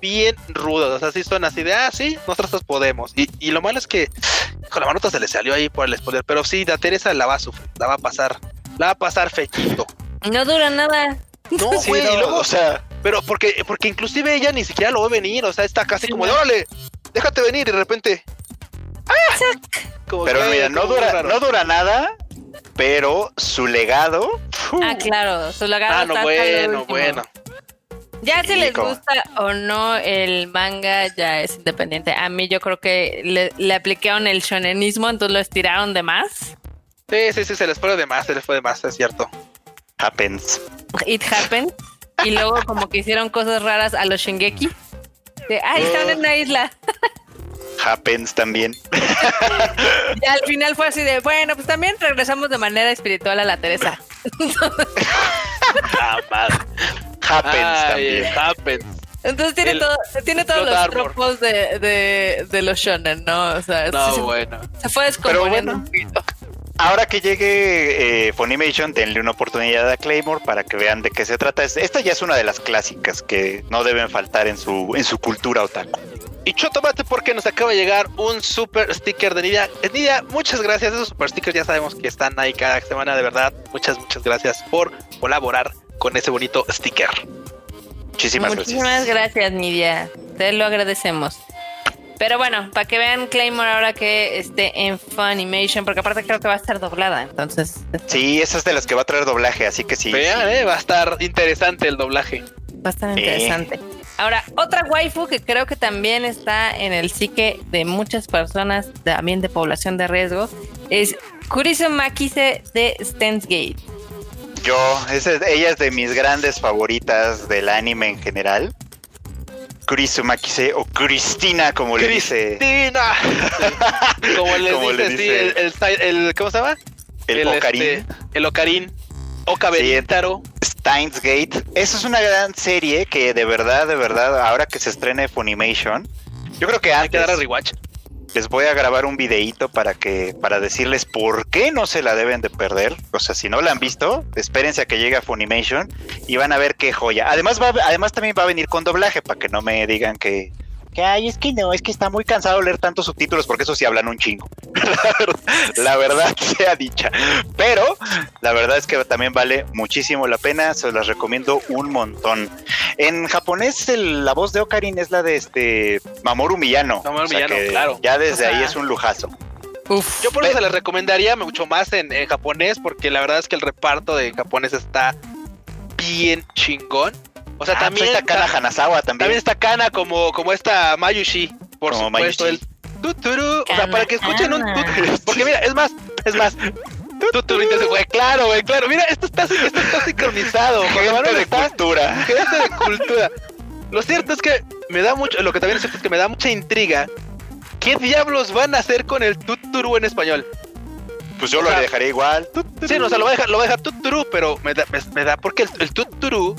bien rudos. O sea, sí son así de, ah, sí, nosotros podemos. Y, lo malo es que con la manota se le salió ahí por el spoiler, pero sí, la Teresa la va a sufrir, la va a pasar, la va a pasar fechito. No dura nada. No, güey, luego, o sea, pero porque, porque inclusive ella ni siquiera lo ve venir, o sea, está casi como de, órale, déjate venir y de repente. pero mira, no dura, no dura nada, pero su legado. ah, claro, su legado. Ah, no, bueno, bueno. Ya si les gusta o no el manga, ya es independiente. A mí yo creo que le, le aplicaron el shonenismo, entonces lo estiraron de más. Sí, sí, sí, se les fue de más, se les fue de más, es cierto. Happens. It happens. Y luego como que hicieron cosas raras a los Shingeki. De, ay, están en una isla. Happens también. y al final fue así de, bueno, pues también regresamos de manera espiritual a la Teresa. happens también. Happens. Entonces tiene, todo, tiene todos los tropos de, de, de, los shonen, ¿no? O sea, no, bueno. se fue descomponiendo un poquito ahora que llegue eh, Funimation, denle una oportunidad a Claymore para que vean de qué se trata. Esta ya es una de las clásicas que no deben faltar en su, en su cultura otaku. Y Chotomate porque nos acaba de llegar un super sticker de Nidia. Nidia, muchas gracias. Esos super stickers ya sabemos que están ahí cada semana, de verdad. Muchas, muchas gracias por colaborar con ese bonito sticker. Muchísimas, gracias. Muchísimas gracias, Nidia. Te lo agradecemos. Pero bueno, para que vean Claymore ahora que esté en Funimation, porque aparte creo que va a estar doblada, entonces. Sí, esa es de las que va a traer doblaje, así que sí. Vean, Eh, va a estar interesante el doblaje. Va a estar interesante. Ahora, otra waifu que creo que también está en el psique de muchas personas, también de población de riesgo, es Kurisu Makise de Stance Gate. Yo, ella es de mis grandes favoritas del anime en general. Makise o Cristina, como le dice. ¡Cristina! Como le dice, el, ¿cómo se llama? El, Ocarín. Este, el Ocarín. Okabentaro. Steins Gate. Esa es una gran serie que de verdad, de verdad, ahora que se estrene Funimation, yo creo que antes... Hay que dar a rewatch les voy a grabar un videíto para que para decirles por qué no se la deben de perder. O sea, si no la han visto, espérense a que llegue a Funimation y van a ver qué joya. Además va, además también va a venir con doblaje para que no me digan que que ay, es que no, es que está muy cansado leer tantos subtítulos porque eso sí hablan un chingo. la, verdad, sea dicha. Pero la verdad es que también vale muchísimo la pena, se las recomiendo un montón. En japonés la voz de Ocarin es la de este Mamoru Miyano. Mamoru Miyano, claro. Ya desde ahí es un lujazo. Yo por eso se les recomendaría mucho más en, en japonés porque la verdad es que el reparto de japonés está bien chingón. O sea, ah, pues también está Kana Hanazawa también. También está Kana como, como esta Mayushi, por supuesto. El tuturu, o sea, para que escuchen un tuturu. Porque mira, es más, es más. Tuturu, güey, claro, güey, claro. Mira, esto está, esto está sincronizado. Gente de cultura. Gente de cultura. Lo cierto es que me da mucho, lo que también es cierto es que me da mucha intriga. ¿Qué diablos van a hacer con el tuturu en español? Pues yo lo dejaré igual. Sí, no, o sea, lo voy a dejar, lo voy a dejar tuturu, pero me da, me, da porque el, el tuturu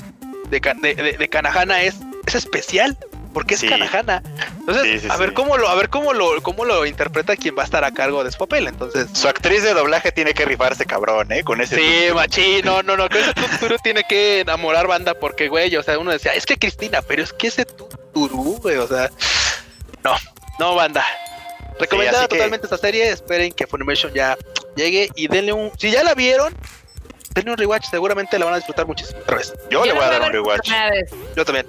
de, de, de, Kanahana es, es especial porque es Kanahana. Entonces, a ver cómo lo, a ver cómo lo, cómo lo interpreta quien va a estar a cargo de su papel. Entonces, su actriz de doblaje tiene que rifarse cabrón, eh, con ese. Sí, machín, no, no, no, que ese tuturu tiene que enamorar banda porque, güey, o sea, uno decía, es que Cristina, pero es que ese tuturu, güey, o sea, no, no, banda. Recomendada totalmente esta serie. Esperen que Funimation ya llegue y denle un. Si ya la vieron, denle un rewatch. Seguramente la van a disfrutar muchísimo otra vez. Yo, le voy a dar un rewatch. Yo también.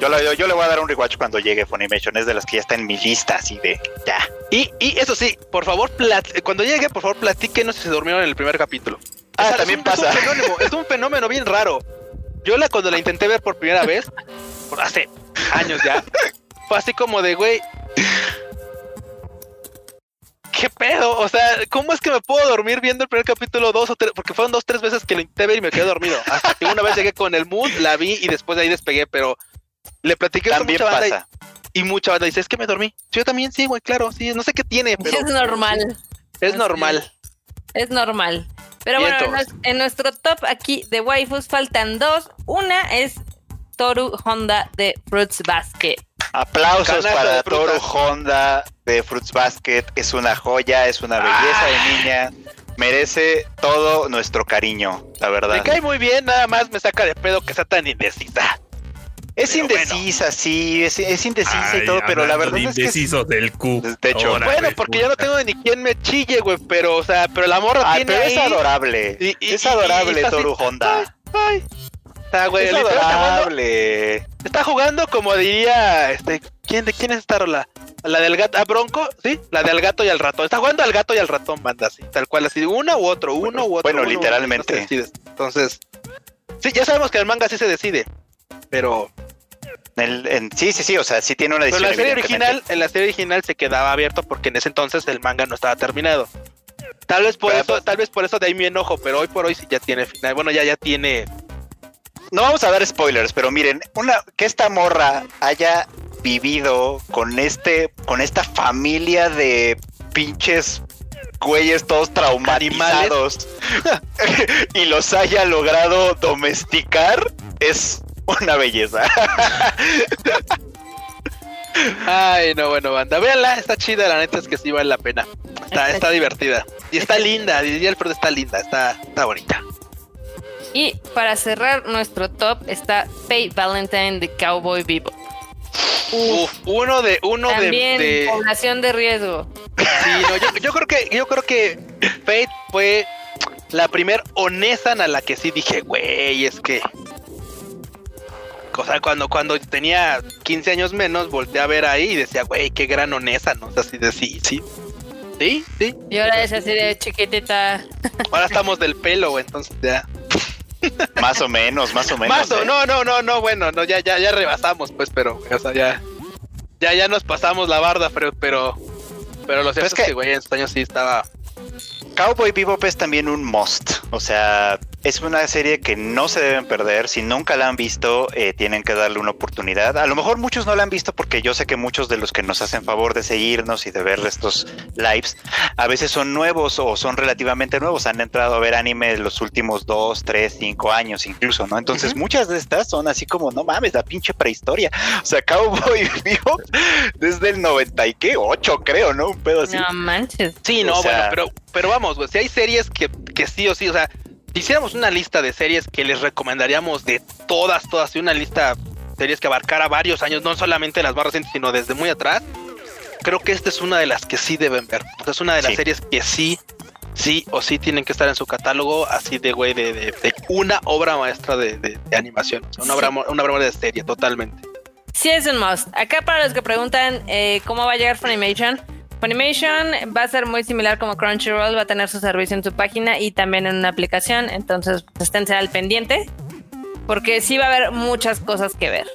Yo, yo, le voy a dar un rewatch cuando llegue Funimation. Es de las que ya está en mi lista, así de ya. Y, y eso sí, por favor, cuando llegue, por favor, platíquenos si se durmieron en el primer capítulo. Ah, también pasa. Es un, fenómeno, es un fenómeno bien raro. Yo la cuando la intenté ver por primera vez, por hace años ya, fue así como de, güey, ¿qué pedo? O sea, ¿cómo es que me puedo dormir viendo el primer capítulo dos o tres? Porque fueron dos, tres veces que lo intenté ver y me quedé dormido. Hasta que una vez llegué con el mood, la vi y después de ahí despegué, pero le platiqué con mucha banda y, mucha banda dice, es que me dormí. Yo también sí, güey, claro, sí, no sé qué tiene, pero... Es normal. Es normal. Es normal. Pero bueno, en nuestro top aquí de waifus faltan dos. Una es Toru Honda de Fruits Basket. Aplausos para Toru Honda de Fruits Basket. Es una joya, es una belleza de ah. niña. Merece todo nuestro cariño, la verdad. Me cae muy bien, nada más me saca de pedo que sea tan indecisa. Es indecisa, sí, es, indecisa y todo, pero la verdad es que. Indeciso del Q. De hecho, bueno, porque yo no tengo ni quien me chille, güey, pero, o sea, pero la morra tiene. Pero es adorable. es adorable, Toru Honda. Ay, Está, güey, es adorable. Está jugando como diría, este, ¿quién, de quién es esta rola? La del gato, ¿a ah, Bronco, sí, la del gato y al ratón. Está jugando al gato y al ratón, banda, así, tal cual, así, uno u otro, uno u otro. Bueno, literalmente. Entonces, sí, ya sabemos que el manga sí se decide, pero el, sí, sí, sí, o sea, sí tiene una decisión. Pero la serie original, en la serie original se quedaba abierto porque en ese entonces el manga no estaba terminado. Tal vez por eso, pues tal vez por eso de ahí mi enojo, pero hoy por hoy sí ya tiene final. Bueno, ya ya tiene. No vamos a dar spoilers, pero miren, una que esta morra haya vivido con este, con esta familia de pinches güeyes todos traumatizados y los haya logrado domesticar es una belleza. Ay, no, bueno, banda. Véanla, está chida, la neta es que sí vale la pena. Está, está divertida. Y está linda, y el está linda, está, está bonita. Y para cerrar nuestro top está Fate Valentine de Cowboy Bebop. Uf, uno de uno También de, población de riesgo. Sí, no, yo, yo, creo que yo creo que Fate fue la primer Onesan a la que sí dije, güey, es que o sea, cuando, cuando tenía 15 años menos, volteé a ver ahí y decía, güey, qué gran honesa, ¿no? O sea, así de sí, sí. Sí, sí. Y ahora es así de chiquitita. Ahora estamos del pelo, güey, entonces ya. Más o menos, más o menos. Más o, ¿eh? no, no, no, no, bueno, no, ya, ya, ya rebasamos, pues, pero, o sea, ya. Ya, ya nos pasamos la barda, pero, pero, pero lo cierto es que, güey, en estos años sí estaba. Cowboy Bebop es también un must. O sea, es una serie que no se deben perder. Si nunca la han visto, eh, tienen que darle una oportunidad. A lo mejor muchos no la han visto porque yo sé que muchos de los que nos hacen favor de seguirnos y de ver estos lives, a veces son nuevos o son relativamente nuevos. Han entrado a ver anime los últimos dos, tres, cinco años incluso, ¿no? Entonces muchas de estas son así como, no mames, la pinche prehistoria. O sea, Cowboy Vivo desde el 90 y qué, 8 creo, ¿no? Un pedo así. No manches. Sí, no, bueno, pero, pero vamos, si hay series que, que sí o sí, o sea, si hiciéramos una lista de series que les recomendaríamos de todas, todas, y una lista de series que abarcara varios años, no solamente las más recientes, sino desde muy atrás, creo que esta es una de las que sí deben ver. es una de las series que sí, sí o sí tienen que estar en su catálogo, así de güey, de, una obra maestra de, animación. una, obra, una obra de serie, totalmente. Sí, es un must. Acá para los que preguntan eh, cómo va a llegar Funimation, Funimation va a ser muy similar como Crunchyroll, va a tener su servicio en su página y también en una aplicación, entonces pues, esténse al pendiente, porque sí va a haber muchas cosas que ver.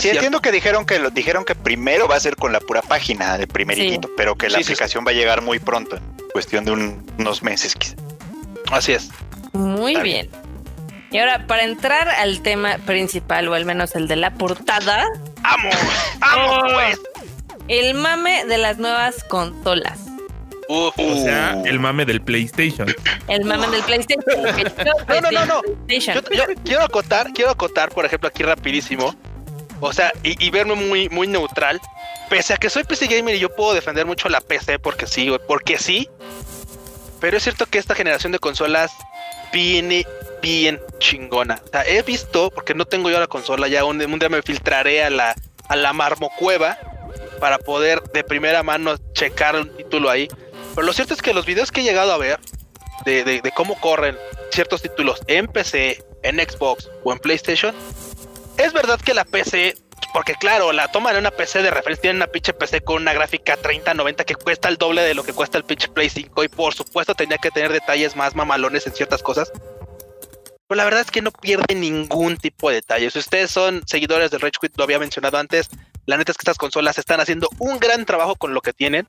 sí, entiendo que dijeron que lo dijeron que primero va a ser con la pura página de primerito, pero que la aplicación va a llegar muy pronto, en cuestión de unos meses quizá. Así es. Muy bien. Y ahora, para entrar al tema principal, o al menos el de la portada. ¡Vamos! ¡Vamos, oh, pues! El mame de las nuevas consolas. o sea, el mame del PlayStation. El mame del PlayStation. no, no, no, no. Yo, quiero acotar, quiero acotar, por ejemplo, aquí rapidísimo. O sea, y, verme muy, muy neutral. Pese a que soy PC gamer y yo puedo defender mucho la PC porque sí, porque sí. Pero es cierto que esta generación de consolas viene bien chingona. O sea, he visto, porque no tengo yo la consola, ya un, día me filtraré a la, a la marmocueva para poder de primera mano checar un título ahí. Pero lo cierto es que los videos que he llegado a ver de, cómo corren ciertos títulos en PC, en Xbox o en PlayStation, es verdad que la PC porque claro, la toma de una PC de referencia, tiene una pinche PC con una gráfica 3090 que cuesta el doble de lo que cuesta el pinche Play 5 y por supuesto tenía que tener detalles más mamalones en ciertas cosas. Pero la verdad es que no pierde ningún tipo de detalle. Si ustedes son seguidores del Rage Quit, lo había mencionado antes, la neta es que estas consolas están haciendo un gran trabajo con lo que tienen.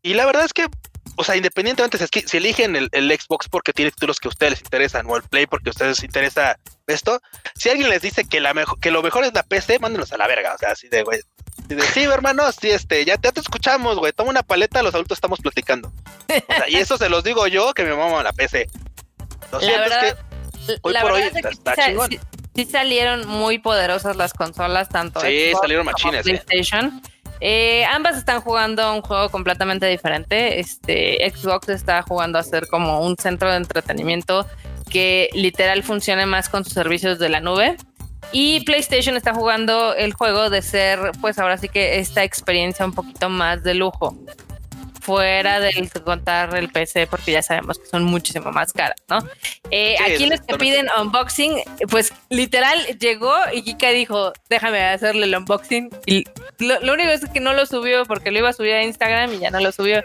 Y la verdad es que o sea, independientemente si, si eligen el, Xbox porque tiene títulos que a ustedes les interesan o el Play porque a ustedes les interesa esto, si alguien les dice que, la que lo mejor es la PC, mándenlos a la verga. O sea, así de, güey. sí, hermano, sí, este, ya, te escuchamos, güey. Toma una paleta, los adultos estamos platicando. O sea, y eso se los digo yo que me mamo a la PC. Lo cierto es que hoy por hoy está, chingón. Sí, salieron muy poderosas las consolas, tanto sí, salieron machines, PlayStation. Eh, ambas están jugando un juego completamente diferente. Este Xbox está jugando a ser como un centro de entretenimiento que literal funcione más con sus servicios de la nube. Y PlayStation está jugando el juego de ser, pues ahora sí que esta experiencia un poquito más de lujo fuera del contar el PC, porque ya sabemos que son muchísimo más caras, ¿no? Eh, aquí los que piden unboxing, pues literal llegó y Kika dijo, déjame hacerle el unboxing. Y lo, único es que no lo subió porque lo iba a subir a Instagram y ya no lo subió.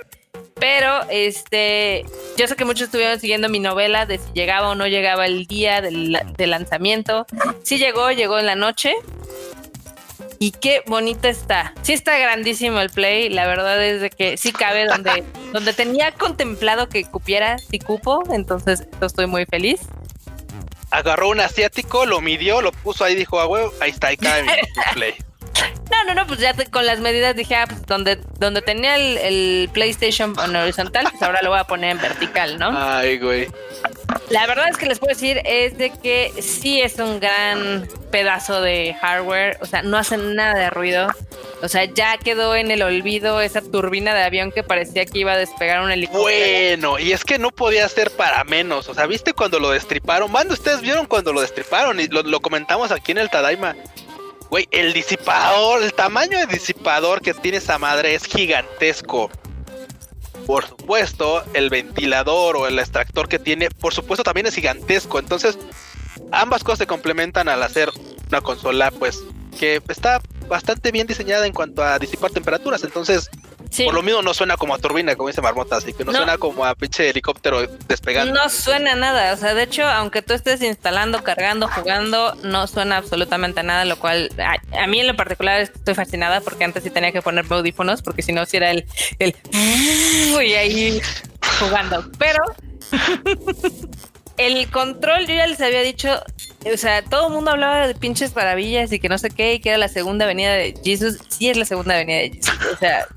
Pero este, yo sé que muchos estuvieron siguiendo mi novela de si llegaba o no llegaba el día del, del lanzamiento. Sí llegó, llegó en la noche. Y qué bonito está. Sí está grandísimo el play. La verdad es de que sí cabe donde, donde tenía contemplado que cupiera, sí cupo. Entonces estoy muy feliz. Agarró un asiático, lo midió, lo puso ahí, dijo, ah, huevo, ahí está, ahí cabe mi play. No, no, no, pues ya con las medidas dije, ah, pues donde, donde tenía el, el, PlayStation en horizontal, pues ahora lo voy a poner en vertical, ¿no? Ay, güey. La verdad es que les puedo decir es de que sí es un gran pedazo de hardware, o sea, no hacen nada de ruido. O sea, ya quedó en el olvido esa turbina de avión que parecía que iba a despegar un helicóptero. Bueno, y es que no podía ser para menos. O sea, ¿viste cuando lo destriparon? ¿Cuándo ustedes vieron cuando lo destriparon? Y lo, lo comentamos aquí en el Tadaima. Güey, el disipador, el tamaño de disipador que tiene esa madre es gigantesco. Por supuesto, el ventilador o el extractor que tiene, por supuesto, también es gigantesco. Entonces, ambas cosas se complementan al hacer una consola, pues, que está bastante bien diseñada en cuanto a disipar temperaturas. Entonces, por lo mismo no suena como a turbina, como dice Marmota, así que no, suena como a pinche helicóptero despegando. No suena nada, o sea, de hecho, aunque tú estés instalando, cargando, jugando, no suena absolutamente nada, lo cual a, mí en lo particular estoy fascinada porque antes sí tenía que poner audífonos, porque si no, si era el, el y ahí jugando. Pero el control, yo ya les había dicho, o sea, todo el mundo hablaba de pinches maravillas y que no sé qué, y que era la segunda avenida de Jesus. Sí, es la segunda avenida de Jesus. O sea,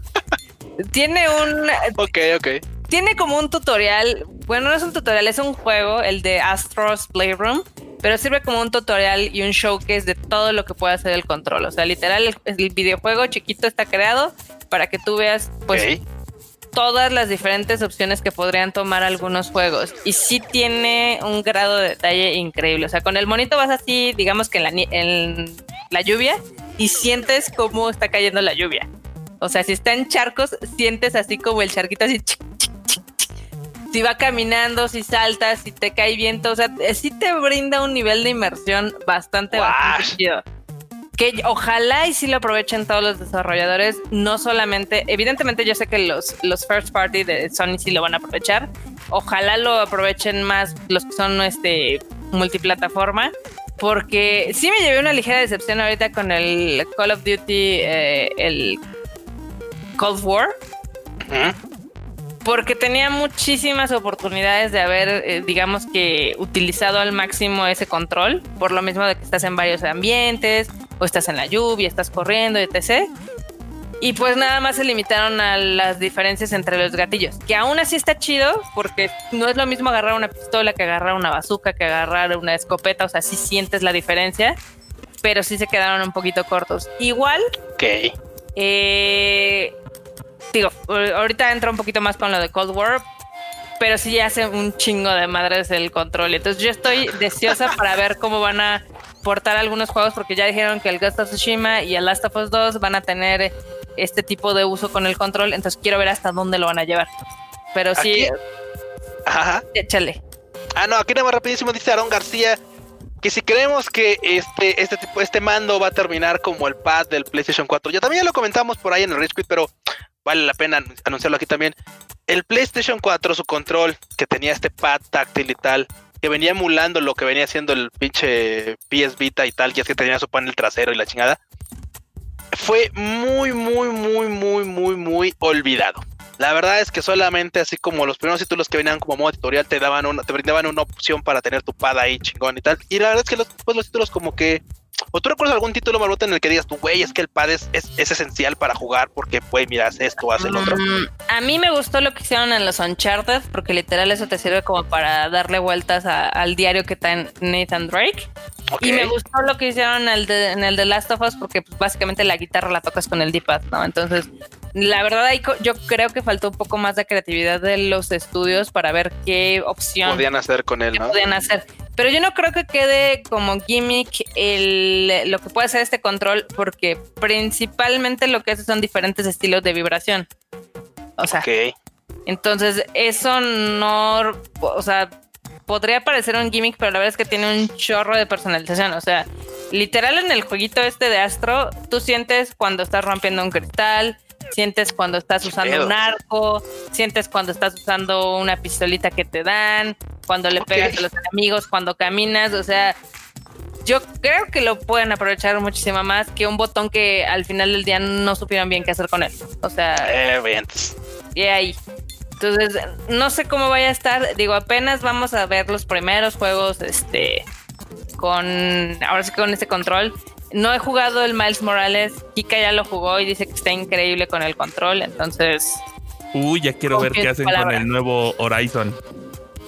tiene un. Ok, ok. Tiene como un tutorial. Bueno, no es un tutorial, es un juego, el de Astros Playroom. Pero sirve como un tutorial y un showcase de todo lo que puede hacer el control. O sea, literal, el, videojuego chiquito está creado para que tú veas, pues, todas las diferentes opciones que podrían tomar algunos juegos. Y sí tiene un grado de detalle increíble. O sea, con el monito vas así, digamos que en la, en la lluvia, y sientes cómo está cayendo la lluvia. O sea, si está en charcos, sientes así como el charquito así. si va caminando, si saltas, si te cae viento, o sea, sí te brinda un nivel de inmersión bastante, bastante chido. Que ojalá y sí lo aprovechen todos los desarrolladores, no solamente, evidentemente yo sé que los, los first party de Sony sí lo van a aprovechar, ojalá lo aprovechen más los que son este multiplataforma, porque sí me llevé una ligera decepción ahorita con el Call of Duty, eh, el Cold War. porque tenía muchísimas oportunidades de haber, eh, digamos que, utilizado al máximo ese control, por lo mismo de que estás en varios ambientes, o estás en la lluvia, estás corriendo, etc. Y pues nada más se limitaron a las diferencias entre los gatillos, que aún así está chido, porque no es lo mismo agarrar una pistola que agarrar una bazooka, que agarrar una escopeta, o sea, sí sientes la diferencia, pero sí se quedaron un poquito cortos. Igual. Ok. Eh, digo, ahorita entra un poquito más con lo de Cold War, pero sí hace un chingo de madres el control. Entonces yo estoy deseosa para ver cómo van a portar algunos juegos, porque ya dijeron que el Ghost of Tsushima y el Last of Us 2 van a tener este tipo de uso con el control, entonces quiero ver hasta dónde lo van a llevar. Pero sí, Ajá. échale. Ah, no, aquí nada más rapidísimo dice Aaron García que si creemos que este, este tipo, este mando va a terminar como el pad del PlayStation 4, ya también lo comentamos por ahí en el Rage Quit, pero vale la pena anunciarlo aquí también. El PlayStation 4, su control, que tenía este pad táctil y tal, que venía emulando lo que venía haciendo el pinche PS Vita y tal, que es que tenía su panel trasero y la chingada, fue muy, muy, muy, muy, muy, muy olvidado. La verdad es que solamente así como los primeros títulos que venían como modo tutorial te daban una, te brindaban una opción para tener tu pad ahí chingón y tal. Y la verdad es que los, pues, los títulos como que ¿O tú recuerdas algún título, Marmota, en el que digas tú, güey, es que el pad es, es, esencial para jugar porque, pues, miras esto, hace el otro? Mm, a mí me gustó lo que hicieron en los Uncharted, porque literal eso te sirve como para darle vueltas al diario que está en Nathan Drake. Y me gustó lo que hicieron en el, de, en el de Last of Us, porque pues, básicamente la guitarra la tocas con el D-pad, ¿no? Entonces, la verdad, ahí yo creo que faltó un poco más de creatividad de los estudios para ver qué opción podían hacer con él, ¿no? Podían hacer. Pero yo no creo que quede como gimmick el, lo que puede hacer este control, porque principalmente lo que hace son diferentes estilos de vibración. O sea, entonces eso no, o sea, podría parecer un gimmick, pero la verdad es que tiene un chorro de personalización. O sea, literal en el jueguito este de Astro, tú sientes cuando estás rompiendo un cristal, sientes cuando estás usando un arco, sientes cuando estás usando una pistolita que te dan, cuando le pegas a los enemigos, cuando caminas, o sea, yo creo que lo pueden aprovechar muchísimo más que un botón que al final del día no supieron bien qué hacer con él. O sea, eh, bien. y ahí. Entonces, no sé cómo vaya a estar. Digo, apenas vamos a ver los primeros juegos, este, con, ahora sí con este control. No he jugado el Miles Morales. Kika ya lo jugó y dice que está increíble con el control. Entonces. Uy, ya quiero ver qué hacen con el nuevo Horizon.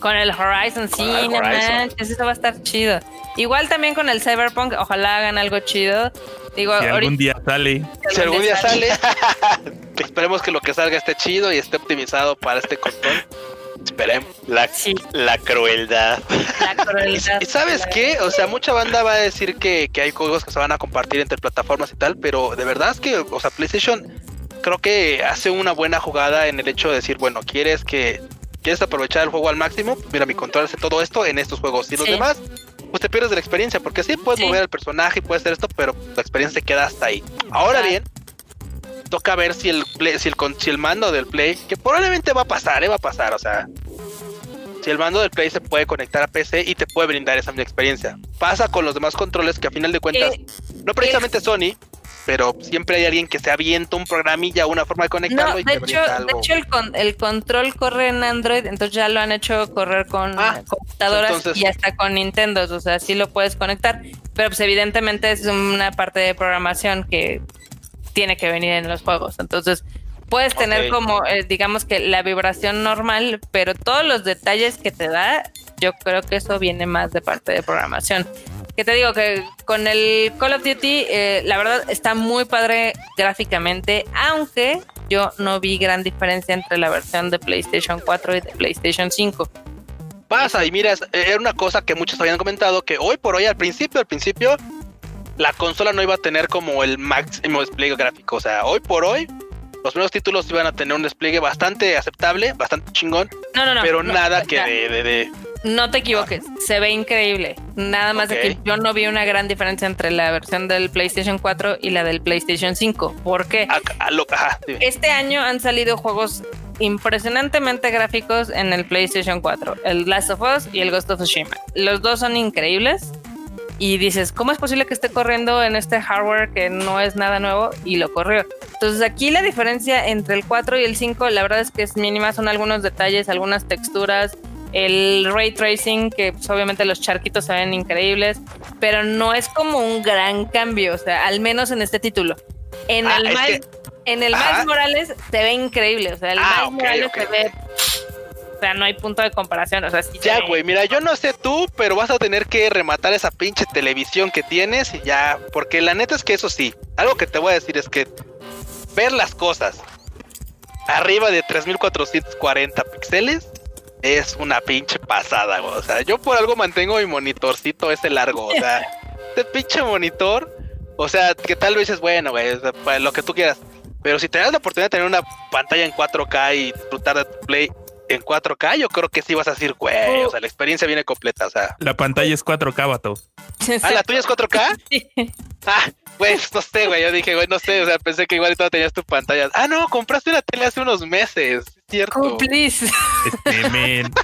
Con el Horizon, sí, no manches, eso va a estar chido. Igual también con el Cyberpunk, ojalá hagan algo chido. Digo, si algún día sale. Si algún día sale, esperemos que lo que salga esté chido y esté optimizado para este control. Esperemos. La, la crueldad. La crueldad. ¿Y sabes qué? O sea, mucha banda va a decir que, que hay juegos que se van a compartir entre plataformas y tal, pero de verdad es que, o sea, PlayStation creo que hace una buena jugada en el hecho de decir, bueno, quieres que quieres aprovechar el juego al máximo, mira, mi control hace todo esto en estos juegos. Y los demás, pues te pierdes de la experiencia, porque sí puedes mover al personaje y puedes hacer esto, pero la experiencia se queda hasta ahí. Ahora bien, toca ver si el si el, si el mando del play, que probablemente va a pasar, ¿eh? va a pasar, o sea, si el mando del play se puede conectar a PC y te puede brindar esa misma experiencia. Pasa con los demás controles que a final de cuentas, eh, no precisamente Sony, pero siempre hay alguien que se avienta un programilla, una forma de conectarlo. y de, hecho, de hecho, el, control corre en Android, entonces ya lo han hecho correr con ah, computadoras y hasta con Nintendo, o sea, sí lo puedes conectar, pero pues evidentemente es una parte de programación que tiene que venir en los juegos, entonces puedes tener como, eh, digamos que la vibración normal, pero todos los detalles que te da, yo creo que eso viene más de parte de programación. Que te digo que con el Call of Duty, eh, la verdad está muy padre gráficamente, aunque yo no vi gran diferencia entre la versión de PlayStation 4 y de PlayStation 5. Pasa, y mira, era una cosa que muchos habían comentado, que hoy por hoy, al principio, al principio, la consola no iba a tener como el máximo despliegue gráfico. O sea, hoy por hoy, los primeros títulos iban a tener un despliegue bastante aceptable, bastante chingón. No, no, no. Pero nada que de no te equivoques, se ve increíble. Nada más de que yo no vi una gran diferencia entre la versión del PlayStation 4 y la del PlayStation 5. ¿Por qué? este año han salido juegos impresionantemente gráficos en el PlayStation 4, el Last of Us y el Ghost of Tsushima. Los dos son increíbles y dices, ¿cómo es posible que esté corriendo en este hardware que no es nada nuevo? Y lo corrió. Entonces aquí la diferencia entre el 4 y el 5, la verdad es que es mínima, son algunos detalles, algunas texturas, el ray tracing, que pues, obviamente los charquitos se ven increíbles, pero no es como un gran cambio, o sea, al menos en este título. En Ah, el es Miles, que- en el. Miles Morales se ve increíble, o sea, el Ah, Miles ok, Morales ok, se ve, sea, no hay punto de comparación, o sea, sí Ya, güey, mira, yo no sé tú, pero vas a tener que rematar esa pinche televisión que tienes y ya, porque la neta es que eso sí, algo que te voy a decir es que ver las cosas arriba de 3440 píxeles es una pinche pasada, güey. O sea, yo por algo mantengo mi monitorcito ese largo, o sea, este pinche monitor, o sea, que tal vez es bueno, güey, o sea, para lo que tú quieras. Pero si te das la oportunidad de tener una pantalla en 4K y disfrutar de tu play en 4K, yo creo que sí vas a decir, güey, o sea, la experiencia viene completa, o sea. La pantalla es 4K, vato. Ah, ¿la tuya es 4K? Ah, güey, pues, no sé, güey, yo dije, güey, no sé, o sea, pensé que igual y todavía tenías tu pantalla. Ah, no, compraste una tele hace unos meses, es cierto. Oh, please. Este men.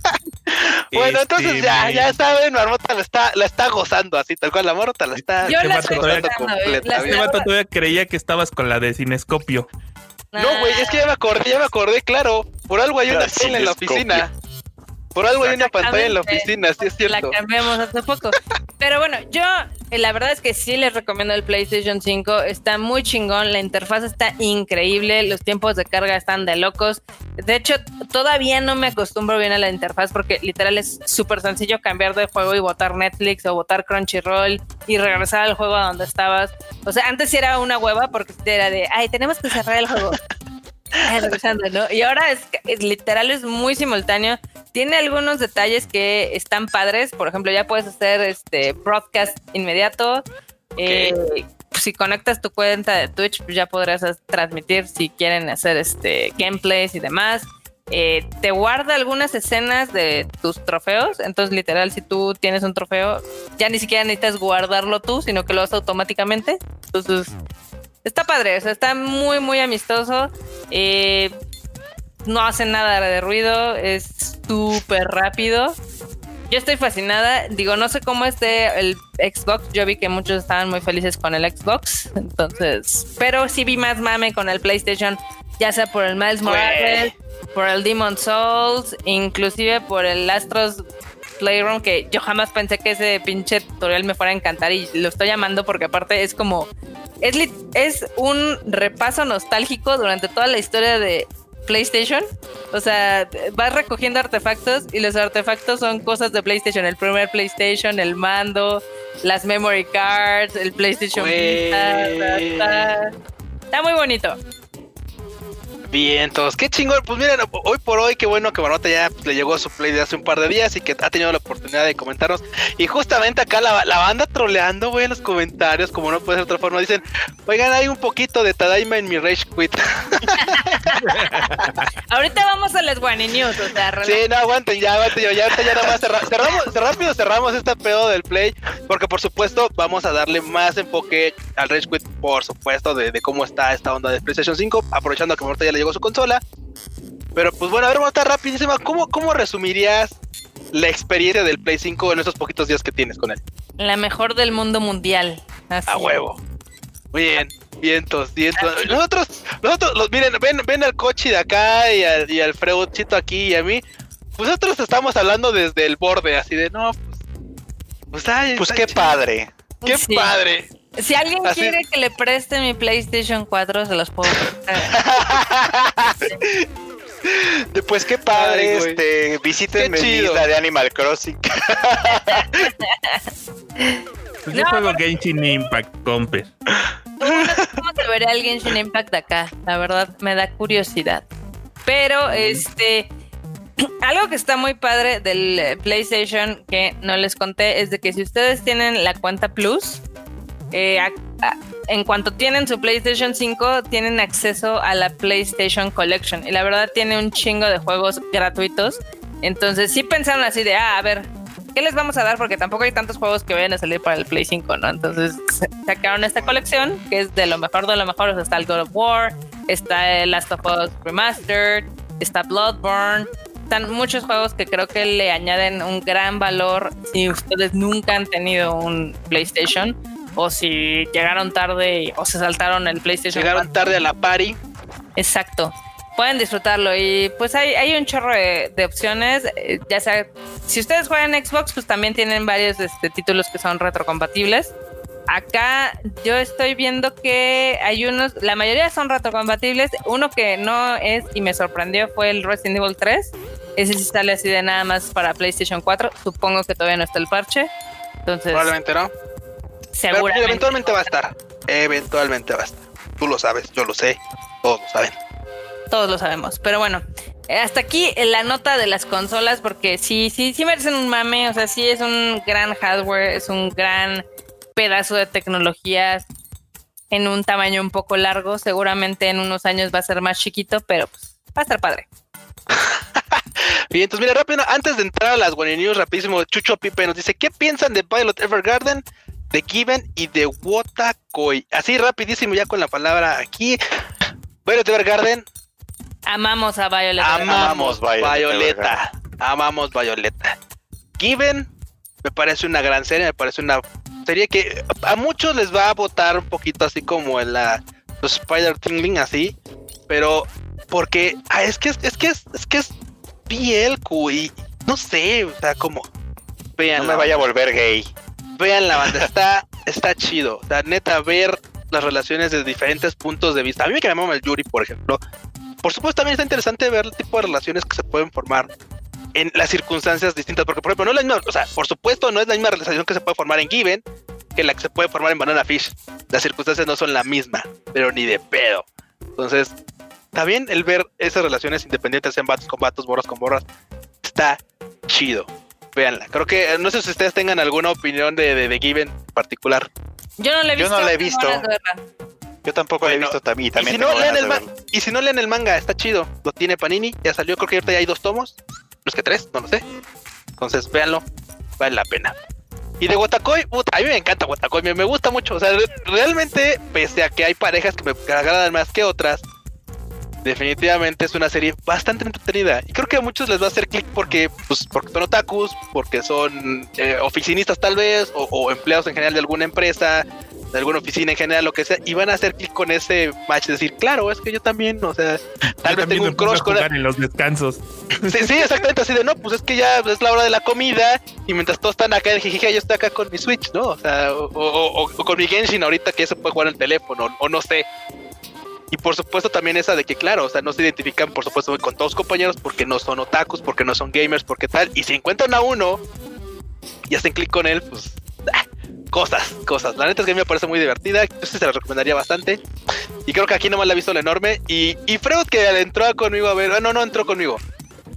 Bueno, Este entonces ya, men. ya saben, Marmota la está, la está gozando así, tal cual, la Marmota la está Yo Este la vato estoy gozando, eh, completa. Este vato todavía creía que estabas con la de Cinescopio. No, güey, es que ya me acordé, ya me acordé, claro. Por algo hay una tele en la oficina. Por algo hay una pantalla en la oficina, sí es La cierto. cambiamos hace poco. Pero bueno, yo la verdad es que sí les recomiendo el PlayStation 5. Está muy chingón, la interfaz está increíble, los tiempos de carga están de locos. De hecho, todavía no me acostumbro bien a la interfaz porque literal es súper sencillo cambiar de juego y botar Netflix o botar Crunchyroll y regresar al juego a donde estabas. O sea, antes sí era una hueva porque era de, ay, tenemos que cerrar el juego. Ah, regresando, ¿no? Y ahora es, es literal, es muy simultáneo. Tiene algunos detalles que están padres. Por ejemplo, ya puedes hacer este broadcast inmediato. Eh, si conectas tu cuenta de Twitch, pues ya podrás transmitir si quieren hacer este gameplays y demás. Eh, te guarda algunas escenas de tus trofeos. Entonces, literal, si tú tienes un trofeo, ya ni siquiera necesitas guardarlo tú, sino que lo haces automáticamente. Entonces, está padre. O sea, está muy, muy amistoso. Eh, no hace nada de ruido. Es súper rápido. Yo estoy fascinada. Digo, no sé cómo esté el Xbox. Yo vi que muchos estaban muy felices con el Xbox. Entonces, pero sí vi más mame con el PlayStation, ya sea por el Miles Morales, por el Demon Souls, inclusive por el Astros Playroom, que yo jamás pensé que ese pinche tutorial me fuera a encantar y lo estoy llamando porque aparte es como es, un repaso nostálgico durante toda la historia de PlayStation. O sea, vas recogiendo artefactos y los artefactos son cosas de PlayStation. El primer PlayStation, el mando, las memory cards, el PlayStation. Vita. Está, está- está muy bonito. Bien, todos, qué chingón. Pues miren, hoy por hoy, qué bueno que Marmota ya pues, le llegó su play de hace un par de días y que ha tenido la oportunidad de comentarnos. Y justamente acá la, la banda troleando, güey, en los comentarios, como no puede ser de otra forma, dicen: Oigan, hay un poquito de Tadaima en mi Rage Quit. Ahorita vamos a las Guani News. O sea, Sí, no, aguanten, ya, aguanten, ya, ya, ahorita ya nada más cerra- cerramos, rápido cerramos este pedo del play, porque por supuesto vamos a darle más enfoque al Rage Quit, por supuesto, de, de cómo está esta onda de PlayStation 5, aprovechando que ahorita ya le llegó su consola. Pero pues bueno, a ver, está rapidísima, ¿cómo, ¿cómo resumirías la experiencia del Play 5 en esos poquitos días que tienes con él? la mejor del mundo mundial. Así. A huevo. Muy bien, vientos, vientos. Nosotros, nosotros, los, miren, ven, ven al coche de acá y al, y al Freudcito aquí y a mí. Pues nosotros estamos hablando desde el borde, así de no, pues. Pues, ay, Pues qué chido. padre. Qué Sí. padre. Si alguien Así- quiere que le preste mi PlayStation 4, se los puedo prestar. Pues qué padre, Ay, este, visítenme Qué mi isla de Animal Crossing. Pues yo No, juego Genshin Impact, comper. ¿Cómo se vería el Genshin Impact acá? La verdad me da curiosidad. Pero este algo que está muy padre del eh, PlayStation que no les conté es de que si ustedes tienen la cuenta Plus, eh, en cuanto tienen su PlayStation 5, tienen acceso a la PlayStation Collection. Y la verdad tiene un chingo de juegos gratuitos. Entonces sí pensaron así de, ah, a ver, ¿qué les vamos a dar? Porque tampoco hay tantos juegos que vayan a salir para el Play 5, ¿no? Entonces sa- sacaron esta colección que es de lo mejor de lo mejor. O sea, está el God of War, está el Last of Us Remastered, está Bloodborne. Están muchos juegos que creo que le añaden un gran valor si ustedes nunca han tenido un PlayStation o si llegaron tarde o se saltaron el PlayStation. Llegaron tarde a la party. Exacto. Pueden disfrutarlo y pues hay, hay un chorro de, opciones. Eh, ya sea, si ustedes juegan Xbox, pues también tienen varios este, títulos que son retrocompatibles. Acá yo estoy viendo que hay unos, la mayoría son retrocompatibles. Uno que no es y me sorprendió fue el Resident Evil 3. Ese sí sale así de nada más para PlayStation 4. Supongo que todavía no está el parche. Entonces. Probablemente no. Seguramente. eventualmente va a estar. Eventualmente va a estar. Tú lo sabes, yo lo sé. Todos lo saben. Todos lo sabemos. Pero bueno, hasta aquí la nota de las consolas, porque sí, sí, sí merecen un mame. O sea, sí es un gran hardware, es un gran pedazo de tecnología en un tamaño un poco largo. Seguramente en unos años va a ser más chiquito, pero pues, va a estar padre. Bien, entonces mira, rápido, antes de entrar a las One News, rapidísimo, Chucho Pipe nos dice, ¿qué piensan de Pilot Evergarden, de Given y de Wotakoi? Así rapidísimo ya con la palabra aquí. Violet Evergarden. Amamos a Violet. Amamos Violeta. Amamos Violeta. Given me parece una gran serie, me parece una serie que a muchos les va a votar un poquito así como en la los Spider Tingling así, pero porque ah, es que es, que es, que es piel y no sé, o sea, como vean no me vaya a volver gay. Vean la banda, está está chido, o neta ver las relaciones desde diferentes puntos de vista. A mí me queda el Yuri, por ejemplo. Por supuesto, también está interesante ver el tipo de relaciones que se pueden formar en las circunstancias distintas, porque por ejemplo, no es la misma, o sea, por supuesto, no es la misma relación que se puede formar en Given que la que se puede formar en Banana Fish. Las circunstancias no son la misma, pero ni de pedo. Entonces, también el ver esas relaciones independientes, en vatos con vatos, borras con borras, está chido. Véanla. Creo que, no sé si ustedes tengan alguna opinión de, de, Given en particular. Yo no la he visto. Yo no la he visto. Yo tampoco la he visto también. Y, si no leen el y si no leen el manga, está chido. Lo tiene Panini, ya salió, creo que ahorita ya hay dos tomos que tres, no lo sé. Entonces, véanlo, vale la pena. Y de Watakoi, a mí me encanta Watakoi, me, me gusta mucho. O sea, realmente, pese a que hay parejas que me agradan más que otras, definitivamente es una serie bastante entretenida. Y creo que a muchos les va a hacer clic porque, pues, porque son otakus, porque son eh, oficinistas tal vez, o, o, empleados en general de alguna empresa, de alguna oficina en general, lo que sea, y van a hacer clic con ese match, decir, claro, es que yo también, o sea, tal vez tengo un crush con en los descansos. Sí, sí, exactamente, así de, no, pues es que ya es la hora de la comida, y mientras todos están acá en jijija, yo estoy acá con mi Switch, ¿no? O sea, o, con mi Genshin ahorita que se puede jugar en el teléfono, o no sé. Y por supuesto también esa de que, claro, o sea, no se identifican, por supuesto, con todos compañeros porque no son otakus, porque no son gamers, porque tal. Y si encuentran a uno y hacen clic con él, pues ah, cosas, cosas. La neta es que a mí me parece muy divertida. Yo sí se la recomendaría bastante. Y creo que aquí nomás la ha visto la enorme. Y, y Freud que entró conmigo a ver. Ah, no, no entró conmigo.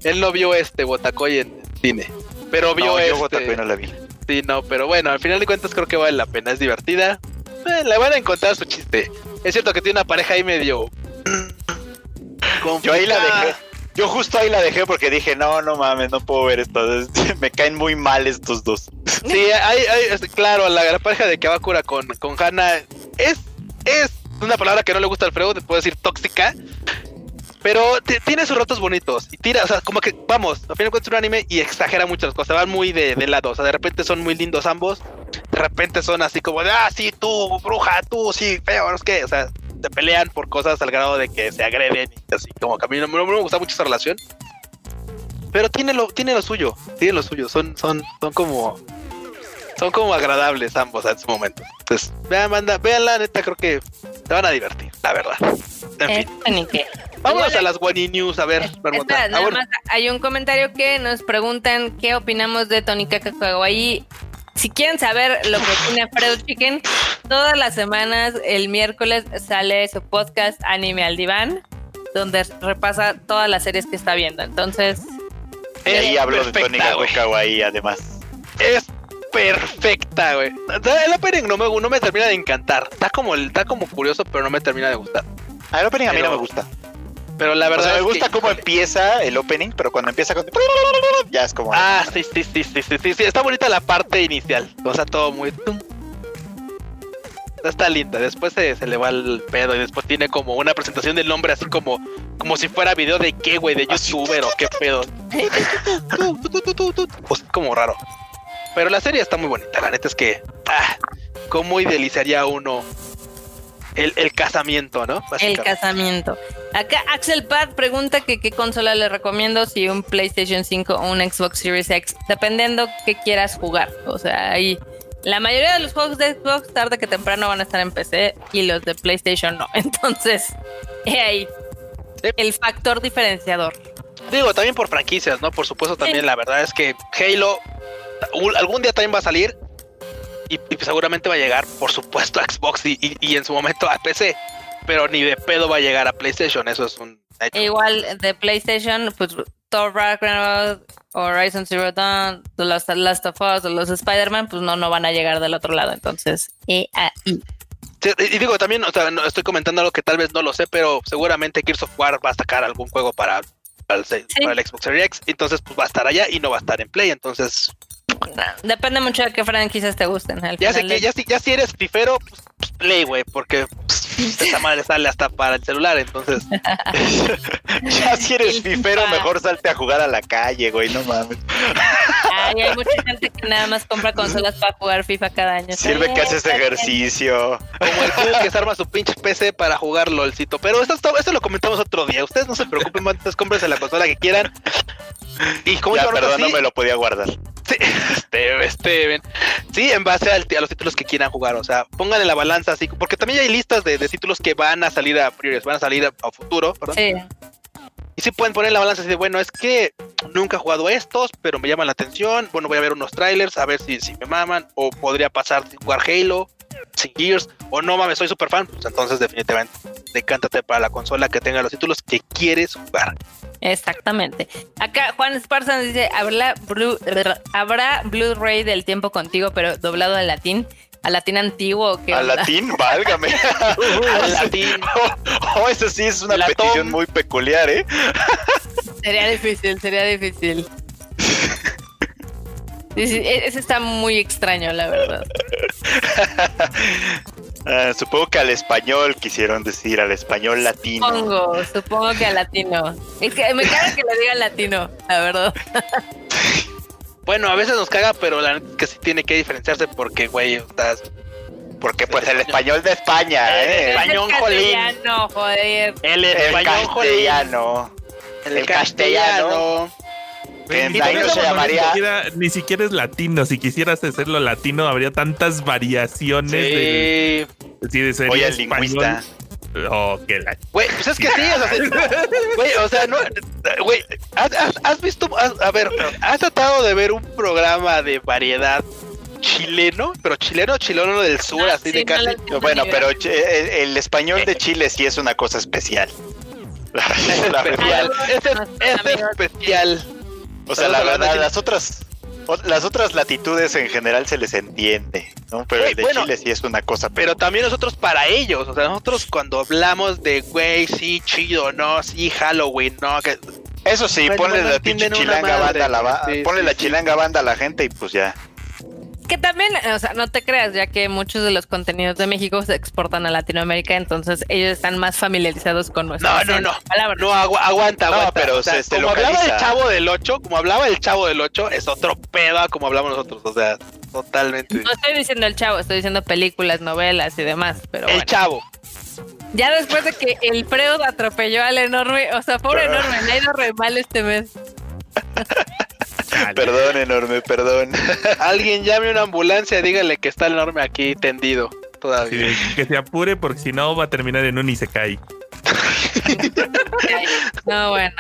Él no vio este Botacoy en cine. Pero vio no, este. no la vi. Sí, no, pero bueno, al final de cuentas creo que vale la pena. Es divertida. Eh, le van a encontrar su chiste. Es cierto que tiene una pareja ahí medio. Yo ahí la dejé. Yo justo ahí la dejé porque dije, no, no mames, no puedo ver esto. Me caen muy mal estos dos. Sí, hay, hay claro, la, pareja de Kabakura con, con Hana es, es una palabra que no le gusta al Freud, te puedo decir tóxica. Pero tiene sus ratos bonitos y tira, o sea, como que, vamos, al final es un anime y exagera muchas cosas, van muy de, de lado, o sea, de repente son muy lindos ambos, de repente son así como de, ah, sí, tú, bruja, tú, sí, feo, no es que, o sea, se pelean por cosas al grado de que se agreden y así como que a mí no, me gusta mucho esa relación. Pero tiene lo, tiene lo suyo, tiene lo suyo, son, son, son como son como agradables ambos en su momento. Entonces, vean, manda, vean la neta, creo que se van a divertir, la verdad. En fin. Vámonos a las One News, a ver. Espera, nada más hay un comentario que nos preguntan qué opinamos de Tony Kawaii si quieren saber lo que tiene Fredo Chicken, todas las semanas, el miércoles, sale su podcast Anime al Diván, donde repasa todas las series que está viendo. Entonces. Y ahí hablo de Tony Kawaii, además. Es perfecta, güey. El opening no me, no me termina de encantar. Está como, está como curioso, pero no me termina de gustar. Ah, el opening a mí no me gusta. Pero la verdad. me gusta cómo empieza el opening, pero cuando empieza con. Ya es como. Ah, sí, sí, sí, sí, sí, sí, Está bonita la parte inicial. O sea, todo muy. Está linda. Después se, se, le va el pedo y después tiene como una presentación del nombre así como. Como si fuera video de qué, güey, de youtuber o qué pedo. Pues como raro. Pero la serie está muy bonita. La neta es que. Ah, cómo idealizaría uno el, el casamiento, ¿no? El casamiento. Acá Axel Pad pregunta que qué consola le recomiendo, si un PlayStation 5 o un Xbox Series X, dependiendo qué quieras jugar. O sea, ahí la mayoría de los juegos de Xbox tarde que temprano van a estar en PC y los de PlayStation no. Entonces, ahí el factor diferenciador. Digo, también por franquicias, ¿no? Por supuesto, también la verdad es que Halo algún día también va a salir y, seguramente va a llegar, por supuesto, a Xbox y, en su momento a PC, pero ni de pedo va a llegar a PlayStation, eso es un... Igual de PlayStation, pues Thor Ragnarok, Horizon Zero Dawn, The Last, of Us, los Spider-Man, pues no, no van a llegar del otro lado, entonces, y ahí. y digo, también, o sea, estoy comentando algo que tal vez no lo sé, pero seguramente Gears of War va a sacar algún juego para, el, para el Xbox Series X, entonces pues va a estar allá y no va a estar en Play, entonces Depende mucho de qué franquicias te gusten. ya sé que ya, si, ya si eres fifero, pues, pues play, güey, porque pues, esta madre sale hasta para el celular, entonces. ya si eres fifero, mejor salte a jugar a la calle, güey, no mames. Ay, hay mucha gente que nada más compra consolas para jugar FIFA cada año. Sirve que haces ejercicio. Como el juego que se arma su pinche PC para jugar LOLcito. Pero esto, esto lo comentamos otro día. Ustedes no se preocupen, antes cómprense la consola que quieran. Y como ya, perdón, no me lo podía guardar. Sí, este, este, sí, en base a los títulos que quieran jugar. O sea, pongan en la balanza así, porque también hay listas de, títulos que van a salir a priori, van a salir a, futuro, ¿verdad? Sí. Y sí pueden poner la balanza así de, bueno, es que nunca he jugado estos, pero me llaman la atención. Bueno, voy a ver unos trailers, a ver si, si me maman. O podría pasar sin jugar Halo, sin Gears. O no mames, soy super fan. Pues entonces, definitivamente, decántate para la consola que tenga los títulos que quieres jugar. Exactamente. Acá Juan Esparza nos dice, ¿habrá, ¿habrá Blu-ray del tiempo contigo, pero doblado al latín? ¿Al latín antiguo o qué? ¿Al latín? Válgame. Al latín. Oh, eso sí es una petición muy peculiar, ¿eh? sería difícil, sería difícil. E-, ese está muy extraño, la verdad. Ah, supongo que al español quisieron decir, al español latino. Supongo, supongo que al latino. Es que me caga que lo digan latino, la verdad. bueno, a veces nos caga, pero la que sí tiene que diferenciarse porque, güey, estás. Porque pues el español de España, ¿eh? El español jolín. joder. El español castellano. El, castellano ni, siquiera, es latino. Si quisieras hacerlo latino, habría tantas variaciones. Sí. De, de Oye, lingüista. Oh, que la... Güey, pues es que sí, o sea, güey, o sea, no, güey, ¿has, visto, a ver, has tratado de ver un programa de variedad chileno, pero chileno, chileno del sur, ah, así de casi. bueno, pero el, español de Chile sí es una cosa especial. especial. Este, este es especial. O sea, la verdad, las otras las otras latitudes en general se les entiende, ¿no? Pero el de Chile sí es una cosa. Pero... también nosotros para ellos, o sea, nosotros cuando hablamos de, güey, sí, chido, no, sí, Halloween, no, Eso sí, ponle la pinche chilanga banda a la, ponle la chilanga banda a la gente y pues ya. Que también, o sea, no te creas, ya que muchos de los contenidos de México se exportan a Latinoamérica, entonces ellos están más familiarizados con nuestras No, no, no. No, aguanta, aguanta. pero como hablaba el chavo del 8, como hablaba el chavo del 8, es otro pedo como hablamos nosotros, o sea, totalmente. No estoy diciendo el chavo, estoy diciendo películas, novelas y demás, pero El chavo. Ya después de que el Freud atropelló al enorme, o sea, pobre enorme, le ha ido re mal este mes. Perdón, enorme, perdón. Alguien llame a una ambulancia, dígale que está el enorme aquí tendido todavía. que se apure porque si no va a terminar en un y se cae. no, bueno.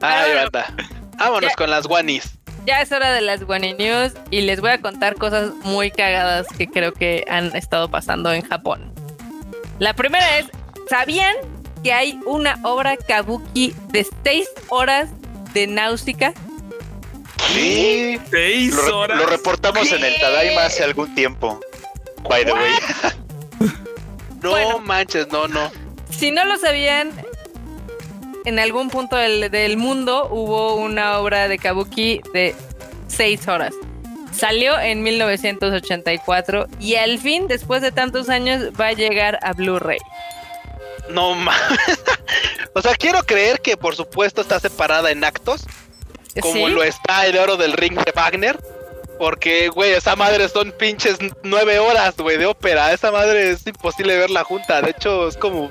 Ay, banda. Vámonos con las guanis. Ya es hora de las Guani News y les voy a contar cosas muy cagadas que creo que han estado pasando en Japón. La primera es, ¿sabían que hay una obra kabuki de 6 horas de náusica? Sí, seis horas. Lo reportamos en el Tadaima hace algún tiempo. By the way. no manches, no, no. Si no lo sabían, en algún punto del, mundo hubo una obra de Kabuki de seis horas. Salió en 1984 y al fin, después de tantos años, va a llegar a Blu-ray. No mames. o sea, quiero creer que por supuesto está separada en actos como lo está el oro del ring de Wagner. Porque, güey, esa madre son pinches nueve horas, güey, de ópera. Esa madre es imposible verla junta. De hecho, es como.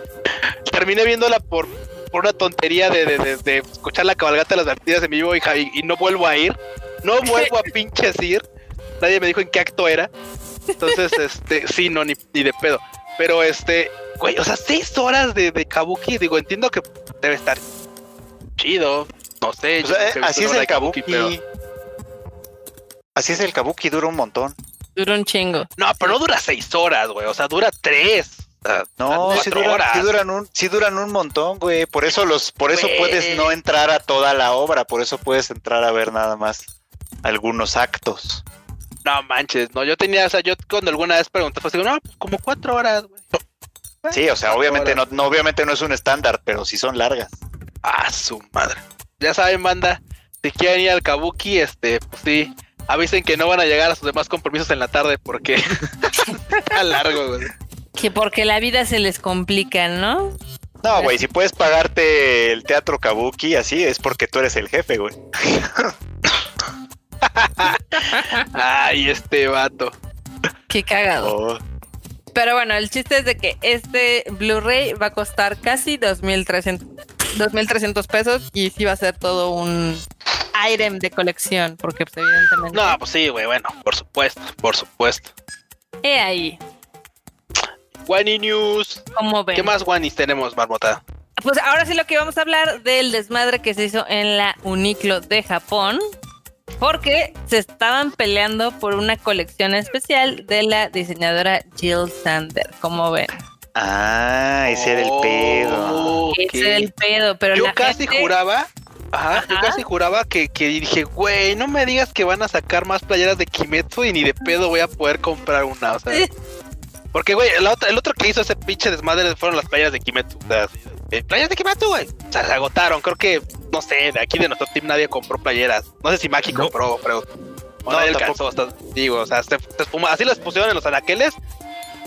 Terminé viéndola por, por una tontería de, de, de, escuchar la cabalgata de las vertidas en vivo y, y, no vuelvo a ir. No vuelvo a pinches ir. Nadie me dijo en qué acto era. Entonces, este, sí, no, ni, ni de pedo. Pero este, güey, o sea, seis horas de, de Kabuki, digo, entiendo que debe estar chido. No sé. así es el Kabuki, pero Así es el kabuki, dura un montón. Dura un chingo. No, pero no dura seis horas, güey. O sea, dura tres. no, sí duran, un, sí duran un montón, güey. Por eso los, por eso puedes no entrar a toda la obra, por eso puedes entrar a ver nada más algunos actos. No manches, no, yo tenía, o sea, yo cuando alguna vez pregunté, fue así, no, como cuatro horas, güey. Sí, o sea, obviamente no, no, obviamente no es un estándar, pero sí son largas. Ah, su madre. Ya saben, banda, si quieren ir al Kabuki, este, pues sí, avisen que no van a llegar a sus demás compromisos en la tarde porque está largo, güey. Que porque la vida se les complica, ¿no? No, güey, si puedes pagarte el teatro Kabuki así es porque tú eres el jefe, güey. Ay, este vato. Qué cagado. Oh. Pero bueno, el chiste es de que este Blu-ray va a costar casi 2.300 2.300 pesos y sí va a ser todo un item de colección, porque pues, evidentemente... No, pues sí, güey, bueno, por supuesto, por supuesto. He ahí. Wani News. ¿Cómo ven? ¿Qué más Wanis tenemos, Marmota? Pues ahora sí lo que vamos a hablar del desmadre que se hizo en la Uniclo de Japón. Porque se estaban peleando por una colección especial de la diseñadora Jill Sander. ¿Cómo ven? Ah, ese era el pedo. Ese era el pedo, pero yo casi juraba, ajá, yo casi juraba que, que dije, güey, no me digas que van a sacar más playeras de Kimetsu y ni de pedo voy a poder comprar una, o sea. Porque, güey, el otro, el otro que hizo ese pinche desmadre fueron las playeras de Kimetsu. O sea, eh, playeras de Kimetsu, güey. O sea, se agotaron. Creo que, no sé, de aquí de nuestro team nadie compró playeras. No sé si Maki compró, pero. No, nadie alcanzó. Hasta, digo, o sea, se, así las pusieron en los anaqueles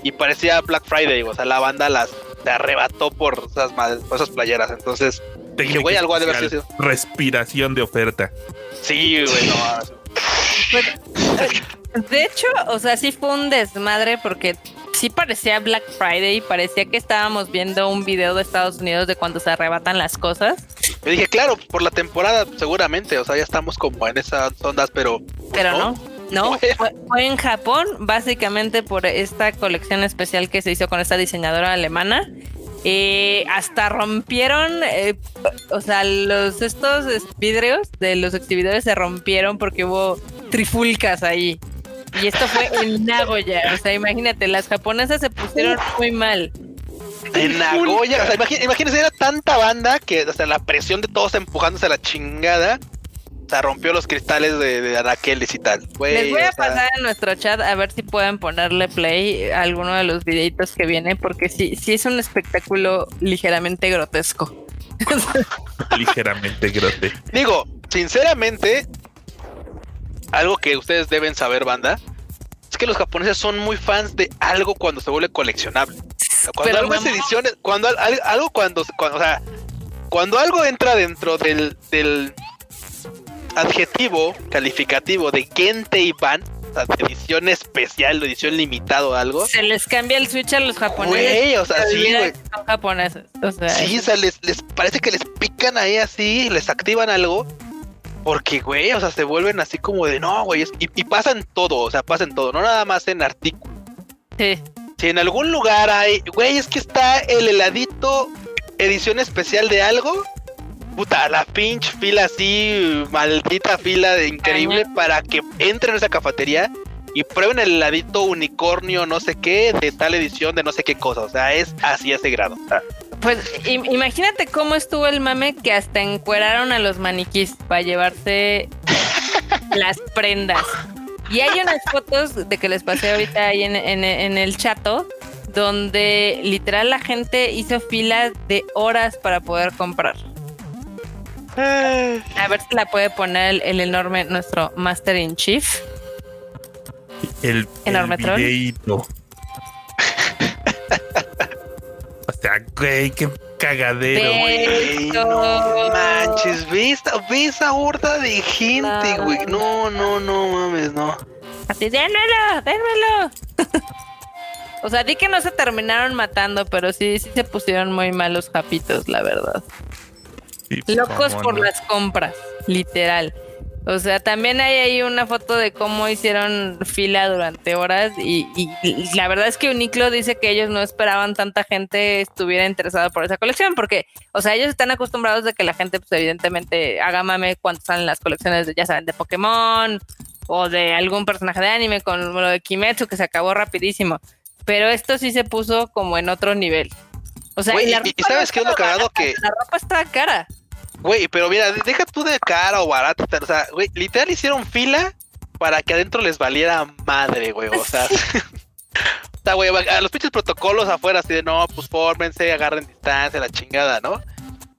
y parecía Black Friday, o sea, la banda las se arrebató por esas, por esas playeras, entonces dije, güey, algo de haber sido. Respiración de oferta. Sí, güey, no. Pues, de hecho, o sea, sí fue un desmadre porque sí parecía Black Friday, parecía que estábamos viendo un video de Estados Unidos de cuando se arrebatan las cosas. Me dije, claro, por la temporada seguramente, o sea, ya estamos como en esas ondas, pero... Pero no. No, fue, en Japón, básicamente por esta colección especial que se hizo con esta diseñadora alemana. Eh, hasta rompieron, eh, o sea, los estos vidrios de los exhibidores se rompieron porque hubo trifulcas ahí. Y esto fue en Nagoya. O sea, imagínate, las japonesas se pusieron muy mal. En Nagoya, o sea, imagínense, era tanta banda que, o sea, la presión de todos empujándose a la chingada o sea, rompió los cristales de, de y tal. Les voy a pasar en nuestro chat a ver si pueden ponerle play a alguno de los videitos que viene, porque sí, sí es un espectáculo ligeramente grotesco. ligeramente grotesco. Digo, sinceramente, algo que ustedes deben saber, banda, es que los japoneses son muy fans de algo cuando se vuelve coleccionable. Cuando algo es ediciones, cuando algo cuando, cuando, o sea, cuando algo entra dentro del, del adjetivo calificativo de Gente y Van, edición especial, edición limitado algo. Se les cambia el switch a los japoneses. o sea, sí, güey. Son japoneses. O sea, sí, o sea, les, les parece que les pican ahí así, les activan algo. Porque, güey, o sea, se vuelven así como de no, güey. Y, y pasan todo, o sea, pasan todo, no nada más en artículos. Sí. Si en algún lugar hay, güey, es que está el heladito edición especial de algo puta, la pinche fila así, maldita fila de increíble para que entren a esa cafetería y prueben el heladito unicornio, no sé qué, de tal edición, de no sé qué cosa. O sea, es así ese grado. Pues imagínate cómo estuvo el mame que hasta encueraron a los maniquís para llevarse las prendas. Y hay unas fotos de que les pasé ahorita ahí en, en el chato, donde literal la gente hizo filas de horas para poder comprar. A ver si la puede poner el, enorme, nuestro Master in Chief. El, enorme el o sea, güey, qué cagadero. Güey, no manches, ve esta, ve esa horda de gente, güey. No, no, no mames, no. Así, dénmelo, dénmelo. o sea, di que no se terminaron matando, pero sí, sí se pusieron muy mal los japitos, la verdad. Sí, pues, Locos por no. las compras, literal. O sea, también hay ahí una foto de cómo hicieron fila durante horas y, y- y la verdad es que Uniqlo dice que ellos no esperaban tanta gente estuviera interesada por esa colección porque, o sea, ellos están acostumbrados de que la gente pues evidentemente haga mame cuando salen las colecciones de, ya saben, de Pokémon o de algún personaje de anime con lo de Kimetsu que se acabó rapidísimo. Pero esto sí se puso como en otro nivel. O sea, la y- y ropa no ¿sabes qué es lo cagado? Que- La ropa estaba cara. Güey, pero mira, deja tú de cara o barata. O sea, güey, literal hicieron fila para que adentro les valiera madre, güey. O sea, o sea, güey, a los pinches protocolos afuera, así de no, pues fórmense, agarren distancia, la chingada, ¿no?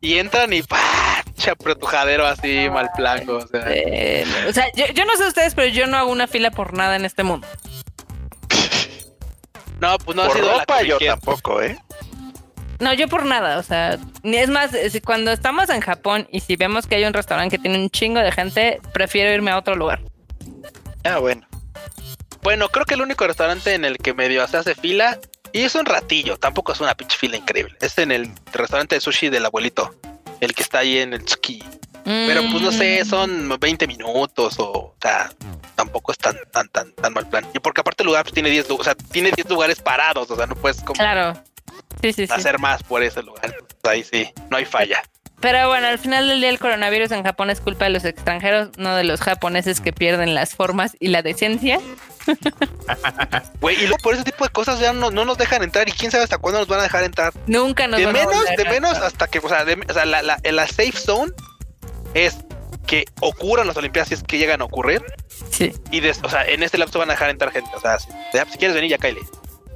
Y entran y ¡pah! Pinche apretujadero así, mal blanco. O sea, Eh, o sea, yo, yo no sé ustedes, pero yo no hago una fila por nada en este mundo. no, pues no ha Por sido la ropa yo comiqueta. tampoco, ¿eh? No, yo por nada, o sea, es más, eh, cuando estamos en Japón y si vemos que hay un restaurante que tiene un chingo de gente, prefiero irme a otro lugar. Ah, bueno. Bueno, creo que el único restaurante en el que medio se hace fila, y es un ratillo, tampoco es una pinche fila increíble. Es en el restaurante de sushi del abuelito, el que está ahí en el Tsuki. Pero pues no sé, Mm, son 20 minutos o, o sea, tampoco es tan, tan, tan, tan mal plan. Y porque aparte el lugar pues, tiene 10 lu- o sea, tiene 10 lugares parados, o sea, no puedes como Claro. Sí, sí, sí. hacer más por ese lugar. Ahí sí, no hay falla. Pero bueno, al final del día el coronavirus en Japón es culpa de los extranjeros, no de los japoneses que pierden las formas y la decencia. Güey, y luego por ese tipo de cosas ya no, no nos dejan entrar y quién sabe hasta cuándo nos van a dejar entrar. Nunca nos de van a menos, volver de a- menos hasta que, o sea, de- o sea, la, la, la safe zone es que ocurran las Olimpiadas si es que llegan a ocurrir. Sí. Y des- o sea, en este lapso van a dejar entrar gente. O sea, si, si quieres venir, ya caile.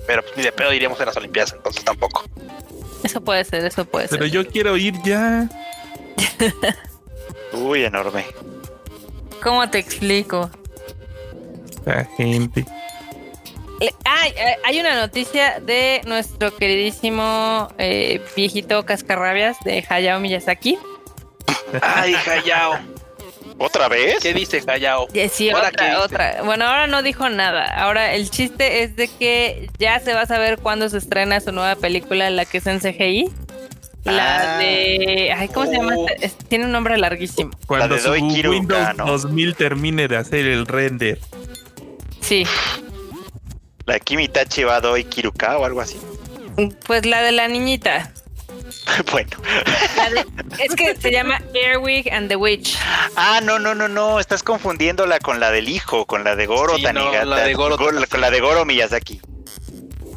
Pero pues, ni de pedo iríamos a las Olimpiadas, entonces tampoco. Eso puede ser, eso puede ser. Pero yo quiero ir ya. Uy, enorme. ¿Cómo te explico? La gente. Eh, hay una noticia de nuestro queridísimo eh, viejito cascarrabias de Hayao Miyazaki. Ay, Hayao. ¿Otra vez? ¿Qué dice? Eh, Sí, ¿Ahora qué otra, dice? otra. Bueno, ahora no dijo nada. Ahora el chiste es de que ya se va a saber cuándo se estrena su nueva película, la que es en CGI. La Ah. de. Ay, ¿cómo se llama? Oh. Es- Tiene un nombre larguísimo. Cuando de su Kiruka, Windows ¿no? 2000 termine de hacer el render. Sí. La Kimitachi Badoi Kiruka o algo así. Pues la de la niñita. bueno. Es que se llama Airwig and the Witch. Ah, no, no, no, no. Estás confundiéndola con la del hijo, con la de Goro Sí, no, Tanigata. la de Goro Go- con la de Goro Miyazaki.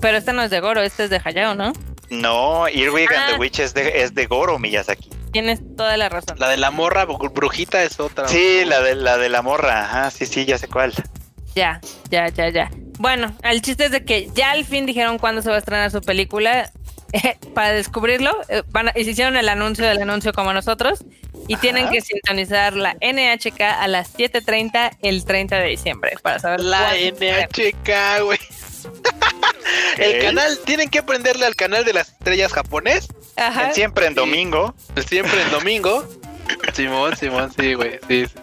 Pero esta no es de Goro, esta es de Hayao, ¿no? No, Earwig and Ah. the Witch es de, es de Goro Miyazaki. Tienes toda la razón. La de la morra bru- brujita es otra. Sí, la de la de la morra. Ajá, sí, sí, ya sé cuál. Ya, ya, ya, ya. Bueno, el chiste es de que ya al fin dijeron cuándo se va a estrenar su película. Para descubrirlo, eh, van a- hicieron el anuncio del anuncio como nosotros y tienen que sintonizar la NHK a las 7.30 el 30 de diciembre para saber La. NHK, güey. El canal, tienen que aprenderle al canal de las estrellas japonés. Ajá. Siempre en domingo. Siempre en domingo. Simón, Simón, sí, güey. Sí, sí.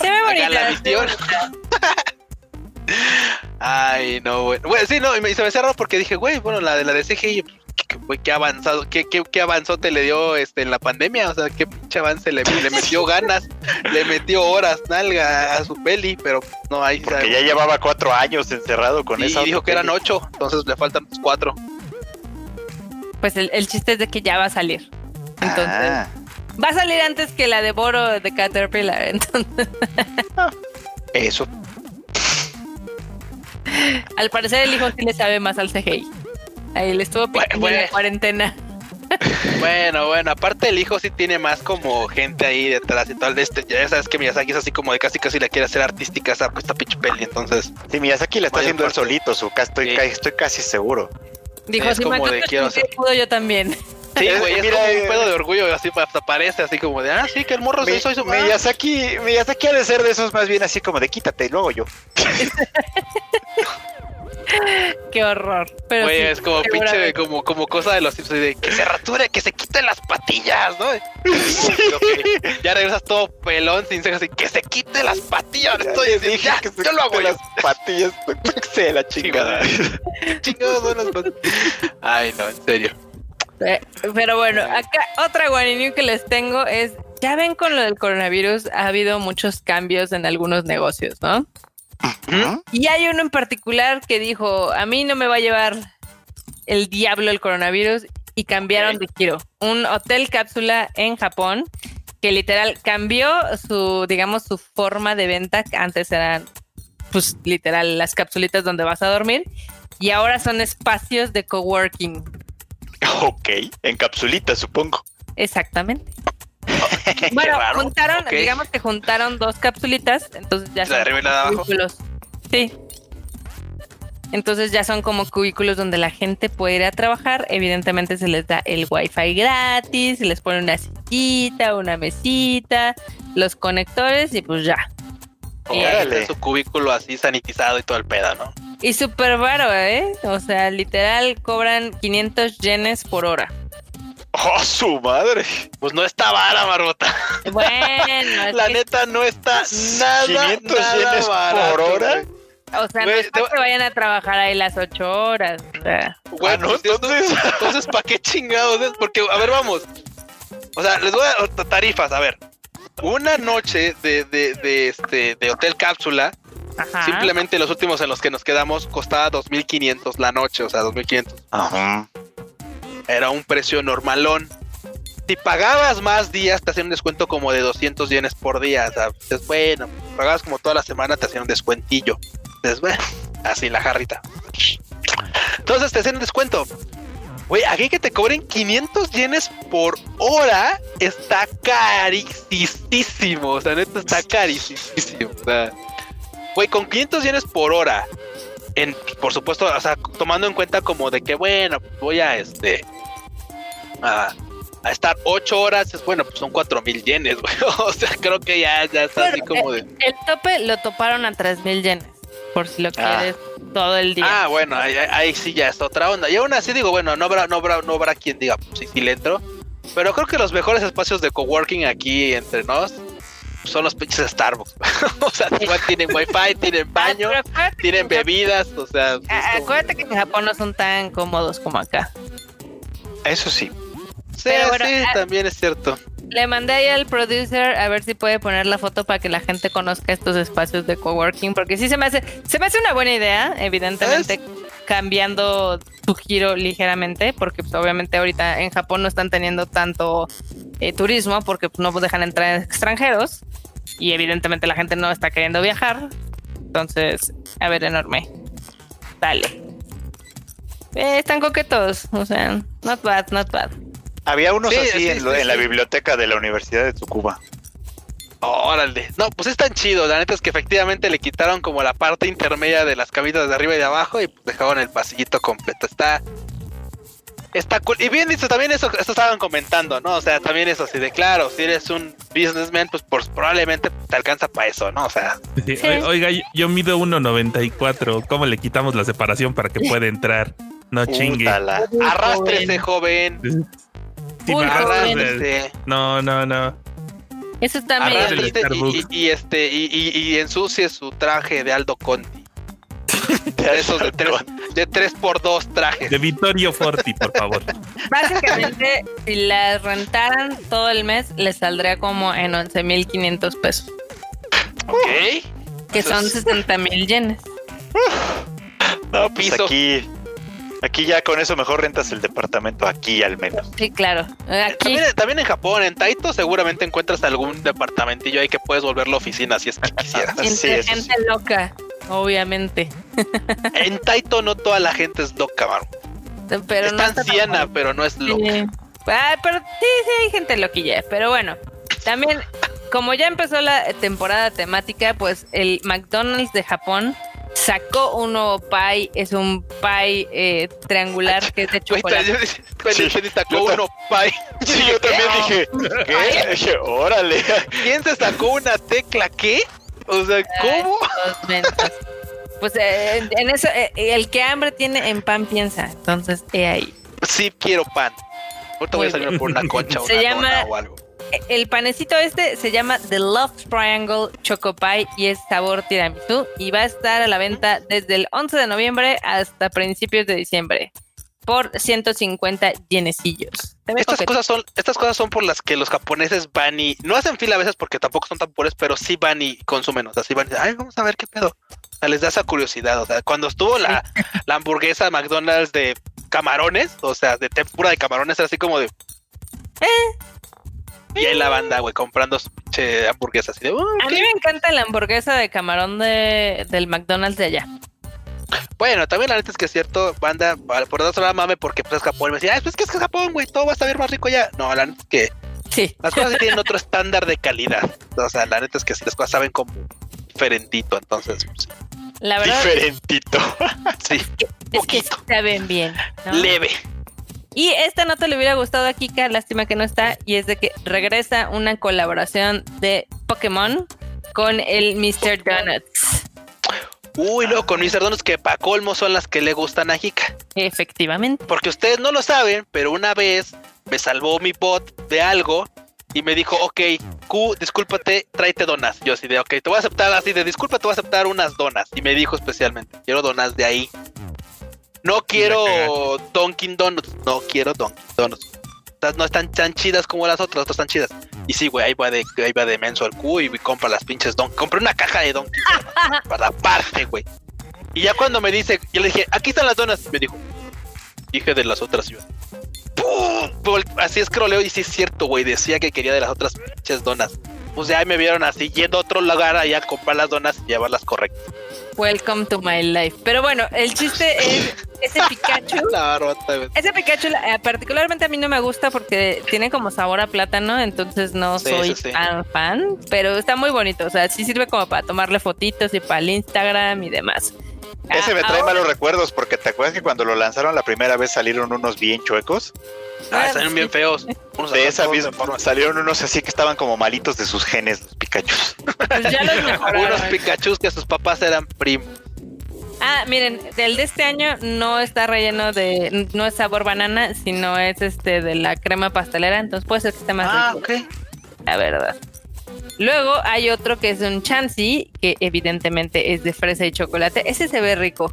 Se ve bonita. la visión. Ay, no, güey. Bueno, sí, no, y me, y se me hace raro porque dije, güey, bueno, la de la de CGI, ¿qué, güey, qué avanzado, qué, qué, qué avanzote le dio este en la pandemia, o sea, qué pinche avance le, le metió ganas, le metió horas, nalga a su peli, pero no, ahí Porque sabe. ya llevaba cuatro años encerrado con y esa. dijo que eran ocho, entonces le faltan cuatro. Pues el, el chiste es de que ya va a salir. Entonces, Ah, va a salir antes que la de Boro de Caterpillar. Entonces, eso. al parecer el hijo sí le sabe más al CGI. Ahí le estuvo Bueno, picando en la cuarentena. Bueno, bueno, aparte el hijo sí tiene más como gente ahí detrás y tal de este, ya sabes que Miyazaki es así como de casi casi la quiere hacer artística esa esta pinche peli, entonces Sí, Miyazaki la está haciendo él parte. solito, su estoy, Sí. ca- estoy casi seguro. Dijo, es si como de quiero hacer- pudo, yo también. Sí, Eh, güey, es mira, como eh, un pedo de orgullo, así hasta parece así como de, ah, sí, que el morro Mi- soy, soy su Miyazaki, Miyazaki ha de ser de esos más bien así como de quítate, y luego yo. Qué horror. Pero Güey, sí, es como pinche, como, como cosa de los Simpsons de que se rature, que se quiten las patillas, ¿no? Ok, Ya regresas todo pelón, sin cejas, y que se quite las patillas. Estoy Dije ya, que se yo lo hago yo. las patillas. Se la chingada. Chingados son las patillas. Ay, no, en serio. Eh, Pero bueno, acá otra guaninio que les tengo es, ya ven con lo del coronavirus, ha habido muchos cambios en algunos negocios, ¿no? ¿Mm? Y hay uno en particular que dijo, a mí no me va a llevar el diablo el coronavirus y cambiaron de giro. Un hotel cápsula en Japón que literal cambió su, digamos, su forma de venta. Antes eran, pues literal, las capsulitas donde vas a dormir y ahora son espacios de coworking. Ok, en capsulita, supongo. Exactamente. Bueno, raro. juntaron, digamos que juntaron dos capsulitas, entonces ya La de son arriba y la de abajo. cubículos. Sí. Entonces ya son como cubículos donde la gente puede ir a trabajar. Evidentemente se les da el wifi gratis, se les pone una sillita, una mesita, los conectores y pues ya. Órale. está su cubículo así sanitizado y todo el pedo, ¿no? Y súper baro, ¿eh? O sea, literal cobran 500 yenes por hora. ¡Oh, su madre! Pues no está vara, Marmota. Bueno, La que- neta no está nada, 500 nada yenes por hora. güey. o sea, no es para te- que vayan a trabajar ahí las ocho horas. O sea, Bueno, Ah, ¿no? entonces, entonces ¿para qué chingados es? Porque, a ver, vamos. O sea, les voy a dar tarifas, a ver. Una noche de, de, de, este, de hotel cápsula, ajá. simplemente los últimos en los que nos quedamos, costaba 2.500 la noche, o sea, 2.500. Ajá. Era un precio normalón. Si pagabas más días, te hacían un descuento como de 200 yenes por día. O sea, dices, bueno, pagabas como toda la semana, te hacían un descuentillo. Dices, bueno, así la jarrita. Entonces te hacían un descuento. Güey, aquí que te cobren 500 yenes por hora está carísimo. O sea, neta está carísimo. O sea, güey, con 500 yenes por hora, en, por supuesto, o sea, tomando en cuenta como de que, bueno, voy a este. A, a estar 8 horas, es bueno, pues son 4000 yenes, güey. O sea, creo que ya, ya está así como de. El tope lo toparon a 3000 yenes. Por si lo Ah. quieres todo el día. Ah, bueno, ahí, sí ya es otra onda. Y aún así digo, bueno, no habrá, no habrá, no habrá quien diga, pues sí, sí le entro. Pero creo que los mejores espacios de coworking aquí entre nos son los pinches Starbucks. o sea, igual tienen wifi, tienen Ah, baño, tienen bebidas, o sea. ah, como- Acuérdate que en Japón no son tan cómodos como acá. Eso sí. Sí, bueno, sí, ah- también es cierto. Le mandé ahí al producer a ver si puede poner la foto para que la gente conozca estos espacios de coworking, porque sí se me hace, se me hace una buena idea, evidentemente cambiando tu giro ligeramente, porque pues, obviamente ahorita en Japón no están teniendo tanto eh, turismo porque no dejan entrar extranjeros y evidentemente la gente no está queriendo viajar. Entonces, a ver, enorme. Dale. Eh, están coquetos, o sea, not bad, not bad. Había unos Sí, así sí, en, lo- sí, en la biblioteca de la Universidad de Tsukuba. Órale. No, pues están chidos. La neta es que efectivamente le quitaron como la parte intermedia de las camitas de arriba y de abajo y pues dejaron el pasillito completo. Está. Está cool. Y bien dicho, también eso, eso estaban comentando, ¿no? O sea, también eso así de claro, si eres un businessman, pues, por- probablemente te alcanza para eso, ¿no? O sea, Sí, Sí. Oiga, yo- yo mido 1.94. ¿Cómo le quitamos la separación para que pueda entrar? No chingue. Útala. arrástrese, joven. Si Uy. Arrástrese. No, no, no. Eso está medio... Arrástrese. y, y- y este, y, y- y ensucie su traje de Aldo Conti. De esos de tres, de tres por dos trajes. De Vittorio Forti, por favor. Básicamente, si las rentaran todo el mes, les saldría como en 11.500 pesos, Ok. que Eso son es- 60.000 yenes. No, pues Piso. aquí. Aquí ya con eso mejor rentas el departamento aquí al menos. Sí, claro. Aquí, También, también en Japón, en Taito, seguramente encuentras algún departamentillo ahí que puedes volverlo oficina si es que quisieras. Sí, entre eso gente loca, obviamente. En Taito no toda la gente es loca. Pero Está no anciana, pero no es loca. Sí. Ah, pero sí, sí hay gente loquilla. Pero bueno, también, como ya empezó la temporada temática, pues el McDonald's de Japón sacó un nuevo pie. Es un pie eh, triangular que es de chocolate. yo- Sí. sacó uno pie. Sí, yo también dije, ¿qué? Dije, órale. ¿Quién se sacó una tecla qué? O sea, ¿cómo? Pues eh, en eso, eh, el que hambre tiene en pan piensa. Entonces, he ahí. Sí, quiero pan. Ahorita voy a salir por una concha se una llama, o algo. El panecito este se llama The Love Triangle Choco Pie y es sabor tiramisú y va a estar a la venta desde el 11 de noviembre hasta principios de diciembre por 150 yenecillos. Estas cosas son estas cosas son por las que los japoneses van y no hacen fila a veces porque tampoco son tan pobres, pero sí van y consumen, o sea, sí van y ay, vamos a ver qué pedo. O sea, les da esa curiosidad, o sea, cuando estuvo la, la hamburguesa McDonald's de camarones, o sea, de tempura de camarones, era así como de eh. Y ahí la banda, güey, comprando hamburguesas. Oh, a mí me encanta la hamburguesa de camarón de, del McDonald's de allá. Bueno, también la neta es que es cierto, banda, por otro lado mame porque pues es Japón. Me decía, ah, pues que es que es Japón, güey, todo va a estar más rico ya. No, la neta es que sí. las cosas tienen otro estándar de calidad. O sea, la neta es que las cosas saben como diferentito, entonces. Pues, la verdad. Diferentito. sí. Es que, saben bien. Leve. Y esta nota le hubiera gustado a Kika, lástima que no está, y es de que regresa una colaboración de Pokémon con el Mr. Donuts. Uy, no, con Mr. Donuts que pa' colmo son las que le gustan a Kika. Efectivamente. Porque ustedes no lo saben, pero una vez me salvó mi bot de algo y me dijo, ok, Q, discúlpate, tráete donas. Yo así de, ok, te voy a aceptar así de, disculpa, te voy a aceptar unas donas. Y me dijo especialmente, quiero donas de ahí. No quiero Dunkin' Donuts, no quiero Dunkin' Donuts. No están tan chidas como las otras, otras están chidas. Y sí, güey, ahí va de, ahí va de menso al Q y compra las pinches Don. Compré una caja de Donkey para parte, güey. Y ya cuando me dice, yo le dije, aquí están las donas, me dijo, dije de las otras, yo. ¡Pum! Así es croleo y sí es cierto, güey. Decía que quería de las otras pinches donas. Pues ya me vieron así, yendo a otro lugar allá a comprar las donas y llevarlas correctas. Welcome to my life. Pero bueno, el chiste es ese Pikachu. ese Pikachu eh, particularmente a mí no me gusta porque tiene como sabor a plátano, entonces no soy tan fan, pero está muy bonito, o sea, sí sirve como para tomarle fotitos y para el Instagram y demás. Ese me trae malos recuerdos porque te acuerdas que cuando lo lanzaron la primera vez salieron unos bien chuecos. Ah, salieron bien feos. de esa misma forma salieron unos así que estaban como malitos de sus genes, los Pikachu. Pues ya los mejoraron. unos Pikachu que sus papás eran primos. Ah, miren, el de este año no está relleno de, no es sabor banana, sino es este de la crema pastelera, entonces puede ser que esté más ah, ok. La verdad. Luego hay otro que es un Chansey, que evidentemente es de fresa y chocolate. Ese se ve rico.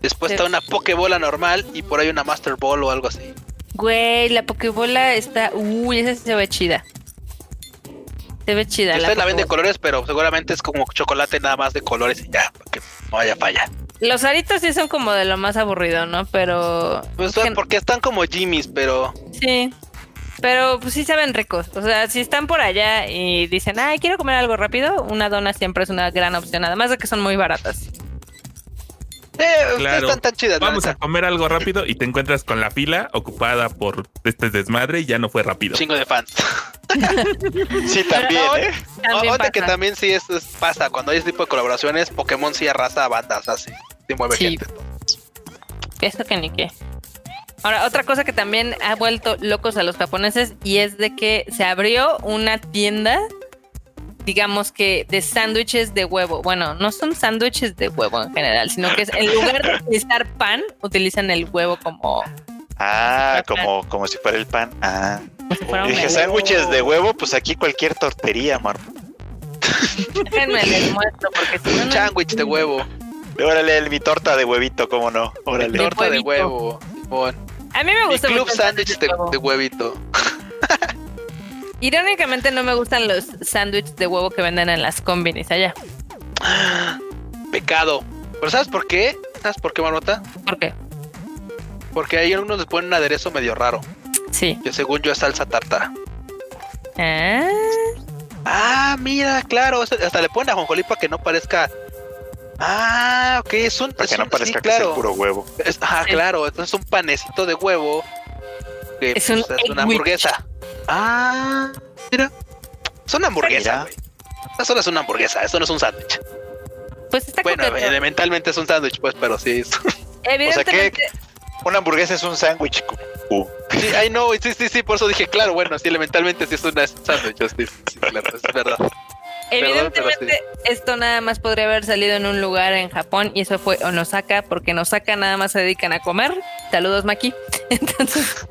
Después está una Pokebola normal y por ahí una Master Ball o algo así. Güey, la Pokebola está. Uy, esa se ve chida. Se ve chida. Esta la, la vende de colores, pero seguramente es como chocolate nada más de colores y ya, para que no haya falla. Los aritos sí son como de lo más aburrido, ¿no? Pero. Pues porque están como Jimmy's, pero. Sí. Pero pues sí saben ricos. O sea, si están por allá y dicen, ay, quiero comer algo rápido, una dona siempre es una gran opción, además de que son muy baratas. Eh, claro. están tan chidas. Vamos a comer algo rápido y te encuentras con la fila ocupada por este desmadre y ya no fue rápido. Chingo de fans. sí, también, ¿eh? También que también sí es, pasa. Cuando hay este tipo de colaboraciones, Pokémon sí arrasa a bandas así. Sí mueve gente. Eso que ni qué. Ahora, otra cosa que también ha vuelto locos a los japoneses y es de que se abrió una tienda, digamos que de sándwiches de huevo. Bueno, no son sándwiches de huevo en general, sino que es en lugar de utilizar pan, utilizan el huevo como... Ah, como, como si fuera el pan. Ah. dije sándwiches de huevo, pues aquí cualquier tortería, amor. Déjenme les muestro porque si no... Un sándwich de huevo. Órale, mi torta de huevito, cómo no. Órale. torta de huevo. A mí me gusta Mi club sándwich de, huevito. Irónicamente no me gustan los sándwiches de huevo que venden en las combinis allá. Pecado. ¿Pero sabes por qué? ¿Sabes por qué, Marmota? ¿Por qué? Porque ahí algunos les ponen un aderezo medio raro. Sí. Que según yo es salsa tarta. Ah. Ah, mira, claro. Hasta le ponen a jonjolí para que no parezca Ah, ok, es un. Para que no parezca que es el puro huevo. ah, claro, entonces es un panecito de huevo. Que, es, pues, una hamburguesa. Ah, mira. Es una hamburguesa, Eso solo es una hamburguesa, eso no es un sándwich. Pues está Bueno, elementalmente es un sándwich, pues, pero sí. Evidentemente. O sea que una hamburguesa es un sándwich. Uh. Sí, ay no, sí, sí, sí, por eso dije, claro, bueno, sí, elementalmente sí es un sándwich, sí, sí, claro, es verdad. Evidentemente, esto nada más podría haber salido en un lugar en Japón y eso fue en Osaka, porque en Osaka nada más se dedican a comer. Saludos, Maki. Entonces.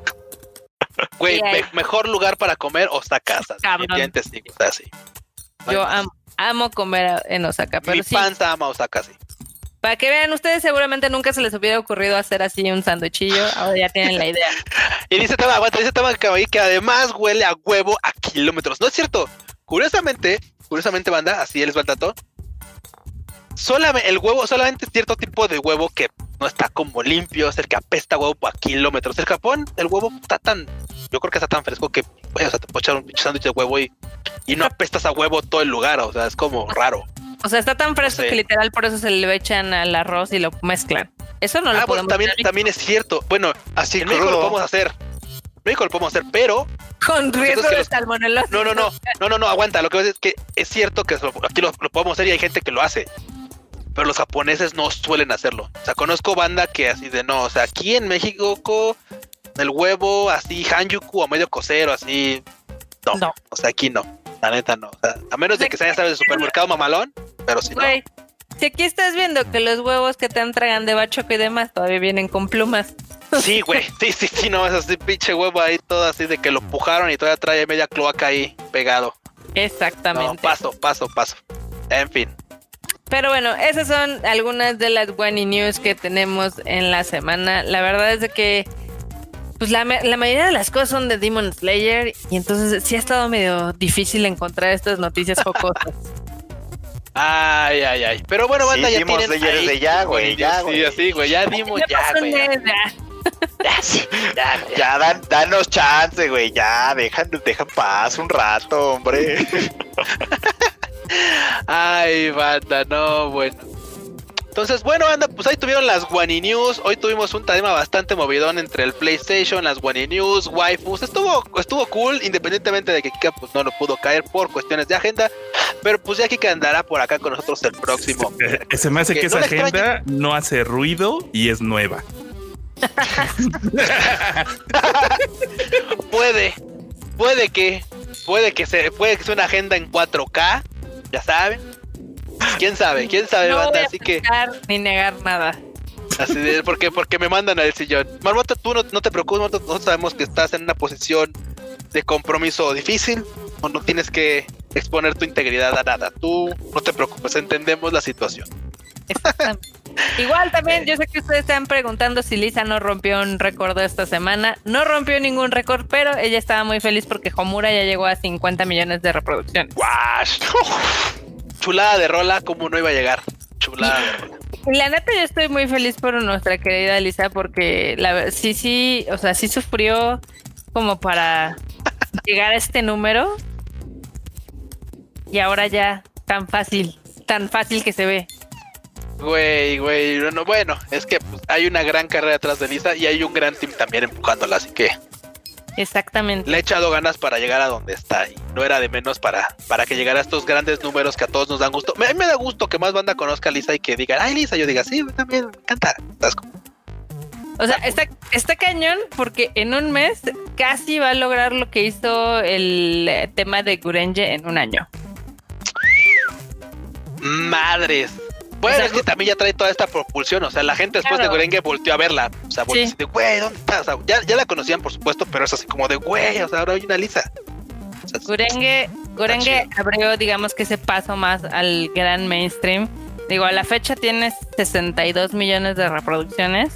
Güey, mejor lugar para comer Osaka. Así. Yo amo, comer en Osaka, pero Mi panza ama Osaka, sí. Para que vean, ustedes seguramente nunca se les hubiera ocurrido hacer así un sanduichillo, ahora ya tienen la idea. y dice Tama, aguanta, dice Tama que además huele a huevo a kilómetros. No es cierto. Curiosamente, curiosamente, banda, así les va el dato. Solamente el huevo, solamente cierto tipo de huevo que no está como limpio, es el que apesta huevo a kilómetros. El Japón, el huevo está tan, yo creo que está tan fresco que, o sea, te puedes echar un sándwich de huevo y, y no apestas a huevo todo el lugar, o sea, es como raro. O sea, está tan fresco que literal por eso se le echan al arroz y lo mezclan. Eso no lo ah, podemos también, también es cierto. Bueno, así en México lo podemos hacer. México lo podemos hacer, pero con riesgo de. No, no, no, no, no, no, aguanta. Lo que es que es cierto que aquí lo, podemos hacer y hay gente que lo hace. Pero los japoneses no suelen hacerlo. O sea, conozco banda que así de no. O sea, aquí en México, el huevo así, hanjuku o medio cosero, así. No. no. O sea, aquí no. La neta no. O sea, a menos de que se haya sabes de supermercado mamalón, pero si no. Si aquí estás viendo que los huevos que te entregan de bachoco y demás todavía vienen con plumas. Sí, güey. Sí, sí, sí, no, es así pinche huevo ahí todo así de que lo pujaron y todavía trae media cloaca ahí pegado. Exactamente. paso, paso, paso. En fin. Pero bueno, esas son algunas de las Wani News que tenemos en la semana. La verdad es de que pues la, mayoría de las cosas son de Demon Slayer y entonces sí ha estado medio difícil encontrar estas noticias jocosas. Ay, ay, ay. Pero bueno, banda, ya tienen Slayer de ya, güey, ya, güey. Sí, así, güey, ya dimos ya, güey. Ya, ya, dan, danos chance, güey. Ya, dejan, dejan paz un rato, hombre. Ay, banda, no, bueno. Entonces, bueno, anda, pues ahí tuvieron las Wani News. Hoy tuvimos un tema bastante movidón entre el PlayStation, las Wani News, waifus. Estuvo, estuvo cool, independientemente de que Kika pues no lo pudo caer por cuestiones de agenda. Pero pues ya Kika andará por acá con nosotros el próximo. Se me hace que, esa agenda no hace ruido y es nueva. puede, puede que, puede que se, puede que sea una agenda en 4K, ya saben quién sabe, quién sabe, no banda, así que. Ni negar nada. Así de, porque, porque me mandan al sillón. Marmota, tú no, te preocupes, nosotros sabemos que estás en una posición de compromiso difícil, o no tienes que exponer tu integridad a nada. Tú no te preocupes, entendemos la situación. Igual también, yo sé que ustedes están preguntando si Lisa no rompió un récord esta semana. No rompió ningún récord, pero ella estaba muy feliz porque Homura ya llegó a 50 millones de reproducciones. chulada de rola, como no iba a llegar. Chulada de rola. La neta, yo estoy muy feliz por nuestra querida Lisa porque la, sí, sí, o sea, sí sufrió como para llegar a este número. Y ahora ya, tan fácil, tan fácil que se ve. Güey, güey, bueno, bueno, es que pues, hay una gran carrera atrás de Lisa y hay un gran team también empujándola, así que Exactamente. Le he echado ganas para llegar a donde está y no era de menos para, para que llegara a estos grandes números que a todos nos dan gusto. Me, me da gusto que más banda conozca a Lisa y que digan, ay Lisa, yo diga, sí, también me encanta. O sea, está, está cañón porque en un mes casi va a lograr lo que hizo el eh, tema de Gurenje en un año. Madres. Bueno, es que también ya trae toda esta propulsión. O sea, la gente después de Gurenge volteó a verla. O sea, volteó de, güey, ¿dónde está? O sea, ya, ya, la conocían, por supuesto, pero es así como de, güey, o sea, ahora hay una Lisa. Gurenge, abrió, digamos que ese paso más al gran mainstream. Digo, a la fecha tiene 62 millones de reproducciones.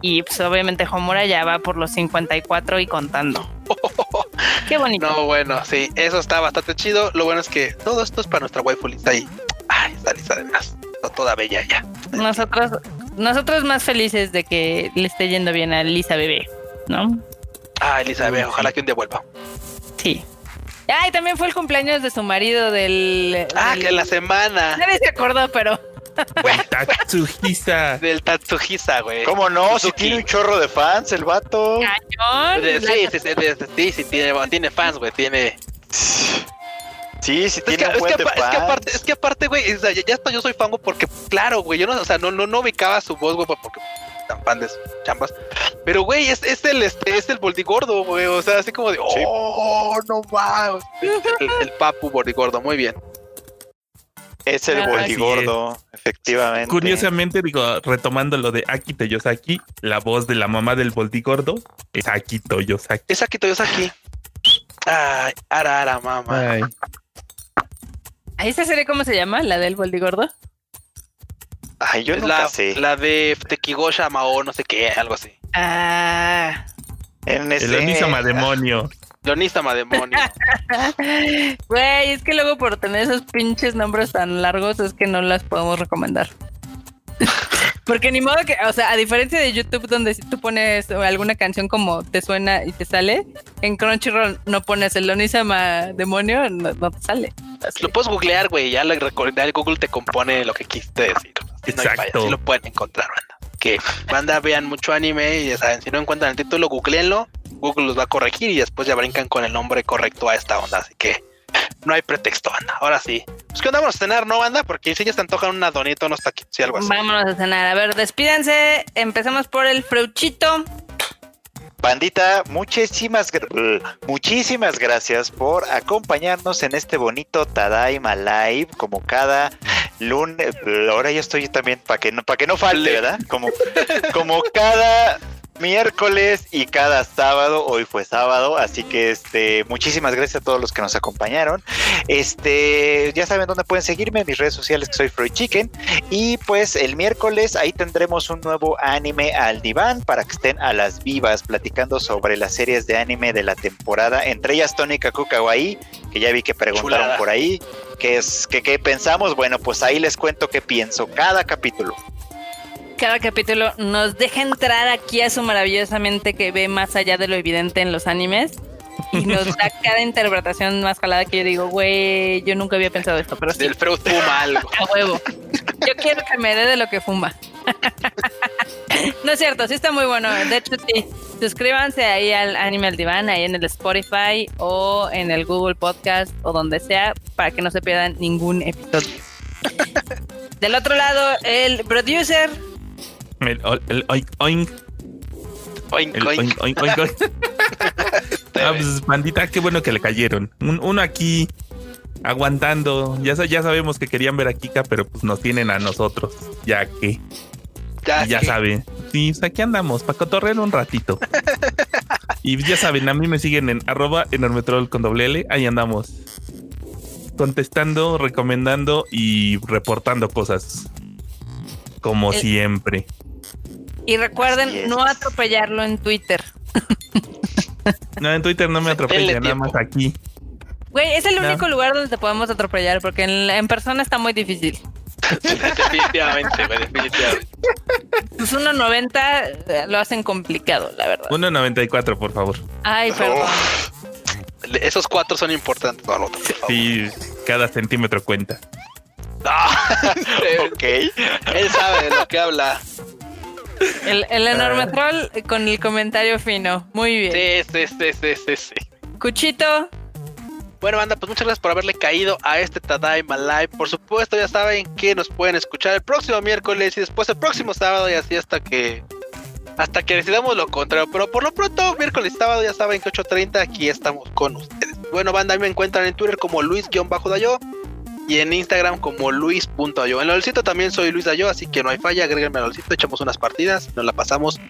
Y pues obviamente Homura ya va por los 54 y contando. Qué bonito. No, bueno, sí, eso está bastante chido. Lo bueno es que todo esto es para nuestra waifu Lisa y. Ay, está Lisa de más toda bella ya. Nosotros, nosotros más felices de que le esté yendo bien a Lisa Bebé, ¿no? Ah, Elisa Bebé, ojalá que un día vuelva. Sí. Ah, y también fue el cumpleaños de su marido del. Ah, que la semana. Nadie se acordó, pero. Tatsuhisa. Del Tatsuhisa, güey. ¿Cómo no? Si tiene un chorro de fans, el vato. Cañón. Sí, sí, sí, sí, tiene, tiene fans, güey. Tiene. Sí, sí tiene es que, es, que, es que aparte, es que aparte, güey, ya, ya hasta yo soy fango porque, claro, güey, yo no, o sea, no, no, no ubicaba su voz, güey, porque tan fan de sus chambas. Pero, güey, es, es el, este, es el bordigordo, güey, o sea, así como de, oh, no va. El, el, papu bordigordo, muy bien. Es el Ah, boldigordo, efectivamente. Curiosamente, digo, retomando lo de Aki Toyosaki, la voz de la mamá del boldigordo es Aki Toyosaki. Es yo aquí. Ay, ara, ara, mamá. Ay, ¿A esa serie cómo se llama? ¿La del Boldigordo? Ay, yo nunca La, sé. la de Tekigosha Mao, no sé qué, algo así. Ah. En ese- el Onisama demonio. Leonista demonio. Güey, es que luego por tener esos pinches nombres tan largos es que no las podemos recomendar. Porque ni modo que, o sea, a diferencia de YouTube donde si tú pones alguna canción como te suena y te sale, en Crunchyroll no pones el Onisama demonio, no, no te sale. Así. Lo puedes googlear, güey. Ya recordé, Google te compone lo que quisiste decir. Así no Exacto. así lo pueden encontrar, banda. Que banda vean mucho anime y ya saben, si no encuentran el título, googleenlo. Google los va a corregir y después ya brincan con el nombre correcto a esta onda. Así que no hay pretexto, banda. Ahora sí. Pues que vamos a cenar, ¿no, banda? Porque si ya se antojan una donita, unos taquitos y algo así. Vámonos a cenar. A ver, despídanse. Empezamos por el freuchito. Bandita, muchísimas, gr- muchísimas gracias por acompañarnos en este bonito Tadaima Live, como cada lunes. Ahora ya estoy también para que no, para que no falte, ¿verdad? Como, como cada miércoles y cada sábado. Hoy fue sábado, así que este, muchísimas gracias a todos los que nos acompañaron. Este, ya saben dónde pueden seguirme en mis redes sociales, que soy Freud Chicken. Y pues el miércoles ahí tendremos un nuevo anime al diván para que estén a las vivas platicando sobre las series de anime de la temporada, entre ellas Kaku Kawaii, que ya vi que preguntaron Chulada. por ahí, que es que qué pensamos, bueno, pues ahí les cuento qué pienso cada capítulo. Cada capítulo nos deja entrar aquí a su maravillosamente que ve más allá de lo evidente en los animes. Y nos da cada interpretación más jalada que yo digo, güey, yo nunca había pensado esto, pero sí, Del Freud fuma algo. a huevo. Yo quiero que me dé de lo que fuma. No es cierto, sí está muy bueno. De hecho, sí. Suscríbanse ahí al Anime al Diván, ahí en el Spotify o en el Google Podcast o donde sea, para que no se pierdan ningún episodio. Del otro lado, el producer. El, el oink, oink, Oink, el oink. oink, oink, oink, oink. Ah, pues, bandita, qué bueno que le cayeron. Un- uno aquí aguantando. Ya, ya sabemos que querían ver a Kika, pero pues nos tienen a nosotros. Ya que, Ya, ya sí. saben. Sí, pues aquí andamos, para cotorrear un ratito. y ya saben, a mí me siguen en arroba enormetrol con doble L. Ahí andamos. Contestando, recomendando y reportando cosas. Como El- siempre. Y recuerden no atropellarlo en Twitter. No, en Twitter no me atropella, nada más aquí. Güey, es el No. único lugar donde te podemos atropellar porque en, persona está muy difícil. definitivamente, güey, definitivamente. Pues 1.90 eh, lo hacen complicado, la verdad. 1.94, por favor. Ay, perdón. Esos cuatro son importantes. Favor. Sí, cada centímetro cuenta. No. Ok. Él sabe de lo que habla. El, el enorme troll con el comentario fino. Muy bien. Sí, sí, sí, sí, sí, sí. Cuchito, Bueno, banda, pues muchas gracias por haberle caído a este Tadaima Live. Por supuesto, ya saben que nos pueden escuchar el próximo miércoles y después el próximo sábado y así hasta que hasta que decidamos lo contrario. Pero por lo pronto, miércoles y sábado, ya saben que 8.30 aquí estamos con ustedes. Bueno, banda, a mí me encuentran en Twitter como Luis-Dayo y en Instagram como Luis.ayo. En LOLcito también soy Luis Dayo, así que no hay falla, agréguenme a LOLcito, echamos unas partidas, nos la pasamos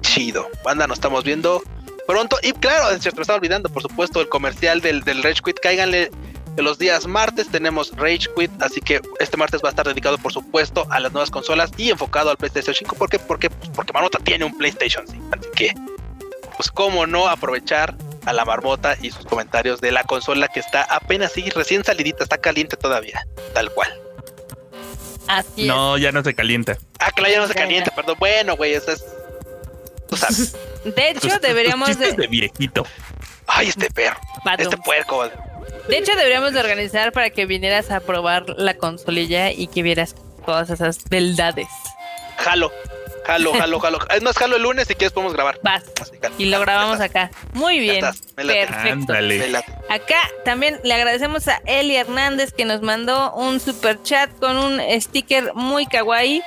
chido. Banda, nos estamos viendo pronto. Y claro, es cierto, me estaba olvidando, por supuesto, el comercial del, del Rage Quit. Cáiganle de los días martes, tenemos Rage Quit, así que este martes va a estar dedicado, por supuesto, a las nuevas consolas y enfocado al PlayStation 5. ¿Por qué? Porque, pues, porque Marmota tiene un PlayStation 5. Así que, pues, cómo no aprovechar a la marmota y sus comentarios de la consola que está apenas sí, recién salidita, está caliente todavía, tal cual. así No, ya no se calienta. Ah, la ya no se ya. perdón. Bueno, güey, eso es. Tú sabes. es. De hecho, Tus- deberíamos de... de viejito. Ay, este perro, este puerco. De hecho, deberíamos de organizar para que vinieras a probar la consolilla y que vieras todas esas beldades. Jalo, jalo, jalo, jalo. Es más, jalo el lunes si quieres podemos grabar. Vas. Así. Y lo grabamos acá. Muy bien. estás, me late. Perfecto. Ándale. Me late. Acá también le agradecemos a Eli Hernández que nos mandó un super chat con un sticker muy kawaii.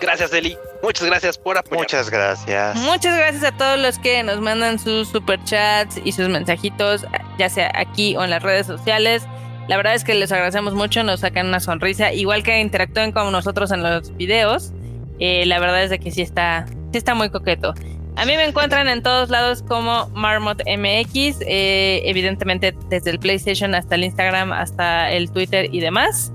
Gracias, Eli. Muchas gracias por apoyar. Muchas gracias. Muchas gracias a todos los que nos mandan sus super chats y sus mensajitos, ya sea aquí o en las redes sociales. La verdad es que les agradecemos mucho, nos sacan una sonrisa, igual que interactúen con nosotros en los videos. Eh, la verdad es de que sí está, sí está muy coqueto. A mí me encuentran en todos lados como Marmot MX, eh, evidentemente desde el PlayStation hasta el Instagram, hasta el Twitter y demás.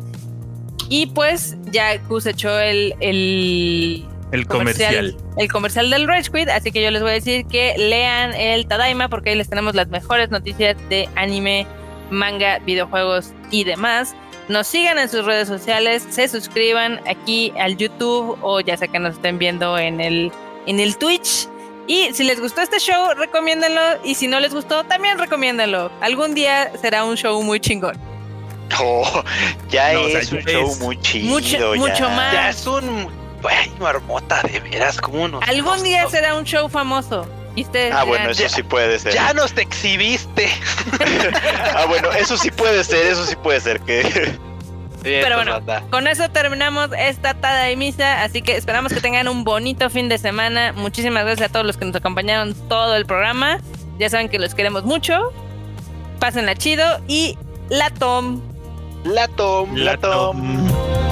Y pues ya Gus echó el, el, el comercial, El comercial del Rage Quit, así que yo les voy a decir que lean el Tadaima porque ahí les tenemos las mejores noticias de anime, manga, videojuegos y demás. Nos sigan en sus redes sociales, se suscriban aquí al YouTube o ya sea que nos estén viendo en el, en el Twitch. Y si les gustó este show, recomiéndenlo. Y si no les gustó, también recomiéndenlo. Algún día será un show muy chingón. Oh, ya es un show muy chido. Mucho, mucho más. Ya es un. Ay, marmota, de veras, como uno. Algún día será un show famoso. ¿Y ustedes ah, bueno, eso sí puede ser. Ya nos te exhibiste. ah, bueno, eso sí puede ser, eso sí puede ser. que pero bueno, con eso terminamos esta tada de misa, así que esperamos que tengan un bonito fin de semana. Muchísimas gracias a todos los que nos acompañaron todo el programa. Ya saben que los queremos mucho. Pásenla chido y la tom. La tom. La tom.